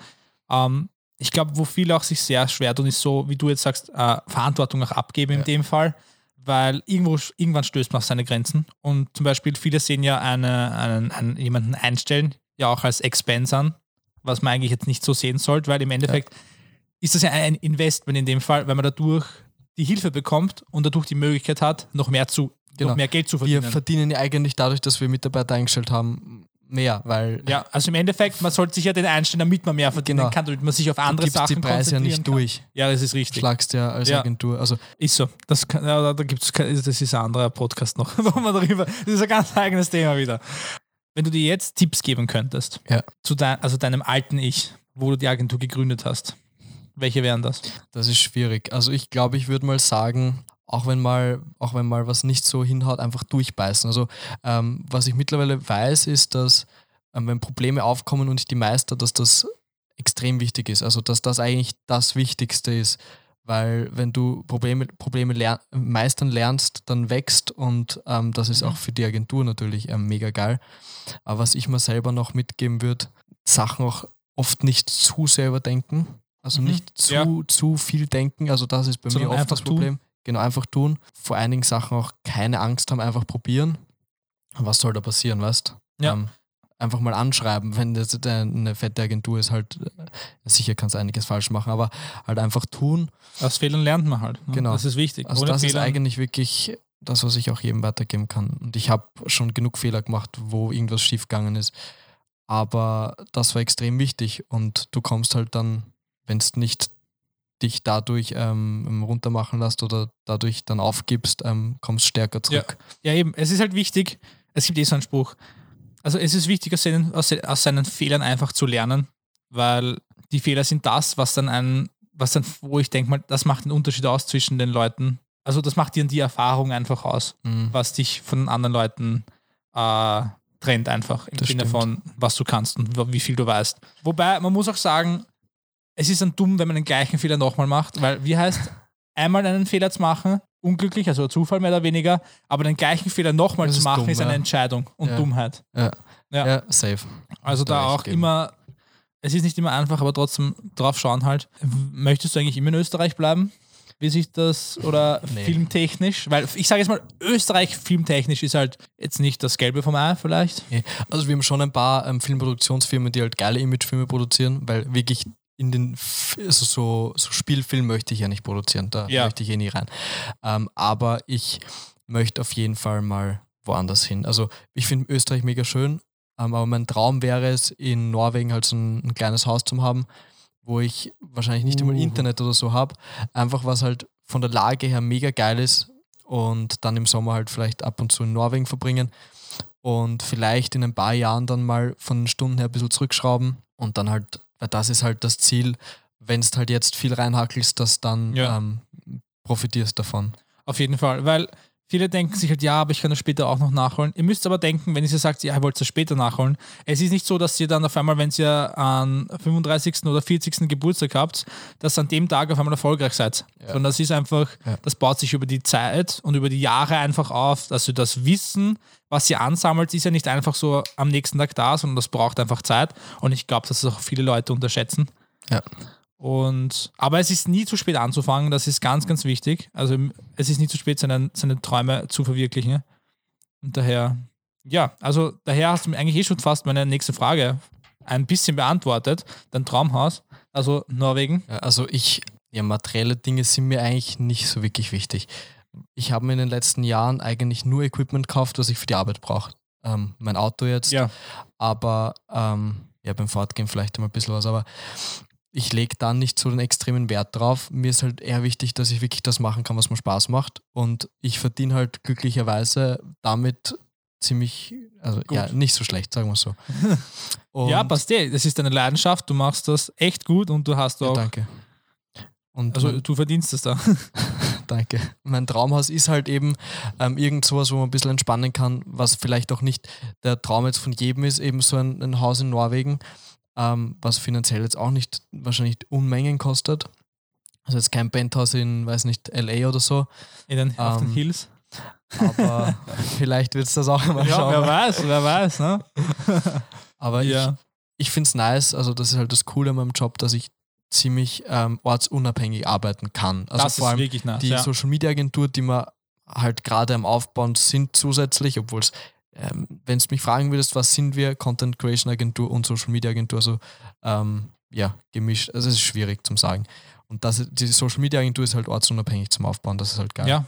ähm, ich glaube, wo viele auch sich sehr schwer tun, ist so, wie du jetzt sagst, äh, Verantwortung auch abgeben in Ja. dem Fall, weil irgendwo, irgendwann stößt man auf seine Grenzen. Und zum Beispiel, viele sehen ja eine, einen, einen, jemanden einstellen, ja auch als Expense an, was man eigentlich jetzt nicht so sehen sollte, weil im Endeffekt ist das ja ein Investment in dem Fall, weil man dadurch die Hilfe bekommt und dadurch die Möglichkeit hat, noch mehr zu, Genau. noch mehr Geld zu wir verdienen. verdienen ja eigentlich dadurch, dass wir Mitarbeiter eingestellt haben, mehr, weil Ja, also im Endeffekt, man sollte sich ja den einstellen, damit man mehr verdienen Genau. kann, damit man sich auf du andere gibst Sachen die Preise ja nicht kann. durch. Ja, das ist richtig. Schlagst ja als Ja. Agentur. Also Ist so. Das, kann, ja, da, gibt's, das ist ein anderer Podcast noch, wo man darüber, das ist ein ganz eigenes Thema wieder. Wenn du dir jetzt Tipps geben könntest, Ja. zu dein, also deinem alten Ich, wo du die Agentur gegründet hast, welche wären das? das ist schwierig. Also ich glaube, ich würde mal sagen, auch wenn mal, auch wenn mal was nicht so hinhaut, einfach durchbeißen. Also ähm, was ich mittlerweile weiß, ist, dass ähm, wenn Probleme aufkommen und ich die meister, dass das extrem wichtig ist. Also dass das eigentlich das Wichtigste ist. Weil wenn du Probleme, Probleme lern meistern lernst, dann wächst und ähm, das ist auch für die Agentur natürlich ähm, mega geil. Aber was ich mir selber noch mitgeben würde, Sachen auch oft nicht zu sehr überdenken. Also Mhm. nicht zu, Ja. zu viel denken. Also das ist bei Sondern mir oft das tun. Genau, einfach tun. Vor einigen Sachen auch keine Angst haben, einfach probieren. Was soll da passieren, weißt Ja. Ähm, einfach mal anschreiben, wenn das eine fette Agentur ist, halt äh, sicher kannst du einiges falsch machen, aber halt einfach tun. Aus Fehlern lernt man halt. ne? Genau. Das ist wichtig. Also Ohne das ist Fehlern- eigentlich wirklich das, was ich auch jedem weitergeben kann. Und ich habe schon genug Fehler gemacht, wo irgendwas schiefgegangen ist. Aber das war extrem wichtig und du kommst halt dann, wenn es nicht dich dadurch ähm, runtermachen lässt oder dadurch dann aufgibst, ähm, kommst stärker zurück. Ja, eben. Es ist halt wichtig, es gibt eh so einen Spruch. Also es ist wichtig, aus seinen, aus, aus seinen Fehlern einfach zu lernen, weil die Fehler sind das, was dann ein, was dann, wo ich denke mal, das macht einen Unterschied aus zwischen den Leuten. Also das macht dir die Erfahrung einfach aus, Mhm. was dich von anderen Leuten äh, trennt einfach im Das Sinne stimmt. von, was du kannst und wie viel du weißt. Wobei, man muss auch sagen, es ist dann dumm, wenn man den gleichen Fehler nochmal macht, weil wie heißt, einmal einen Fehler zu machen, unglücklich, also Zufall mehr oder weniger, aber den gleichen Fehler nochmal zu machen, dumm, ist eine ja. Entscheidung und Ja. Dummheit. Ja. Ja. Safe. Also da recht auch geben. immer, es ist nicht immer einfach, aber trotzdem drauf schauen halt. Möchtest du eigentlich immer in Österreich bleiben? Wie sich das, oder Nee. filmtechnisch? Weil ich sage jetzt mal, Österreich filmtechnisch ist halt jetzt nicht das Gelbe vom Ei vielleicht. Also wir haben schon ein paar ähm, Filmproduktionsfirmen, die halt geile Imagefilme produzieren, weil wirklich in den also so, so Spielfilm möchte ich ja nicht produzieren, da Ja. möchte ich eh nie rein. Ähm, aber ich möchte auf jeden Fall mal woanders hin. Also ich finde Österreich mega schön, ähm, aber mein Traum wäre es, in Norwegen halt so ein, ein kleines Haus zu haben, wo ich wahrscheinlich nicht einmal Uh. Internet oder so habe. Einfach was halt von der Lage her mega geil ist und dann im Sommer halt vielleicht ab und zu in Norwegen verbringen und vielleicht in ein paar Jahren dann mal von den Stunden her ein bisschen zurückschrauben und dann halt, das ist halt das Ziel, wenn du halt jetzt viel reinhackelst, dass dann Ja. ähm, profitierst davon. Auf jeden Fall, weil viele denken sich halt, ja, aber ich kann das später auch noch nachholen. Ihr müsst aber denken, wenn ihr sagt, ja, ihr wollt das später nachholen, es ist nicht so, dass ihr dann auf einmal, wenn ihr an 35. oder 40. Geburtstag habt, dass an dem Tag auf einmal erfolgreich seid. Sondern das ist einfach, Ja. das baut sich über die Zeit und über die Jahre einfach auf. Also das Wissen, was ihr ansammelt, ist ja nicht einfach so am nächsten Tag da, sondern das braucht einfach Zeit. Und ich glaube, dass das auch viele Leute unterschätzen. Ja. Und, aber es ist nie zu spät anzufangen, das ist ganz, ganz wichtig. Also es ist nie zu spät, seine, seine Träume zu verwirklichen. Und daher, ja, also daher hast du mir eigentlich eh schon fast meine nächste Frage ein bisschen beantwortet. Dein Traumhaus, also Norwegen. Also ich, ja, materielle Dinge sind mir eigentlich nicht so wirklich wichtig. Ich habe mir in den letzten Jahren eigentlich nur Equipment gekauft, was ich für die Arbeit brauche. Ähm, mein Auto jetzt, Ja. aber ähm, ja, beim Fortgehen vielleicht immer ein bisschen was, aber ich lege dann nicht so den extremen Wert drauf. Mir ist halt eher wichtig, dass ich wirklich das machen kann, was mir Spaß macht. Und ich verdiene halt glücklicherweise damit ziemlich, also ja, nicht so schlecht, sagen wir so. Und, ja, passt eh. Das ist deine Leidenschaft, du machst das echt gut und du hast ja, auch, danke. Und also du verdienst es da. Danke. Mein Traumhaus ist halt eben ähm, irgend sowas, wo man ein bisschen entspannen kann, was vielleicht auch nicht der Traum jetzt von jedem ist, eben so ein, ein Haus in Norwegen, ähm, was finanziell jetzt auch nicht wahrscheinlich Unmengen kostet. Also jetzt kein Penthouse in, weiß nicht, LA oder so, In den, auf den Ähm, Hills. aber vielleicht wird es das auch mal Ja, schauen. wer weiß, wer weiß. Ne? Aber Ja. ich, ich finde es nice, also das ist halt das Coole an meinem Job, dass ich ziemlich ähm, ortsunabhängig arbeiten kann. Also das vor ist allem wirklich nice. die ja. Social Media Agentur, die wir halt gerade am Aufbauen sind zusätzlich, obwohl es, ähm, wenn du mich fragen würdest, was sind wir, Content Creation Agentur und Social Media Agentur, so ähm, ja, gemischt. Also es ist schwierig zum sagen. Und das, die Social Media Agentur ist halt ortsunabhängig zum Aufbauen, das ist halt geil. ja. ja,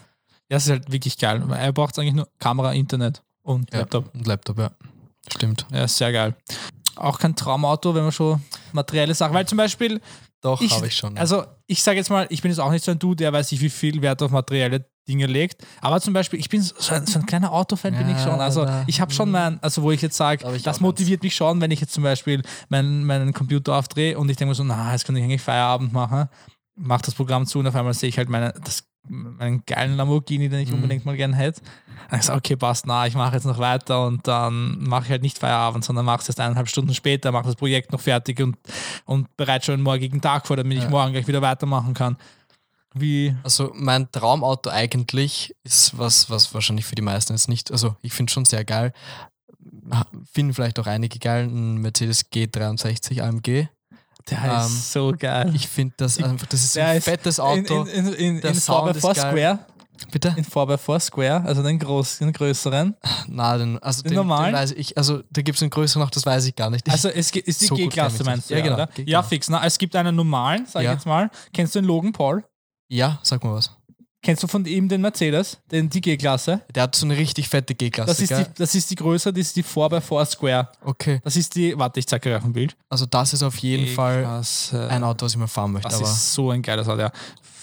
das ist halt wirklich geil. Er braucht eigentlich nur Kamera, Internet und Ja, Laptop. Und Laptop, ja. Stimmt. Ja, sehr geil. Auch kein Traumauto, wenn man schon materielle Sachen, weil zum Beispiel, Doch, habe ich schon. ja. also ich sage jetzt mal, ich bin jetzt auch nicht so ein Dude, der weiß nicht, wie viel Wert auf materielle Dinge legt. Aber zum Beispiel, ich bin so ein, so ein kleiner Autofan, bin ich Ja, schon. Also ich habe schon mein, also wo ich jetzt sage, das motiviert mich schon, wenn ich jetzt zum Beispiel meinen, meinen Computer aufdrehe und ich denke mir so, na, jetzt kann ich eigentlich Feierabend machen, mach das Programm zu und auf einmal sehe ich halt meine, das, meinen geilen Lamborghini, den ich Mhm. unbedingt mal gern hätte. Dann ich so, okay, passt, na, ich mache jetzt noch weiter und dann mache ich halt nicht Feierabend, sondern mache es erst eineinhalb Stunden später, mache das Projekt noch fertig und, und bereite schon den morgigen Tag vor, damit ich Ja. morgen gleich wieder weitermachen kann. Wie, Also mein Traumauto eigentlich ist was, was wahrscheinlich für die meisten jetzt nicht, also ich finde schon sehr geil, finden vielleicht auch einige geil, ein Mercedes G63 AMG. Der Ähm, ist so geil. Ich finde das einfach, das ist Der ein ist fettes Auto. In, in, in, in, Der in Sound 4x4 ist geil. Square, Bitte? in 4x4 Square, also den großen, den größeren. Na, den, also Den den, normalen? Den weiß ich, also da gibt es einen größeren noch, das weiß ich gar nicht. Also es gibt- ist die So G-Klasse, ich meinst du? Ja, genau. Ja, fix. Na, es gibt einen normalen, sag Ja. ich jetzt mal. Kennst du den Logan Paul? ja, sag mal was. Kennst du von ihm den Mercedes, den, die G-Klasse? Der hat so eine richtig fette G-Klasse. Das, ist die- das ist die größere, das ist die 4x4 Square. Okay, Das ist die, warte, ich zeige euch ein Bild. also das ist auf jeden Fall ein Auto, was ich mal fahren möchte. Das Aber ist so ein geiles Auto, ja.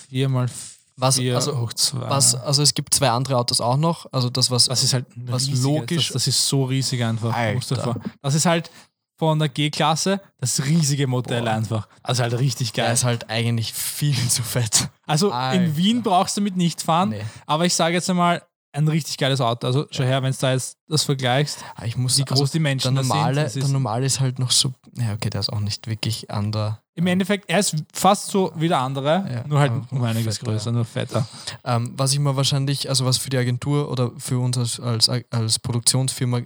4 x was, 4 also, hoch 2. was, also es gibt zwei andere Autos auch noch. Also das, was Das ist halt was riesiges- logisch- Das, das ist so riesig einfach. Alter. Dir Das ist halt von der G-Klasse das riesige Modell Boah. einfach. Also halt richtig der geil. ist halt eigentlich viel zu fett. Also Alter. in Wien brauchst du damit nicht fahren, Nee. aber ich sage jetzt einmal, ein richtig geiles Auto. Also schau her, wenn du da jetzt das vergleichst, Ah, Ich muss wie groß also die Menschen der normale, sind. Der ist, normale ist halt noch so. Ja, okay, der ist auch nicht wirklich an der. Im Endeffekt, er ist fast so wie der andere, Ja, nur halt um einiges fetter, größer, nur fetter. Ähm, was ich mir wahrscheinlich, also was für die Agentur oder für uns als, als, als Produktionsfirma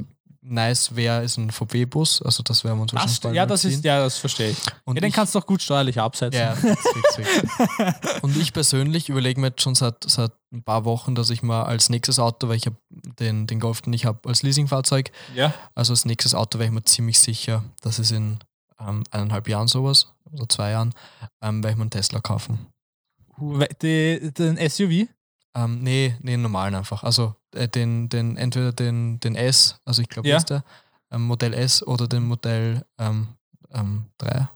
nice wäre, ist ein VW-Bus. Also das wären wir uns Das, wahrscheinlich bald ja, das ziehen. ist, ja, das verstehe ich. Und Ja, den ich- kannst du auch gut steuerlich absetzen. Ja, fix, fix. Und ich persönlich überlege mir jetzt schon seit, seit ein paar Wochen, dass ich mal als nächstes Auto, weil ich habe den, den Golf, den ich habe, als Leasingfahrzeug, ja. also als nächstes Auto wäre ich mir ziemlich sicher, dass es in ähm, eineinhalb Jahren sowas, oder zwei Jahren, ähm, werde ich mir einen Tesla kaufen. Die, den SUV? Ähm, nee, nee, normalen einfach. Also äh, den, den, entweder den, den S, also ich glaube, ja. ist der ähm, Modell S oder den Modell ähm, ähm 3.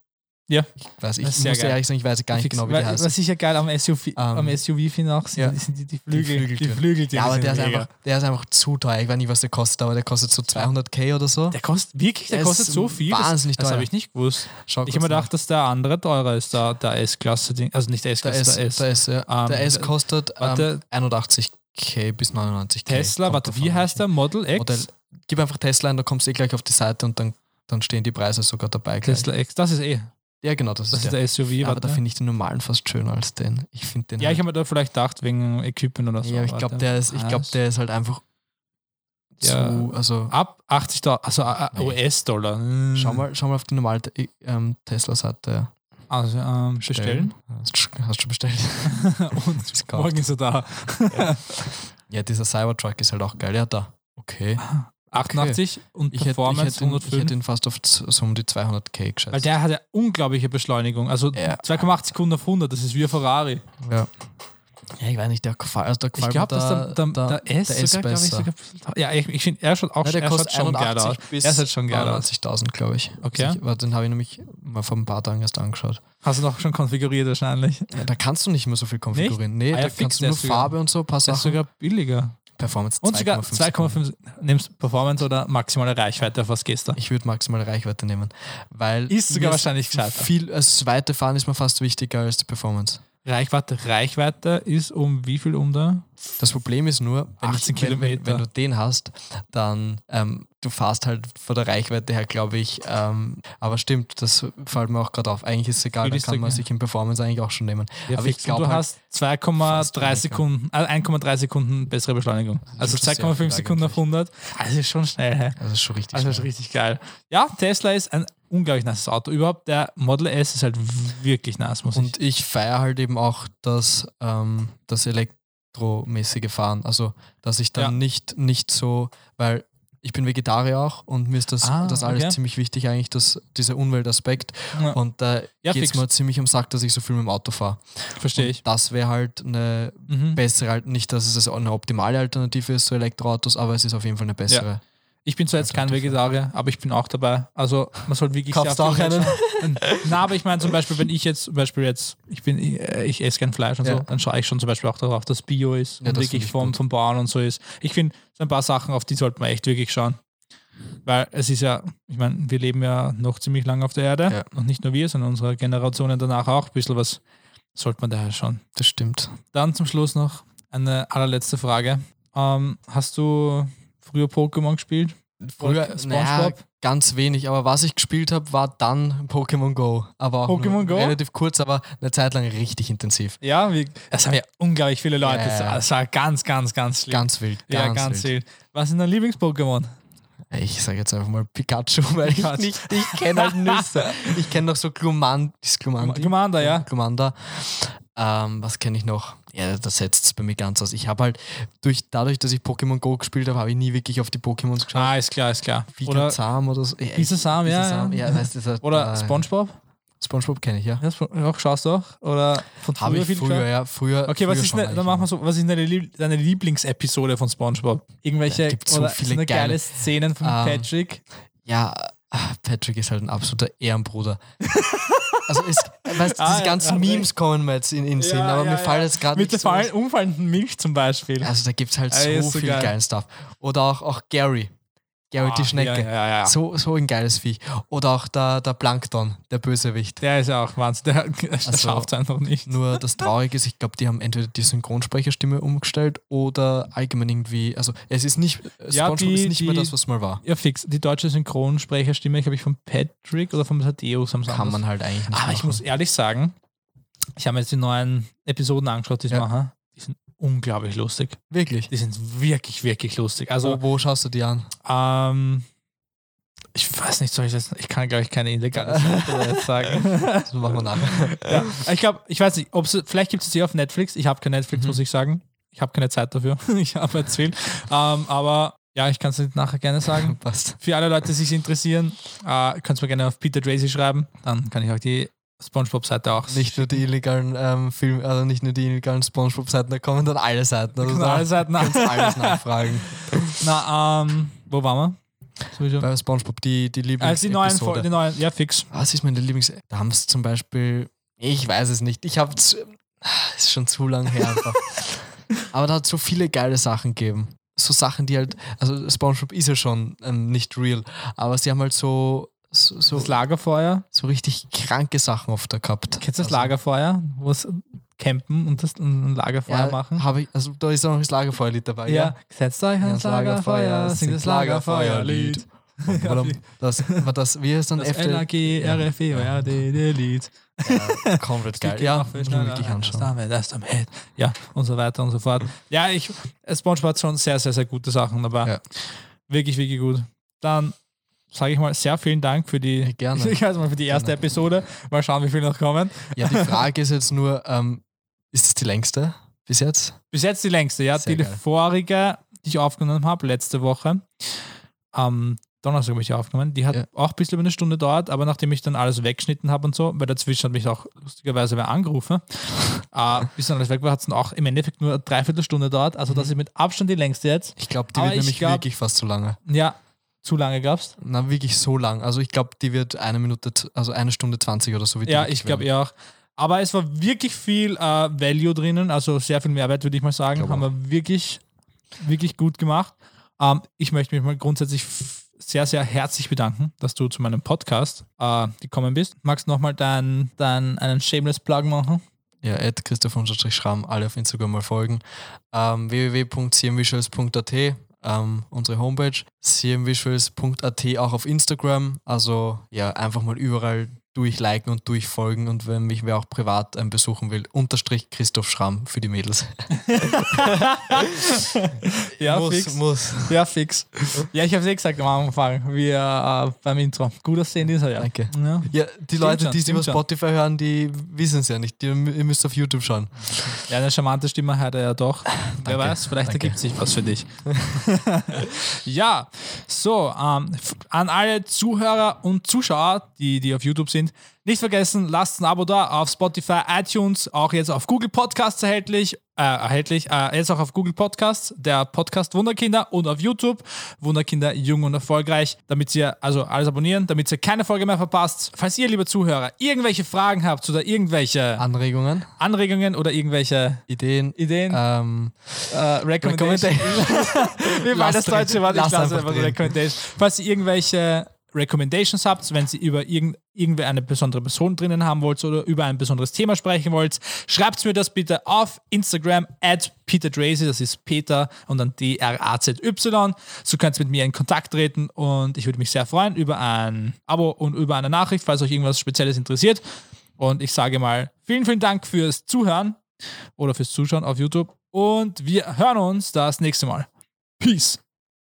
Ja. Ich weiß, ich muss ehrlich sagen, ich weiß gar nicht Fix, genau, wie der heißt. Was ich ja geil am SUV, um, ähm, SUV finde auch, sind, ja. sind die, die Flügel. Die Flügel, die Flügel die ja, aber der ist, einfach, der ist einfach zu teuer. Ich weiß nicht, was der kostet, aber der kostet so 200k oder so. Der kostet wirklich, der, der kostet so viel. Wahnsinnig das, teuer. Das habe ich nicht gewusst. Schau ich habe mir gedacht, dass der andere teurer ist, der, der S-Klasse-Ding. Also nicht der S-Klasse, der S. Der S, der S, ja. ähm, der S kostet ähm, 81 bis 99 K. Tesla, warte, wie heißt der? Model X? Model, gib einfach Tesla ein, dann kommst du eh gleich auf die Seite und dann, dann stehen die Preise sogar dabei. Gleich. Tesla X, das ist eh. Ja, genau, das, das ist, der. ist der, SUV. Ja, aber da finde ich den normalen fast schöner als den. Ich finde den. Ja, halt ich habe mir da vielleicht gedacht, wegen Equipment oder so. Ja, ich glaube, der, ist, glaub, ah, der ist halt einfach ja, zu, also ab 80 Dollar, also äh, äh, US-Dollar. Schau, mal, schau mal auf die normale äh, ähm, Tesla-Seite. Also ähm, bestellen. Hast du hast du schon bestellt? Und morgen ist er da. Ja, dieser Cybertruck ist halt auch geil. Ja, da. Okay. 88 und Ich hätte, ich, Performance hätte ihn, ich 105. hätte ihn fast auf so um die 200k geschätzt. weil der hat ja unglaubliche Beschleunigung. Also Ja. 2,8 Sekunden auf 100, das ist wie ein Ferrari. ja. Ja, ich weiß nicht, der gefällt, also der Ich gefällt glaube, mir dass der, der, der S der S sogar, glaube ich, besser. sogar Ja, ich, ich finde, er schaut auch Ja, der er schaut kostet schon geil 81 aus. Er sieht schon geil aus. 90.000, glaube ich. Okay. Also ich, den habe ich nämlich mal vor ein paar Tagen erst angeschaut. Hast du noch schon konfiguriert wahrscheinlich. Ja, da kannst du nicht mehr so viel konfigurieren. Nee, Ah da kannst du nur sogar- Farbe und so, ein paar Das ist sogar billiger. Performance Und sogar 2,5 Sekunden. 2,5. Nimmst Performance oder maximale Reichweite, auf was gehst du? Ich würde maximale Reichweite nehmen, weil Ist sogar wahrscheinlich gescheiter. viel, also das weite Fahren ist mir fast wichtiger als die Performance. Reichweite, Reichweite ist um wie viel um da? Das Problem ist nur, wenn, 18 ich, wenn, wenn, wenn du den hast, dann ähm, du fährst halt von der Reichweite her, glaube ich. Ähm, aber stimmt, das fällt mir auch gerade auf. Eigentlich ist es egal, da kann man sich in Performance eigentlich auch schon nehmen. Ja, aber ich fix. Glaube du halt, hast fast 2,3 weniger. Sekunden, äh, 1,3 Sekunden bessere Beschleunigung. Also ist sehr 2,5 viel Sekunden auf 100. Also ist schon schnell, das ist schon richtig. Also schnell. richtig geil. Ja, Tesla ist ein unglaublich nice Auto. Überhaupt der Model S ist halt wirklich nice, muss ich. Und ich feiere halt eben auch das, ähm, das elektromäßige Fahren. Also, dass ich dann Ja. nicht, nicht so, weil ich bin Vegetarier auch und mir ist das, Ah, das alles okay. ziemlich wichtig, eigentlich, das, dieser Umweltaspekt. Ja. Und da Ja, geht es mir ziemlich am Sack, dass ich so viel mit dem Auto fahre. Verstehe ich. Das wäre halt eine Mhm. bessere, nicht, dass es eine optimale Alternative ist zu Elektroautos, aber es ist auf jeden Fall eine bessere. Ich bin zwar jetzt kein Vegetarier, aber ich bin auch dabei. Also man soll wirklich Kaufst sehr auch schauen. Na, aber ich meine zum Beispiel, wenn ich jetzt zum Beispiel jetzt, ich bin, ich, äh, ich esse kein Fleisch und Ja. so, dann schaue ich schon zum Beispiel auch darauf, dass Bio ist Ja, und wirklich vom, vom Bauern und so ist. Ich finde, so ein paar Sachen, auf die sollte man echt wirklich schauen. Weil es ist ja, ich meine, wir leben ja noch ziemlich lange auf der Erde Ja. und nicht nur wir, sondern unsere Generationen danach auch. Ein bisschen was sollte man daher schauen. Das stimmt. Dann zum Schluss noch eine allerletzte Frage. Ähm, hast du früher Pokémon gespielt? Früher, Oder naja, SpongeBob? ganz wenig, aber was ich gespielt habe, war dann Pokémon Go. Aber Pokémon Go? relativ kurz, aber eine Zeit lang richtig intensiv. Ja, wie, das haben ja unglaublich viele Leute. Ja, Das war- ganz, ganz, ganz schlimm. Ganz wild. Ganz ja, ganz wild. wild. Was ist dein Lieblings-Pokémon? Ich sage jetzt einfach mal Pikachu, weil ich nicht, ich kenne halt Nüsse. Ich kenne noch so Glumand, ist Glumandi? Glumanda, ja. Glumanda. Ähm, was kenne ich noch? Ja, das setzt es bei mir ganz aus. Ich habe halt, durch, dadurch, dass ich Pokémon Go gespielt habe, habe ich nie wirklich auf die Pokémons geschaut. Ah, ist klar, ist klar. Oder Pikachu oder so. Ja, Bisasam, ja. Bisasam, ja. ja, weißt du, hat- Oder äh, Spongebob? Spongebob kenne ich, ja. Ja, auch schaust du auch? Oder von Habe ich früher, geschaut? ja. Früher, Okay, früher was ist, ne, dann machen wir so, was ist deine, Lieb deine Lieblingsepisode von Spongebob? Irgendwelche gibt's so oder viele geile geile- Szenen von Ähm, Patrick? Ja, ah, Patrick ist halt ein absoluter Ehrenbruder. also, es, weißt, du, Ah, diese ganzen ja, Memes kommen mir jetzt in den Sinn, aber mir fallen jetzt gerade Mit der fallen, umfallenden Milch zum Beispiel. Also da gibt es halt Ah, so viel geil. geilen Stuff. Oder auch, auch Gary. Gary die Ah, Schnecke. Ja, ja, ja. So, so ein geiles Viech. Oder auch der, der Plankton, der Bösewicht. Der ist ja auch Wahnsinn. Der, der Also- schafft es einfach nicht. Nur das Traurige ist, ich glaube, die haben entweder die Synchronsprecherstimme umgestellt oder allgemein irgendwie, also es ist nicht, Ja, SpongeBob die- ist nicht mehr die- das, was mal war. Ja, fix. Die deutsche Synchronsprecherstimme, glaube ich, von Patrick oder von Thaddeus am Kann man halt eigentlich nicht Aber ich machen. muss ehrlich sagen, ich habe mir jetzt die neuen Episoden angeschaut, die ich mache. Die unglaublich lustig. Wirklich. Die sind wirklich, wirklich lustig. Also, wo, wo schaust du die an? ähm, ich weiß nicht, soll ich das, ich kann, glaube ich, keine illegale Seite sagen. Das machen wir nachher. ja, ich glaube, ich weiß nicht, ob es, vielleicht gibt es sie auf Netflix. Ich habe kein Netflix, Mhm. muss ich sagen. Ich habe keine Zeit dafür. ich habe jetzt viel. Ähm, aber ja, ich kann es nachher gerne sagen. Passt. Für alle Leute, die sich interessieren, äh, könnt ihr mir gerne auf Peter Tracy schreiben. Dann kann ich auch die Spongebob-Seite auch. Nicht nur die illegalen ähm, Film, also nicht nur die illegalen Spongebob-Seiten, da kommen dann alle Seiten. Also da alle Seiten kannst alles nachfragen. Na, ähm, wo waren wir? Sowieso. Bei SpongeBob die, die Lieblings Also die neuen, Episode. die neuen, ja fix. Was ist meine Lieblings... Da haben es zum Beispiel... Ich weiß es nicht. Ich habe... ist schon zu lang her einfach. Aber da hat so viele geile Sachen gegeben. So Sachen, die halt... Also SpongeBob ist ja schon ähm, nicht real. Aber sie haben halt so... So, so, Das Lagerfeuer. so richtig kranke Sachen oft da gehabt. Kennst du das Also, Lagerfeuer? Wo es campen und das ein Lagerfeuer ja, machen? Hab ich, also da ist auch noch das Lagerfeuerlied dabei. Ja. Setzt euch Ja, ans Lagerfeuer, singt das Lagerfeuerlied. Warum? Das, das, wie heißt dann Das FD? LAG, RFE, RD, Lied. Ja, komplett geil. Ja, wirklich anschauen. Das damit. Ja, und so weiter und so fort. Ja, ich, SpongeBob hat schon sehr, sehr, sehr gute Sachen dabei. Ja. Wirklich, wirklich gut. Dann sage ich mal sehr vielen Dank für die, Gerne. Mal, für die erste Gerne. Episode. Mal schauen, wie viele noch kommen. Ja, die Frage ist jetzt nur, ähm, ist das die längste bis jetzt? Bis jetzt die längste, ja. Sehr die geil. vorige, die ich aufgenommen habe, letzte Woche, am Donnerstag habe ich aufgenommen, die hat Ja. auch ein bisschen über eine Stunde dauert, aber nachdem ich dann alles weggeschnitten habe und so, weil dazwischen hat mich auch lustigerweise wer angerufen, äh, bis dann alles weg war, hat es dann auch im Endeffekt nur eine Dreiviertelstunde dauert, also das ist mit Abstand die längste jetzt. Ich glaube, die Aber wird ich nämlich glaub- wirklich fast zu lange. Ja, zu lange gab's. Na, wirklich so lang. Also ich glaube, die wird eine Minute, also eine Stunde 20 oder so. Wird Ja, ich glaube eher auch. Aber es war wirklich viel äh, Value drinnen, also sehr viel Mehrwert, würde ich mal sagen. Haben wir wirklich, wirklich gut gemacht. Ähm, ich möchte mich mal grundsätzlich sehr, sehr herzlich bedanken, dass du zu meinem Podcast äh, gekommen bist. Magst du nochmal dein, dein, einen Shameless Plug machen? Ja, Ed Christoph Schramm, alle auf Instagram mal folgen. Ähm, www.cmvisuals.at, ähm, unsere Homepage. cmvisuals.at auch auf Instagram. Also ja, einfach mal überall durchliken und durchfolgen und wenn mich wer auch privat ähm, besuchen will, unterstrich Christoph Schramm für die Mädels. Ja, muss, fix. muss. Ja, fix. Ja, ich habe es eh gesagt am Anfang, wie äh, beim Intro. Gut aussehen ist er ja. Danke. Ja, Ja, die Leute, schon, die es über stimmt schon. Spotify hören, die wissen es ja nicht. Die, ihr müsst auf YouTube schauen. ja eine charmante Stimme hat er ja doch. Wer weiß, vielleicht ergibt sich was für dich. ja, so, ähm, an alle Zuhörer und Zuschauer, die, die auf YouTube sind, nicht vergessen, lasst ein Abo da auf Spotify, iTunes, auch jetzt auf Google Podcasts erhältlich, äh, erhältlich, äh, jetzt auch auf Google Podcasts, der Podcast Wunderkinder und auf YouTube, Wunderkinder jung und erfolgreich, damit ihr, also alles abonnieren, damit ihr keine Folge mehr verpasst. Falls ihr, liebe Zuhörer, irgendwelche Fragen habt oder irgendwelche Anregungen, Anregungen oder irgendwelche Ideen, Ideen, ähm, äh, Recommendation. Wie war das deutsche Wort? Ich Lass lasse einfach einfach drin. Recommendation. Falls ihr irgendwelche Recommendations habt, wenn ihr über irgend, irgendwer eine besondere Person drinnen haben wollt oder über ein besonderes Thema sprechen wollt, schreibt mir das bitte auf Instagram at Peter Drazy, das ist Peter und dann D-R-A-Z-Y. So könnt ihr mit mir in Kontakt treten und ich würde mich sehr freuen über ein Abo und über eine Nachricht, falls euch irgendwas Spezielles interessiert. Und ich sage mal vielen, vielen Dank fürs Zuhören oder fürs Zuschauen auf YouTube und wir hören uns das nächste Mal. Peace.